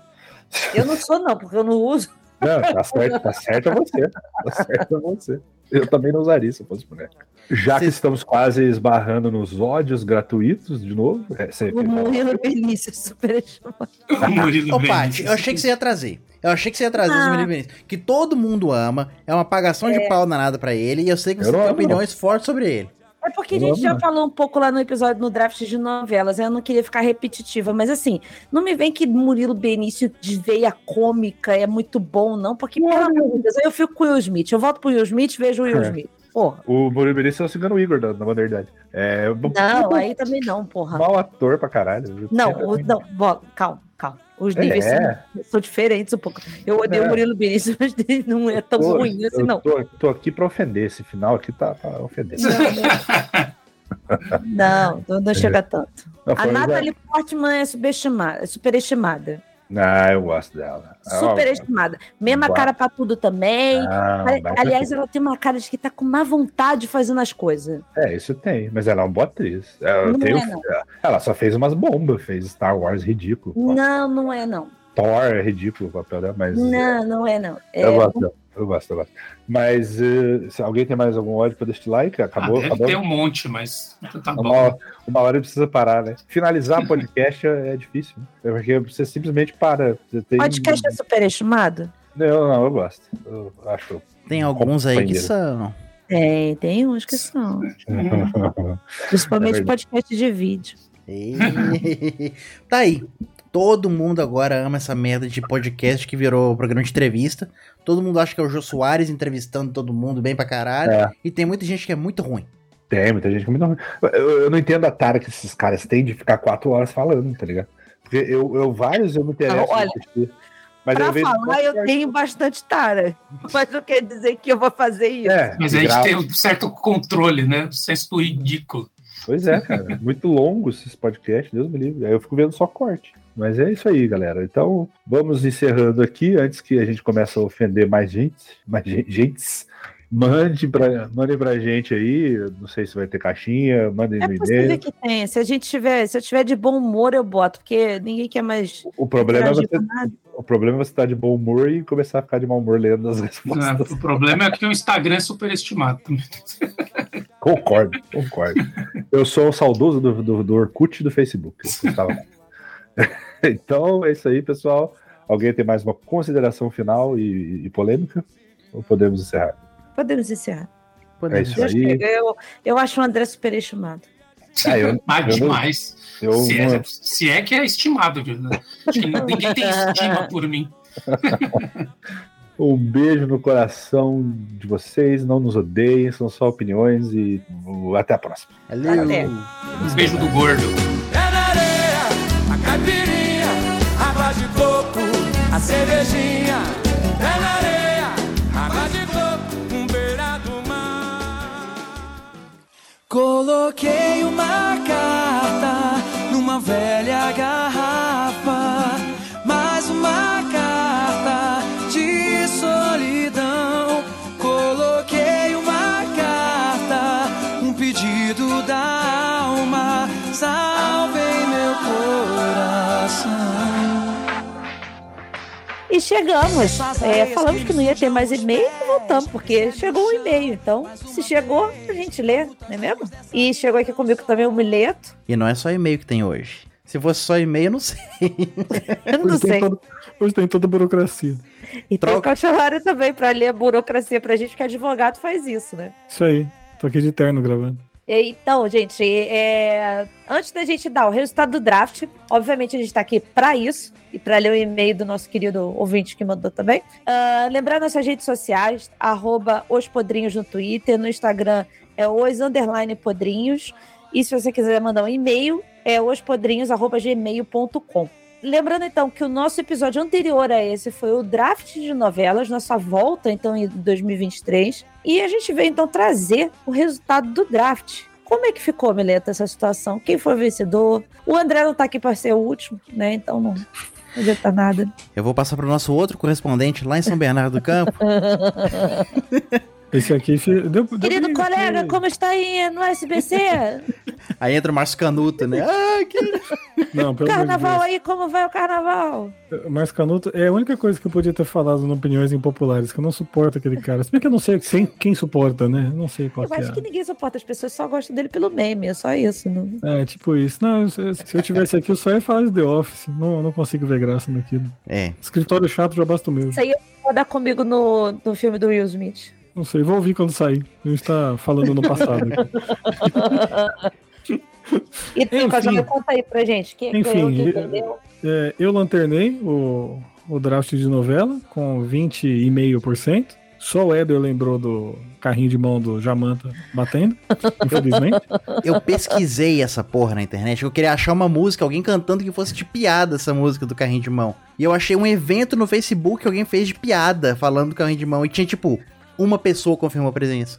D: Eu não sou, não, porque eu não uso.
B: Não, tá certo, tá certo é você. Tá certo é você. Eu também não usaria se eu fosse mulher. Já que estamos quase esbarrando nos ódios gratuitos de novo. É,
D: O Murilo Benício, superestimado.
E: Murilo
C: Ô. Paty, eu achei que você ia trazer. Eu achei que você ia trazer
D: Ah.
C: os Murilo Benício. Que todo mundo ama, é uma apagação de pau danada pra ele, e eu sei que você tem
B: amo,
C: opiniões fortes sobre ele.
D: É porque a gente já falou um pouco lá no episódio no draft de novelas, eu não queria ficar repetitiva, mas assim, não me vem que Murilo Benício de veia cômica é muito bom, não, porque, pelo amor de Deus, aí eu fico com o Will Smith, eu volto pro Will Smith vejo o Will
B: É.
D: Smith. Porra.
B: O Murilo Benício é o cigano Igor da modernidade. É,
D: Não, aí também não, porra.
B: Mal ator pra caralho.
D: Não, o- não, bola, calma, calma. Os níveis
B: É.
D: são, são diferentes um pouco. Eu odeio
B: É.
D: o Murilo Benício, (laughs) mas ele não é tão
B: Tô-
D: ruim assim, não.
B: Tô, tô aqui pra ofender. Esse final aqui tá, tá ofendendo.
D: Não, não, não chega tanto.
B: Não,
D: A Natalie Portman é subestimada, é superestimada.
B: Ah, eu gosto dela.
D: Superestimada. Mesma
B: Boa.
D: cara pra tudo também.
B: Ah,
D: Aliás, ela tem uma cara de que tá com má vontade fazendo as coisas.
B: É, isso tem. Mas ela é uma boa atriz. Ela,
D: Não
B: tem
D: é,
B: o-
D: não.
B: ela só fez umas bombas. Fez Star Wars ridículo.
D: Não, não é, não.
B: Thor é ridículo o papel dela, mas.
D: Não, não é, não. É,
B: Eu gosto, dela. eu gosto, eu gosto. Mas eh, se alguém tem mais algum ódio pra deixar like,
E: Ah,
B: acabou.
E: deve
B: acabou.
E: ter um monte, mas tá bom.
B: Uma, uma hora precisa parar, né? Finalizar (laughs) podcast é é difícil. Né? É Porque você simplesmente para. Você tem...
D: Podcast é superestimado?
B: Não, não, eu gosto. Eu acho.
C: Tem alguns aí que são.
D: Tem, tem uns que são. (laughs) Principalmente
B: É
D: podcast de vídeo. (laughs)
C: Tá aí. Todo mundo agora ama essa merda de podcast que virou programa de entrevista. Todo mundo acha que é o Jô Soares entrevistando todo mundo bem pra caralho.
B: É.
C: E tem muita gente que é muito ruim.
B: Tem, muita gente que é muito ruim. Eu, eu não entendo a tara que esses caras têm de ficar quatro horas falando, tá ligado? Porque eu, eu vários eu me interesso.
D: Olha,
B: assistir, mas
D: pra
B: eu vejo
D: falar, eu tenho bastante tara. (laughs) Mas não quer dizer que eu vou fazer isso.
B: É,
E: Mas a gente tem um certo controle, né? O senso do ridículo.
B: Pois é, cara. Muito longo esses podcasts, Deus me livre. Aí eu fico vendo só corte. Mas é isso aí, galera. Então, vamos encerrando aqui, antes que a gente comece a ofender mais gente. Mais gen- (laughs) gentes. Mande pra, mande pra gente aí. Não sei se vai ter caixinha, mandem
D: É
B: no e-mail.
D: que tenha. Se a gente tiver, se eu tiver de bom humor, eu boto, porque ninguém quer mais
B: O problema, é você, o problema é você estar de bom humor e começar a ficar de mau humor lendo as respostas.
E: O problema é que o Instagram é superestimado.
B: Concordo, concordo. Eu sou o saudoso do, do, do Orkut e do Facebook. Eu tava lá. (laughs) então é isso aí, pessoal. Alguém tem mais uma consideração final e, e polêmica? Ou podemos encerrar?
D: Podemos encerrar.
B: É isso aí.
D: Eu, eu acho o André superestimado.
B: Ah, eu- (laughs)
E: Ah,
B: eu
E: demais.
B: Eu
E: se,
B: não-
E: é, se é que é estimado, viu? (laughs) Ninguém tem estima por mim.
B: Um beijo no coração de vocês. Não nos odeiem, são só opiniões e até a próxima.
C: Valeu.
D: Até.
E: Um beijo do gordo.
F: Cervejinha. É na areia, água de coco, um beira do mar. Coloquei uma carta
D: chegamos. É, falamos que não ia ter mais e-mail e voltamos, porque chegou o e-mail. Então, se chegou, a gente lê, não é mesmo? E chegou aqui comigo também o Mileto.
C: E não é só e-mail que tem hoje. Se fosse só e-mail, eu não sei. (laughs)
D: Eu não
G: Hoje tem,
D: sei.
G: todo- hoje tem toda a burocracia.
D: E tem o
C: Troca.
D: Cancelário também pra ler a burocracia pra gente, que advogado faz isso, né?
G: Isso aí. Tô aqui de terno gravando.
D: Então, gente, é, antes da gente dar o resultado do draft, obviamente a gente tá aqui para isso e para ler o e-mail do nosso querido ouvinte que mandou também. Ah, lembrar nossas redes sociais, arroba os podrinhos no Twitter, no Instagram é os podrinhos. E se você quiser mandar um e-mail, é ospodrinhos.gmail.com. Lembrando então que o nosso episódio anterior a esse foi o draft de novelas, nossa volta então em 2023. E a gente veio então trazer o resultado do draft. Como é que ficou, Mileta, essa situação? Quem foi o vencedor? O André não tá aqui para ser o último, né? Então não, não adianta nada.
C: Eu vou passar pro nosso outro correspondente lá em São Bernardo do Campo. (laughs)
G: Esse aqui fi- deu, deu
D: Querido colega,
G: aqui.
D: como está aí no SBC? (laughs)
C: Aí entra o Márcio Canuto, né? Ah, que...
G: Não,
D: carnaval aí, como vai o carnaval?
G: Mas Canuto é a única coisa que eu podia ter falado no Opiniões Impopulares, que eu não suporto aquele cara. Se bem que eu não sei sem- quem suporta, né? Não sei qual
D: Eu
G: que
D: acho
G: é.
D: que ninguém suporta, as pessoas só gostam dele pelo meme, é só isso. Não...
G: É, tipo isso. Não, se, se eu tivesse aqui, eu só ia falar de The Office. Não, não consigo ver graça naquilo.
C: É.
G: Escritório chato já basta o meu.
D: Isso aí vai dar comigo no, no filme do Will Smith.
G: Não sei, vou ouvir quando sair. A gente tá falando no passado. aqui.
D: E tu,
G: Enfim.
D: Cajole, conta aí pra gente. Quem
G: Enfim,
D: ganhou, quem
G: eu-
D: perdeu?
G: É, eu lanternei o, o draft de novela com 20,5%. Só o Éder lembrou do carrinho de mão do Jamanta batendo, (laughs) infelizmente.
C: Eu pesquisei essa porra na internet. Eu queria achar uma música, alguém cantando que fosse de piada essa música do carrinho de mão. E eu achei um evento no Facebook que alguém fez de piada falando do carrinho de mão. E tinha, tipo, uma pessoa confirmou a presença.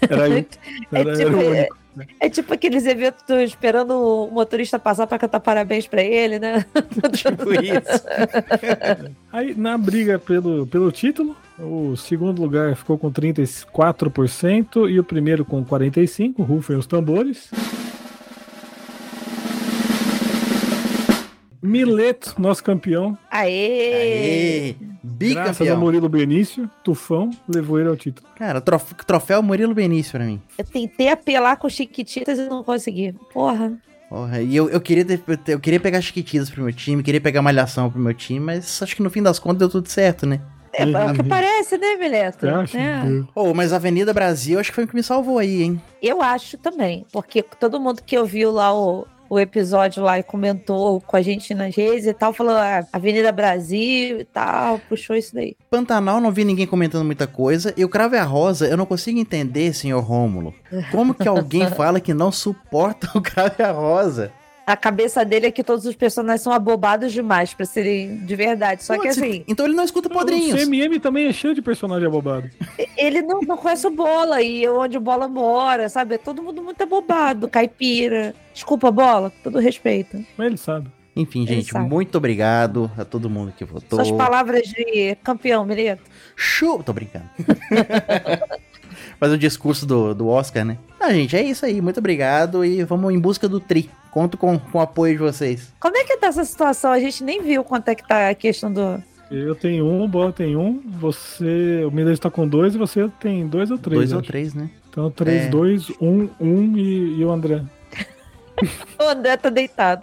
G: Era, (laughs) eu,
D: É
G: era,
D: tipo,
G: era o
D: é,
G: único.
D: é tipo aqueles eventos esperando o motorista passar pra cantar parabéns pra ele, né? (laughs)
C: Tipo isso.
G: Aí, na briga pelo, pelo título, o segundo lugar ficou com 34% e o primeiro com 45%. Rufem os tambores. Mileto, nosso campeão,
C: Aê!
D: Aê!
G: graças a
C: Bicampeão.
G: Murilo Benício, Tufão, levou ele ao título.
C: Cara, trof- troféu Murilo Benício pra mim.
D: Eu tentei apelar com Chiquititas e não consegui. Porra.
C: Porra, e eu, eu, queria ter- eu queria pegar Chiquititas pro meu time, queria pegar Malhação pro meu time, mas acho que no fim das contas deu tudo certo, né?
D: É, é o que parece, né, Mileto? É.
C: Ô, mas Avenida Brasil acho que foi o que me salvou aí, hein?
D: Eu acho também, porque todo mundo que ouviu lá o, o episódio lá e comentou com a gente nas redes e tal, falou ah, Avenida Brasil e tal, puxou isso daí.
C: Pantanal não vi ninguém comentando muita coisa. E o Cravo e a Rosa, eu não consigo entender, senhor Rômulo. Como que alguém (laughs) fala que não suporta o Cravo e a Rosa?
D: A cabeça dele é que todos os personagens são abobados demais pra serem de verdade. Só que assim,
C: Então ele não escuta
G: O
C: podrinhos.
G: CMM também é cheio de personagem abobado.
D: ele não, não conhece o Bola e onde o Bola mora, sabe? É todo mundo muito abobado, caipira. Desculpa, Bola, com todo respeito.
G: Mas ele sabe.
C: Enfim,
D: Ele
C: gente,
D: sabe.
C: muito obrigado a todo mundo que votou.
D: Suas palavras de campeão, Mileto.
C: Chu... Tô brincando. (laughs) Fazer o discurso do, do Oscar, né? Ah, gente, é isso aí. Muito obrigado e vamos em busca do tri. Conto com, com o apoio de vocês.
D: Como é que tá essa situação? A gente nem viu quanto é que tá a questão do.
G: Eu tenho um, o Bola tem um, você. O Mineiro está com dois e você tem dois ou três.
C: Dois ou três, né?
G: Então, três,
C: É.
G: dois, um, um e, e o André. (laughs)
D: O André tá deitado.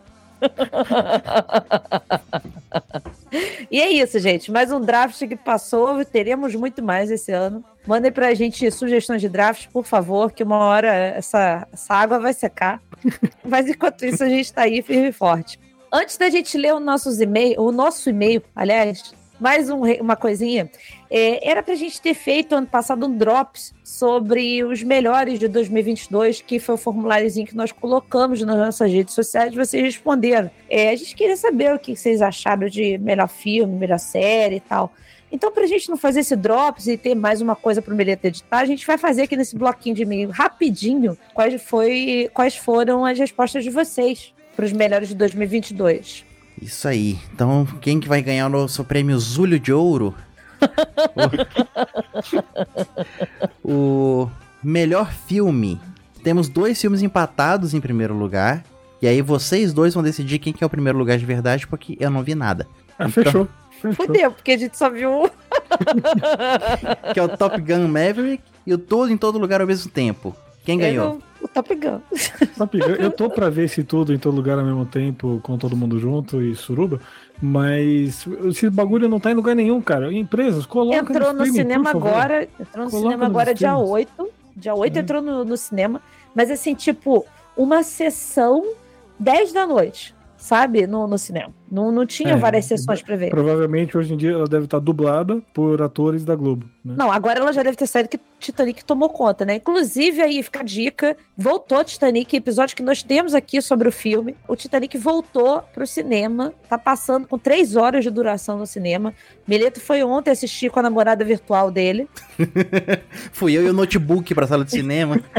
D: E é isso, gente. Mais um draft que passou. Teremos muito mais esse ano. Mandem pra gente sugestões de draft, por favor, que uma hora essa, essa água vai secar. (laughs) Mas enquanto isso, a gente tá aí firme e forte. Antes da gente ler o, nossos e-mail, o nosso e-mail, aliás, mais um uma coisinha. É, era pra gente ter feito ano passado um drops sobre os melhores de 2022, que foi o formuláriozinho que nós colocamos nas nossas redes sociais, e vocês responderam. É, a gente queria saber o que vocês acharam de melhor filme, melhor série e tal. Então, pra gente não fazer esse drops e ter mais uma coisa pro Meleta editar, a gente vai fazer aqui nesse bloquinho de e-mail rapidinho quais, foi, quais foram as respostas de vocês para os melhores de 2022.
C: Isso aí. Então, quem que vai ganhar o nosso prêmio Zúlio de Ouro? o... (laughs) o melhor filme. Temos dois filmes empatados em primeiro lugar. E aí vocês dois vão decidir quem que é o primeiro lugar de verdade, porque eu não vi nada.
G: Ah,
C: Então-
G: fechou.
D: Fudeu, porque a gente só viu um. (laughs)
C: Que é o Top Gun Maverick e o Todo em Todo Lugar ao mesmo tempo. Quem ganhou?
D: o Top Gun.
G: Sabe, eu, eu tô pra ver esse tudo em todo lugar ao mesmo tempo, com todo mundo junto e suruba, mas esse bagulho não tá em lugar nenhum, cara. Empresas, coloca
D: Entrou no
G: streaming,
D: cinema agora. Entrou no
G: Coloca
D: cinema agora dia
G: streams.
D: 8. Dia 8
G: É.
D: entrou no, no cinema. Mas assim, tipo, uma sessão 10 da noite, sabe? No, no cinema. Não, não tinha
G: É,
D: várias sessões pra ver.
G: Provavelmente hoje em dia ela deve estar dublada por atores da Globo. Né?
D: Não, agora ela já deve ter saído que Titanic tomou conta, né? Inclusive, aí fica a dica: voltou Titanic, episódio que nós temos aqui sobre o filme. O Titanic voltou pro cinema, tá passando com três horas de duração no cinema. Mileto foi ontem assistir com a namorada virtual dele. (laughs)
C: Fui eu e o notebook pra sala de cinema. (laughs)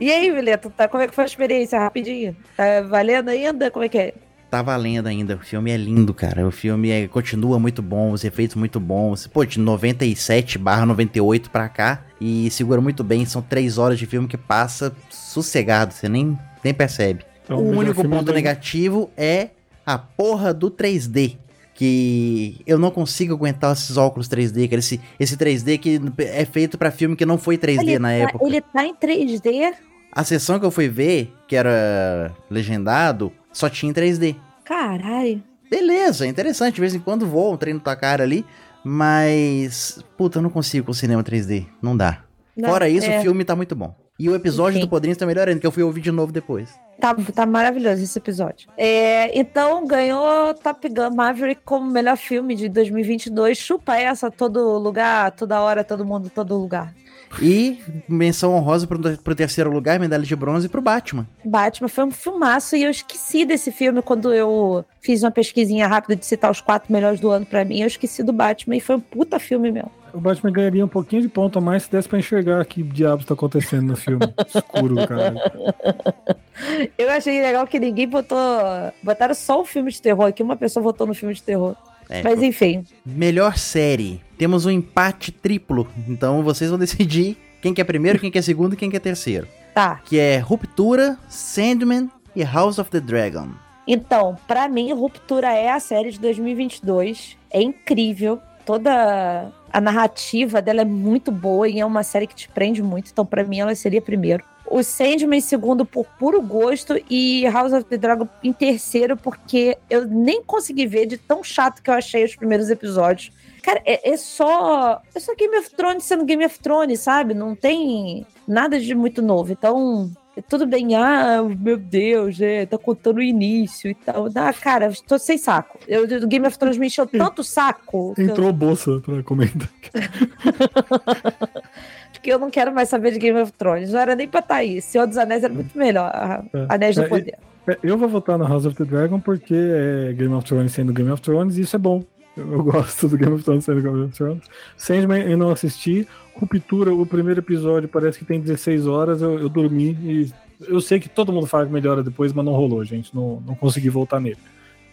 D: E aí, Mileto, tá, como é que foi a experiência? Rapidinho. Tá valendo ainda? Como é que é?
C: Tá valendo ainda. O filme é lindo, cara. O filme é- continua muito bom, os efeitos muito bons. Pô, de 97 barra 98 pra cá. E segura muito bem. São três horas de filme que passa sossegado. Você nem, nem percebe.
G: Então,
C: o
G: melhor
C: único ponto
G: do-
C: negativo é a porra do 3D. Que eu não consigo aguentar esses óculos 3D, cara. Esse, esse 3D que é feito pra filme que não foi 3D
D: Ele
C: na
D: tá,
C: época.
D: ele tá em 3D?
C: A sessão que eu fui ver, que era legendado, só tinha em 3D.
D: Caralho.
C: Beleza, é interessante. De vez em quando voa um trem na tua cara ali. Mas. Puta, eu não consigo com cinema 3D. Não dá.
D: Não,
C: Fora isso,
D: é.
C: o filme tá muito bom. E o episódio do Podrinhos tá melhor ainda, que eu fui ouvir de novo depois.
D: Tá, tá maravilhoso esse episódio. É, então, ganhou Top Gun Maverick como melhor filme de 2022. Chupa essa, todo lugar, toda hora, todo mundo, todo lugar.
C: E menção honrosa pro, pro terceiro lugar, medalha de bronze pro Batman.
D: Batman foi um filmaço e eu esqueci desse filme quando eu fiz uma pesquisinha rápida de citar os quatro melhores do ano pra mim. Eu esqueci do Batman e foi um puta filme mesmo.
G: O Batman ganharia um pouquinho de ponto a mais se desse pra enxergar que diabos tá acontecendo no filme. (laughs) Escuro, cara.
D: Eu achei legal que ninguém botou. Botaram só o filme de terror aqui, uma pessoa votou no filme de terror.
C: É,
D: Mas enfim,
C: Melhor série. Temos um empate triplo. Então vocês vão (laughs) decidir quem que é primeiro, quem que é segundo e quem que é terceiro.
D: tá.
C: Que é Ruptura, Sandman e House of the Dragon.
D: Então, pra mim, Ruptura é a série de 2022. É incrível. Toda a narrativa dela é muito boa e é uma série que te prende muito. Então, pra mim, ela seria primeiro. O Sandman em segundo por puro gosto e House of the Dragon em terceiro porque eu nem consegui ver de tão chato que eu achei os primeiros episódios. Cara, é, é só é só Game of Thrones sendo Game of Thrones, sabe? Não tem nada de muito novo. Então, tudo bem, ah, meu Deus, é, tá contando o início e tal. Ah, cara, tô sem saco. Eu, o Game of Thrones me encheu tanto saco que eu,
G: Entrou bolsa pra comentar. (laughs)
D: que eu não quero mais saber de Game of Thrones. Não era nem pra estar aí. Senhor dos Anéis era muito melhor.
G: É.
D: Anéis do
G: É,
D: Poder.
G: É, Eu vou votar no House of the Dragon porque é Game of Thrones sendo Game of Thrones e isso é bom. Eu, gosto do Game of Thrones sendo Game of Thrones. Sandman eu não assisti. Ruptura, o primeiro episódio parece que tem 16 horas. Eu, eu dormi e eu sei que todo mundo fala que melhora depois, mas não rolou, gente. Não, não consegui voltar nele.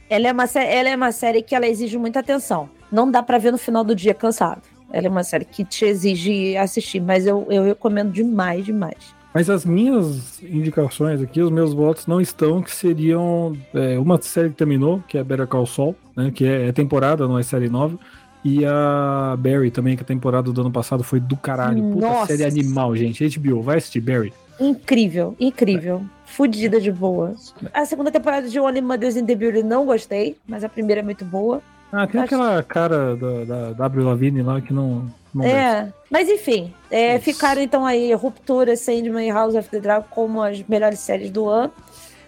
D: Ela é, uma, ela é uma série que ela exige muita atenção. Não dá pra ver no final do dia cansado. Ela é uma série que te exige assistir, mas eu, eu recomendo demais, demais.
G: Mas as minhas indicações aqui, os meus votos não estão, que seriam é, uma série que terminou, que é Better Call Saul, né, que é, é temporada, não é série nova, e a Barry também, que a temporada do ano passado foi do caralho. Puta
D: Nossa.
G: série animal, gente. HBO, vai assistir Barry.
D: Incrível, incrível. Fudida de boa. A segunda temporada de Only Mothers in the Beauty não gostei, mas a primeira é muito boa.
G: Ah, tem
D: Acho-
G: aquela cara da, da W Lavigne lá que não. não.
D: É, mas enfim, é, ficaram então aí Ruptura, Sandman e House of the Dragon como as melhores séries do ano.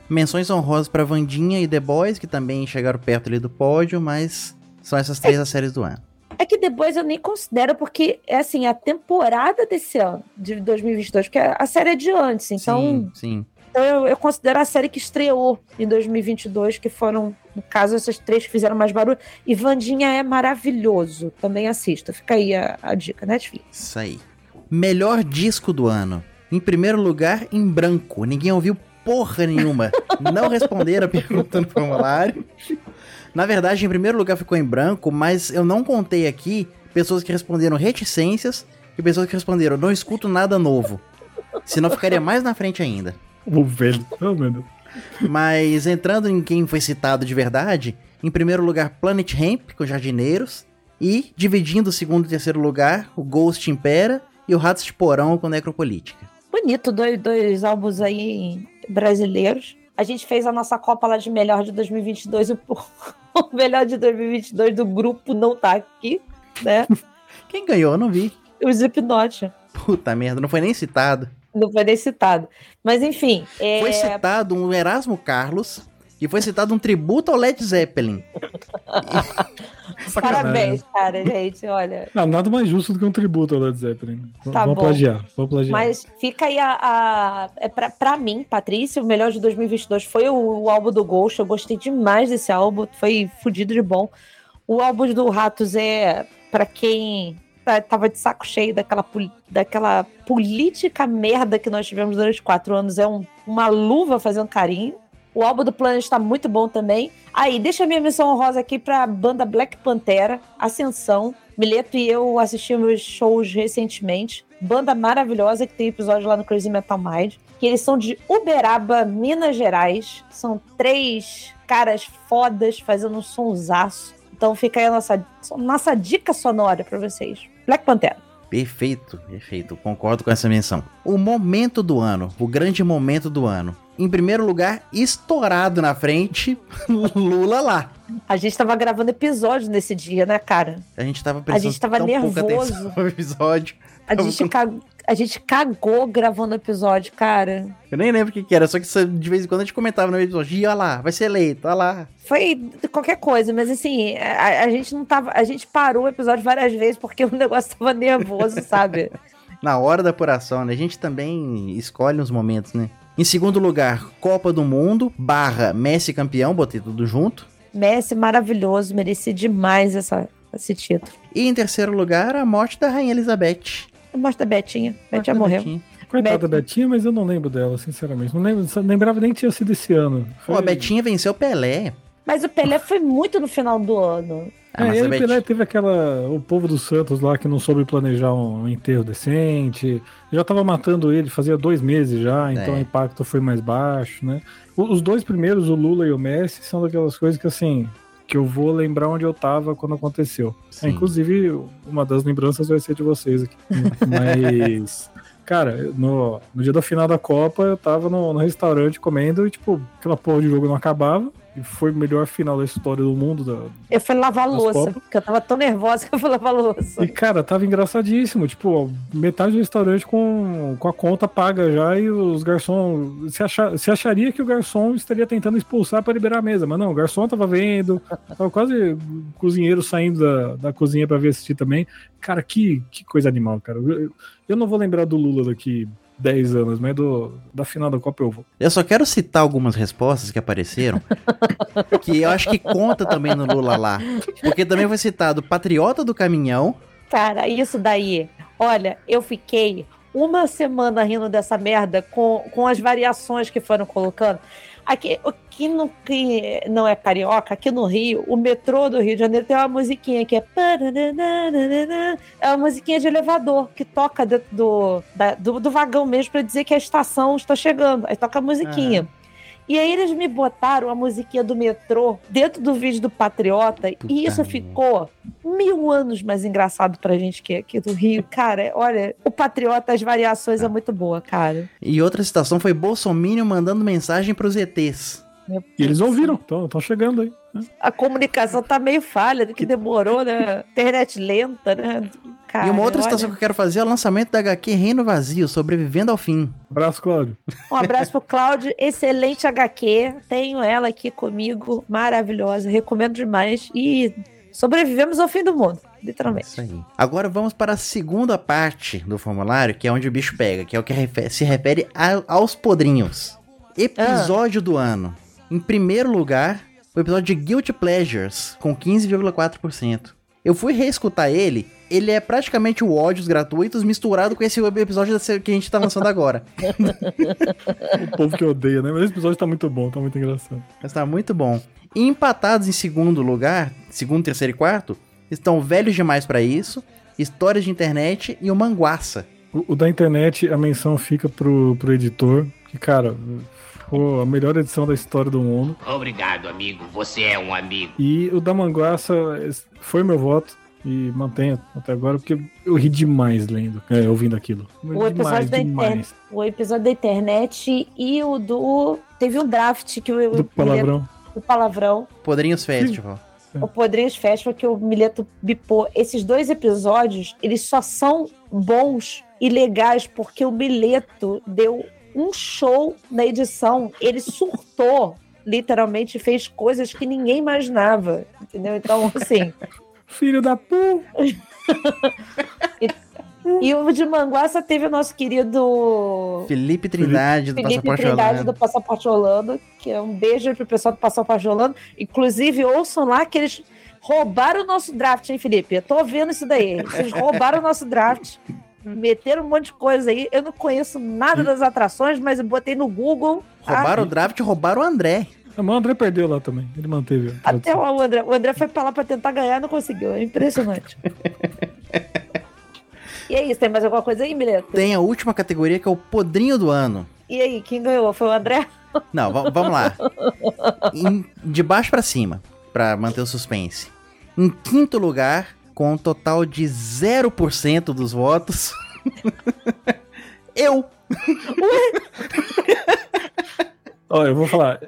C: Menções honrosas pra Vandinha e The Boys, que também chegaram perto ali do pódio, mas são essas três as séries do ano.
D: É que The Boys eu nem considero, porque é assim, a temporada desse ano, de 2022, porque a série é de antes, então
C: sim, sim.
D: então eu, eu considero a série que estreou em 2022, que foram, no caso, essas três que fizeram mais barulho. E Vandinha é maravilhoso, também assista. Fica aí a, a dica, Netflix.
C: Isso aí. Melhor disco do ano. Em primeiro lugar, em branco. Ninguém ouviu porra nenhuma. Não responderam a pergunta no formulário. Na verdade, em primeiro lugar ficou em branco, mas eu não contei aqui pessoas que responderam reticências e pessoas que responderam não escuto nada novo. Senão ficaria mais na frente ainda.
G: O velho. Oh, meu Deus.
C: Mas entrando em quem foi citado de verdade, Em primeiro lugar, Planet Hemp, com Jardineiros. E, dividindo o segundo e terceiro lugar, o Ghost Impera e o Ratos de Porão com Necropolítica.
D: Bonito, dois, dois álbuns aí brasileiros. A gente fez a nossa Copa lá de melhor de 2022. O, (laughs) o melhor de 2022 do grupo não tá aqui, né? (laughs)
C: Quem ganhou? Eu não vi.
D: O Slipknot.
C: Puta merda, não foi nem citado.
D: Não foi nem citado. Mas enfim. É...
C: Foi citado um Erasmo Carlos e foi citado um tributo ao Led Zeppelin. (laughs)
D: Parabéns, cara, gente. Olha.
G: Não, nada mais justo do que um tributo ao Led Zeppelin.
D: Tá
G: vamos
D: bom.
G: plagiar, vamos plagiar.
D: Mas fica aí a. a é pra, pra mim, Patrícia, o melhor de 2022 foi o, o álbum do Ghost. Eu gostei demais desse álbum, foi fudido de bom. O álbum do Ratos é pra quem tava de saco cheio daquela, daquela política merda que nós tivemos durante quatro anos. É um- uma luva fazendo carinho. O álbum do Planet tá muito bom também. Aí, deixa a minha missão honrosa aqui pra banda Black Pantera, Ascensão. Mileto e eu assistimos shows recentemente. Banda maravilhosa que tem episódio lá no Crazy Metal Mind. Que eles são de Uberaba, Minas Gerais. São três caras fodas fazendo um sonsaço. Então fica aí a nossa, nossa dica sonora pra vocês. Black Pantera.
C: Perfeito, perfeito. Concordo com essa menção. O momento do ano, o grande momento do ano. Em primeiro lugar, estourado na frente, (laughs) Lula lá.
D: A gente tava gravando episódio nesse dia, né, cara?
C: A gente tava prestando
D: gente tava nervoso.
C: no episódio.
D: A gente,
C: com-
D: ca- a gente cagou gravando o episódio, cara.
C: Eu nem lembro o que, que era, só que de vez em quando a gente comentava no episódio. Ih, olha lá, vai ser eleito, olha lá.
D: Foi qualquer coisa, mas assim, a, a gente não tava. A gente parou o episódio várias vezes porque (laughs) o negócio tava nervoso, sabe? (laughs)
C: Na hora da apuração, né? A gente também escolhe uns momentos, né? Em segundo lugar, Copa do Mundo, barra Messi campeão, botei tudo junto.
D: Messi maravilhoso, merecia demais essa, esse título.
C: E em terceiro lugar, a morte da Rainha Elizabeth.
D: Mostra a Betinha. Betinha
C: da
D: morreu.
C: Betinha.
G: Coitada da
D: Beto.
G: Betinha, mas eu não lembro dela, sinceramente. Não lembro, lembrava nem que tinha sido esse ano.
C: Pô, a Betinha venceu o Pelé.
D: Mas o Pelé foi muito no final do ano.
C: Ah,
G: é, e o Pelé teve aquela. O povo do Santos lá que não soube planejar um enterro decente. Já tava matando ele, fazia dois meses já, então
C: É.
G: o impacto foi mais baixo, né? Os dois primeiros, o Lula e o Messi, são daquelas coisas que assim. Que eu vou lembrar onde eu tava quando aconteceu. É, inclusive, uma das lembranças vai ser de vocês aqui. (laughs) Mas. Cara, no, no dia da final da Copa, eu tava no, no restaurante comendo e, tipo, aquela porra de jogo não acabava. E foi o melhor final da história do mundo. Da,
D: Eu fui lavar louça,
G: Copas.
D: porque eu tava tão nervosa (laughs) que eu fui lavar a louça.
G: E, cara, tava engraçadíssimo. Tipo, metade do restaurante com, com a conta paga já e os garçons. Você, acha, você acharia que o garçom estaria tentando expulsar para liberar a mesa, mas não, o garçom tava vendo. Tava quase cozinheiro saindo da, da cozinha para ver assistir também. Cara, que, que coisa animal, cara. Eu, eu não vou lembrar do Lula daqui 10 anos, mas do, da final da Copa eu vou.
C: Eu só quero citar algumas respostas que apareceram, (laughs) que eu acho que conta também no Lula lá. Porque também foi citado Patriota do Caminhão.
D: Cara, isso daí. Olha, eu fiquei uma semana rindo dessa merda com, com as variações que foram colocando. Aqui, o que não, que não é carioca, aqui no Rio, o metrô do Rio de Janeiro tem uma musiquinha que é. É uma musiquinha de elevador que toca dentro do, da- do, do vagão mesmo para dizer que a estação está chegando. Aí toca a musiquinha. E aí eles me botaram a musiquinha do metrô dentro do vídeo do Patriota
C: Puta
D: e isso ficou mil anos mais engraçado pra gente que é aqui do Rio. Cara, olha, o Patriota, as variações é muito boa, cara.
C: E outra citação foi Bolsonaro mandando mensagem pros ETs.
G: E eles ouviram, estão chegando aí.
D: A comunicação tá meio falha, que demorou, né? Internet lenta, né? Cara,
C: e uma outra
D: olha,
C: citação que eu quero fazer é o lançamento da HQ Reino Vazio, sobrevivendo ao fim.
G: Abraço, Cláudio.
D: Um abraço pro Cláudio, excelente HQ. Tenho ela aqui comigo, maravilhosa, recomendo demais. E sobrevivemos ao fim do mundo, literalmente.
C: Isso aí. Agora vamos para a segunda parte do formulário, que é onde o bicho pega, que é o que se refere a- aos podrinhos. Episódio do ano. Em primeiro lugar, o episódio de Guilty Pleasures, com 15,4%. Eu fui reescutar ele, ele é praticamente o ódios gratuitos misturado com esse episódio que a gente tá lançando agora. (laughs)
G: O povo que odeia, né? Mas esse episódio tá muito bom, tá muito engraçado.
C: Mas tá muito bom. E empatados em segundo lugar, segundo, terceiro e quarto, estão Velhos Demais pra Isso, Histórias de Internet e o Manguaça.
G: O, o da internet, a menção fica pro, pro editor, que, cara, Pô, a melhor edição da história do mundo.
H: Obrigado, amigo. Você é um amigo.
G: E o da Manguaça foi meu voto. E mantenho até agora, porque eu ri demais lendo, é, ouvindo aquilo.
D: O episódio, da internet, o episódio da internet e o do. Teve um draft que o.
G: Do palavrão.
D: Do palavrão.
C: Podrinhos Festival.
D: O Podrinhos Festival que o Mileto bipou. Esses dois episódios, eles só são bons e legais porque o Mileto deu um show na edição. Ele surtou, literalmente, fez coisas que ninguém imaginava. Entendeu? Então, assim. (laughs)
G: Filho da pu! (laughs)
D: e, e o de Manguaça teve o nosso querido
C: Felipe Trindade do
D: Felipe
C: Passaporte
D: Trindade
C: Orlando.
D: do Passaporte Orlando, que é um beijo pro pessoal do Passaporte Orlando. Inclusive, ouçam lá que eles roubaram o nosso draft, hein, Felipe? Eu tô vendo isso daí. Vocês roubaram o nosso draft. Meteram um monte de coisa aí. Eu não conheço nada das atrações, mas eu botei no Google. tá?
C: Roubaram o draft, roubaram o André.
G: Mas o André perdeu lá também. Ele manteve. a
D: Até o André, o André foi pra lá pra tentar ganhar não conseguiu. É impressionante. (laughs) e é isso, tem mais alguma coisa aí, Mileto?
C: Tem a última categoria que é o podrinho do ano.
D: E aí, quem ganhou? Foi o André?
C: Não, va- vamos lá. Em- de baixo pra cima, pra manter o suspense. Em quinto lugar, com um total de 0% dos votos. (laughs) eu.
G: Ó, eu vou falar.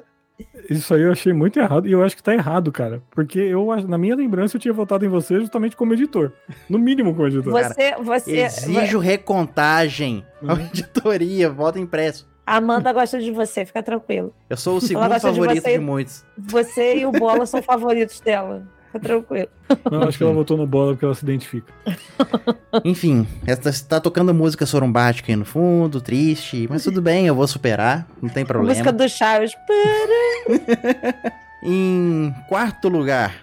G: Isso aí eu achei muito errado. E eu acho que tá errado, cara. Porque eu, acho- na minha lembrança, eu tinha votado em você justamente como editor. No mínimo como editor.
D: Você, você.
C: Exijo recontagem. (laughs) Auditoria, voto impresso.
D: A Amanda gosta de você, fica tranquilo.
C: Eu sou o segundo
D: gosta de
C: favorito de,
D: você.
C: muitos.
D: Você e o Bola são favoritos dela. Fica tranquilo.
G: Não, acho que ela votou no bola porque ela se identifica. (laughs)
C: Enfim, essa, tá tocando música sorumbática aí no fundo, triste, mas tudo bem, eu vou superar, não tem
D: A
C: problema.
D: música do Chaves. (laughs)
C: Em quarto lugar,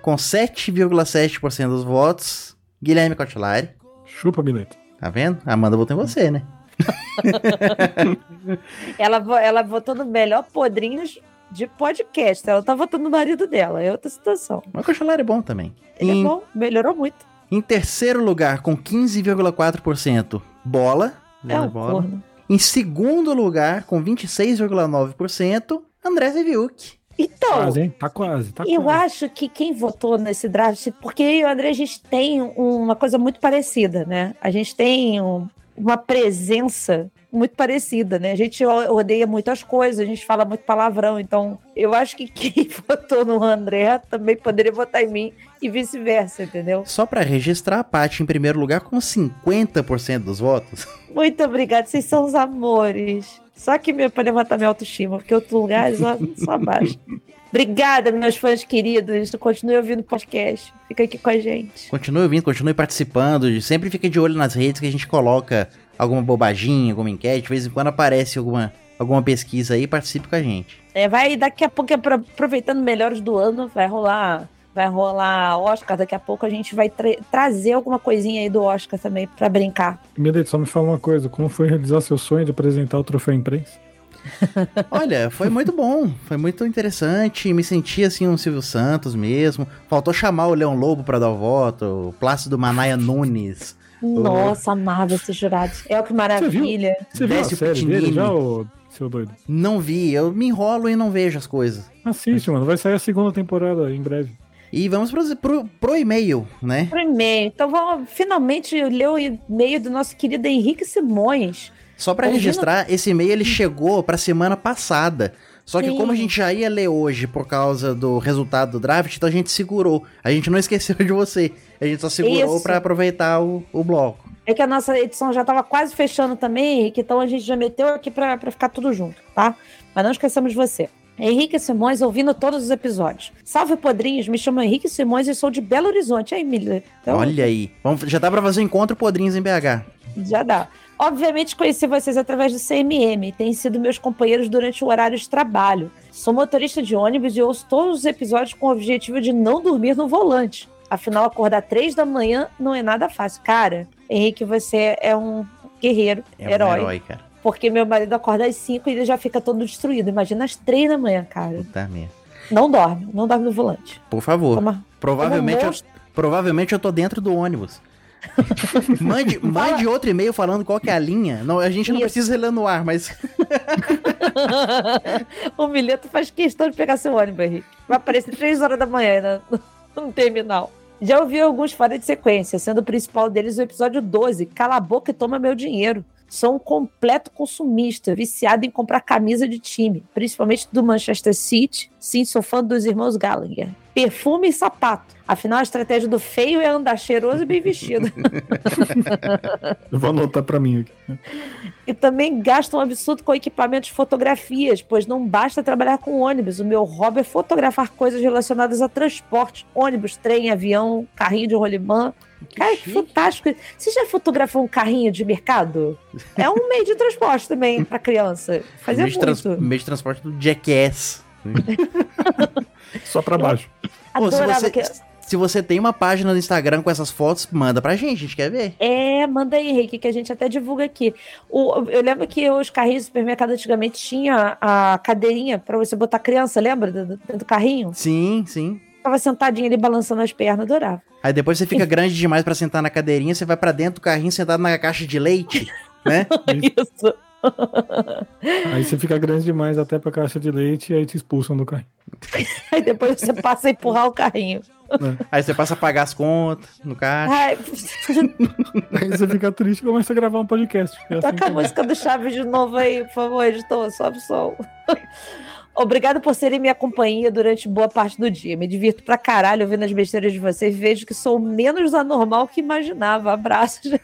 C: com 7,7% dos votos, Guilherme Cotilari.
G: Chupa, Mileto.
C: Tá vendo? A Amanda votou em você, né? (laughs)
D: Ela, vo- ela votou no melhor podrinhos de podcast. Ela tá votando no marido dela. É outra situação.
C: Mas o Cotilari é bom também.
D: Ele
C: em,
D: é bom, melhorou muito.
C: em terceiro lugar, com 15,4%, Bola.
D: É
C: Leandro
D: um
C: Bola.
D: corno.
C: Em segundo lugar, com 26,9%, André Zeviuk.
D: Então,
G: Quase, hein? Tá quase, tá
D: eu
G: quase.
D: acho que quem votou nesse draft, porque eu e o André, a gente tem uma coisa muito parecida, né? A gente tem um- uma presença muito parecida, né? A gente odeia muitas coisas, a gente fala muito palavrão, então eu acho que (laughs) quem votou no André também poderia votar em mim e vice-versa, entendeu?
C: Só pra registrar, a Paty em primeiro lugar com 50% dos votos.
D: Muito obrigada, vocês são os amores. Só que pra levantar minha autoestima, porque outros lugares ó, só abaixo. (laughs) Obrigada, meus fãs queridos. Continue ouvindo o podcast. Fica aqui com a gente.
C: Continue ouvindo, continue participando. Sempre fique de olho nas redes que a gente coloca alguma bobaginha, alguma enquete. De vez em quando aparece alguma, alguma pesquisa aí, participe com a gente.
D: É, vai daqui a pouco, apro- aproveitando melhores do ano, vai rolar. Vai rolar Oscar, daqui a pouco a gente vai tra- trazer alguma coisinha aí do Oscar também pra brincar.
G: Mileto, só me fala uma coisa. Como foi realizar seu sonho de apresentar o troféu imprensa? (laughs)
C: Olha, foi muito bom, foi muito interessante. Me senti assim um Silvio Santos mesmo. Faltou chamar o Leão Lobo pra dar o voto, o Plácido Manaia Nunes.
D: Nossa, amava esses jurados. É o que maravilha.
G: Você viu a
C: Décio
G: série
C: Pitinini.
G: dele já, ô, seu doido?
C: Não vi, eu me enrolo e não vejo as coisas.
G: Assiste, mano. Vai sair a segunda temporada em breve.
C: E vamos pro, pro, pro e-mail, né?
D: Pro e-mail. Então vamos finalmente ler o e-mail do nosso querido Henrique Simões.
C: Só pra
D: Ouvindo-
C: registrar, esse e-mail ele chegou pra semana passada. Só que
D: Sim.
C: como a gente já ia ler hoje por causa do resultado do draft, então a gente segurou. A gente não (laughs) esqueceu de você. A gente só segurou pra aproveitar o, o bloco.
D: É que a nossa edição já estava quase fechando também, Henrique, então a gente já meteu aqui pra pra ficar tudo junto, tá? Mas não esqueçamos de você. Henrique Simões, ouvindo todos os episódios. Salve, podrinhos, me chamo Henrique Simões e sou de Belo Horizonte. Aí, Emília. Então,
C: Olha aí. Vamos, já dá pra fazer um encontro podrinhos em BH.
D: Já dá. Obviamente conheci vocês através do CMM, têm sido meus companheiros durante o horário de trabalho. Sou motorista de ônibus e ouço todos os episódios com o objetivo de não dormir no volante. Afinal, acordar três da manhã não é nada fácil. Cara, Henrique, você é um guerreiro,
C: É
D: herói.
C: um herói, cara.
D: Porque meu marido acorda às cinco e ele já fica todo destruído. Imagina às três da manhã, cara.
C: Puta merda.
D: Não dorme, não dorme no volante.
C: Por favor.
D: Toma-
C: Provavelmente,
D: Como
C: eu, provavelmente eu tô dentro do ônibus. Mande, mande outro e-mail falando qual que é a linha. Não, a gente não
D: Isso.
C: precisa ler no ar, mas (laughs)
D: o Mileto faz questão de pegar seu ônibus, Henrique. Vai aparecer três horas da manhã né, (laughs) no, no terminal. Já ouvi alguns fora de sequência, sendo o principal deles o episódio 12, Cala a boca e toma meu dinheiro. Sou um completo consumista, viciado em comprar camisa de time, principalmente do Manchester City. Sim, sou fã dos irmãos Gallagher. Perfume e sapato. Afinal, a estratégia do feio é andar cheiroso e bem vestido.
G: Eu (laughs) vou anotar pra mim aqui.
D: e também gasto um absurdo com equipamentos de fotografias, pois não basta trabalhar com ônibus. O meu hobby é fotografar coisas relacionadas a transporte: ônibus, trem, avião, carrinho de rolimã. Cara, que fantástico. Você já fotografou um carrinho de mercado? (laughs) É um meio de transporte também pra criança. Fazia
C: meio, de
D: muito.
C: meio de transporte do Jackass.
G: Só pra baixo.
C: Pô, se você,
D: que...
C: se você tem uma página no Instagram com essas fotos, manda pra gente, a gente quer ver.
D: É, manda aí, Henrique, que a gente até divulga aqui. O, eu lembro que os carrinhos do supermercado antigamente tinha a cadeirinha pra você botar criança, lembra? Dentro do carrinho?
C: Sim, sim.
D: Tava sentadinho ali balançando as pernas, adorava.
C: Aí depois você fica (laughs) grande demais pra sentar na cadeirinha, você vai pra dentro do carrinho sentado na caixa de leite, (laughs) né?
D: Isso.
G: Aí você fica grande demais até pra caixa de leite e aí te expulsam do carrinho. (laughs)
D: Aí depois você passa a empurrar o carrinho.
C: Aí você passa a pagar as contas no caixa.
D: Ai,
G: Aí você fica triste e começa a gravar um podcast. É assim
D: toca a
G: que é.
D: música do Chaves de novo aí, por favor, editor, sobe o som. Obrigado por serem minha companhia durante boa parte do dia. Me divirto pra caralho ouvindo as besteiras de vocês. Vejo que sou menos anormal que imaginava. Abraços. (laughs)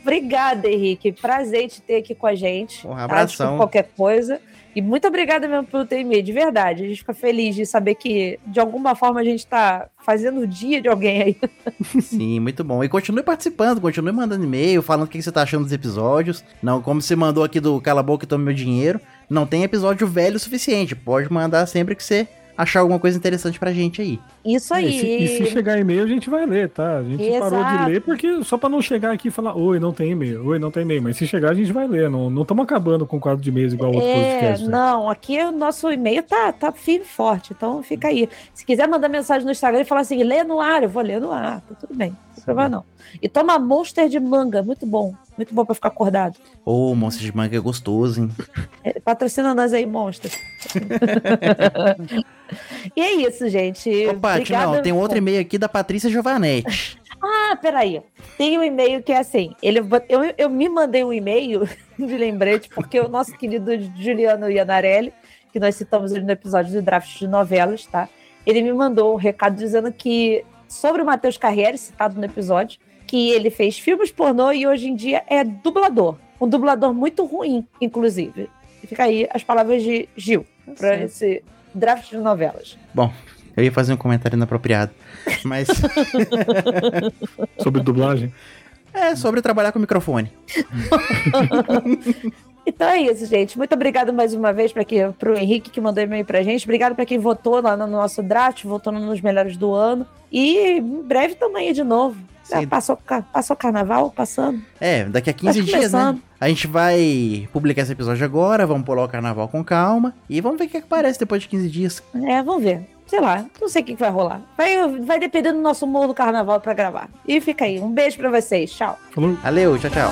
D: Obrigada, Henrique. Prazer te ter aqui com a gente.
C: Um
D: tá?
C: abração.
D: Desculpa qualquer coisa. E muito obrigada mesmo pelo e-mail, de verdade. A gente fica feliz de saber que, de alguma forma, a gente tá fazendo o dia de alguém aí. (laughs)
C: Sim, muito bom. E continue participando, continue mandando e-mail, falando o que você tá achando dos episódios. Não, como você mandou aqui do Cala a Boca e Tome Meu Dinheiro, não tem episódio velho o suficiente. Pode mandar sempre que você achar alguma coisa interessante pra gente aí.
D: Isso
G: É,
D: aí.
G: E se, e se chegar e-mail, a gente vai ler, tá? A gente parou de
D: Exato.
G: ler porque só pra não chegar aqui e falar, oi, não tem e-mail, oi, não tem e-mail. Mas se chegar, a gente vai ler. Não estamos acabando com o quadro de e-mails igual outro
D: É,
G: podcast. né?
D: não, aqui o nosso e-mail tá, tá firme e forte, então fica aí. Se quiser mandar mensagem no Instagram e falar assim, lê no ar, eu vou ler no ar, tá tudo bem, não tem problema não. E toma Monster de manga, muito bom, muito bom pra ficar acordado.
C: Ô, monstro de manga é gostoso, hein? (laughs)
D: É, patrocina nós aí, Monster. (laughs) e é isso, gente.
C: Ô, Paty, não, tem outro e-mail aqui da Patrícia Giovanetti.
D: Ah, peraí. Tem um e-mail que é assim. Ele, eu, eu me mandei um e-mail (laughs) de lembrete, porque o nosso querido Juliano Ianarelli, que nós citamos ele no episódio do draft de novelas, tá? Ele me mandou um recado dizendo que, sobre o Matheus Carriere, citado no episódio, que ele fez filmes pornô e hoje em dia é dublador. Um dublador muito ruim, inclusive. E fica aí as palavras de Gil para esse draft de novelas.
C: Bom, eu ia fazer um comentário inapropriado. Mas (laughs)
G: Sobre dublagem.
C: é sobre trabalhar com microfone. (laughs)
D: Então é isso, gente. Muito obrigado mais uma vez para o Henrique que mandou e-mail pra gente. Obrigado para quem votou lá no nosso draft, votou nos melhores do ano. E em breve também de novo. Já
C: Sim.
D: passou, passou carnaval, passando.
C: É, daqui a 15
D: Tá
C: dias, né? A gente vai publicar esse episódio agora, vamos pular o carnaval com calma e vamos ver o que aparece depois de 15 dias.
D: É, vamos ver. Sei lá, não sei o que vai rolar. Vai, vai depender do nosso humor do carnaval para gravar. E fica aí. Um beijo para vocês. Tchau.
G: Falou.
C: Valeu, tchau, tchau.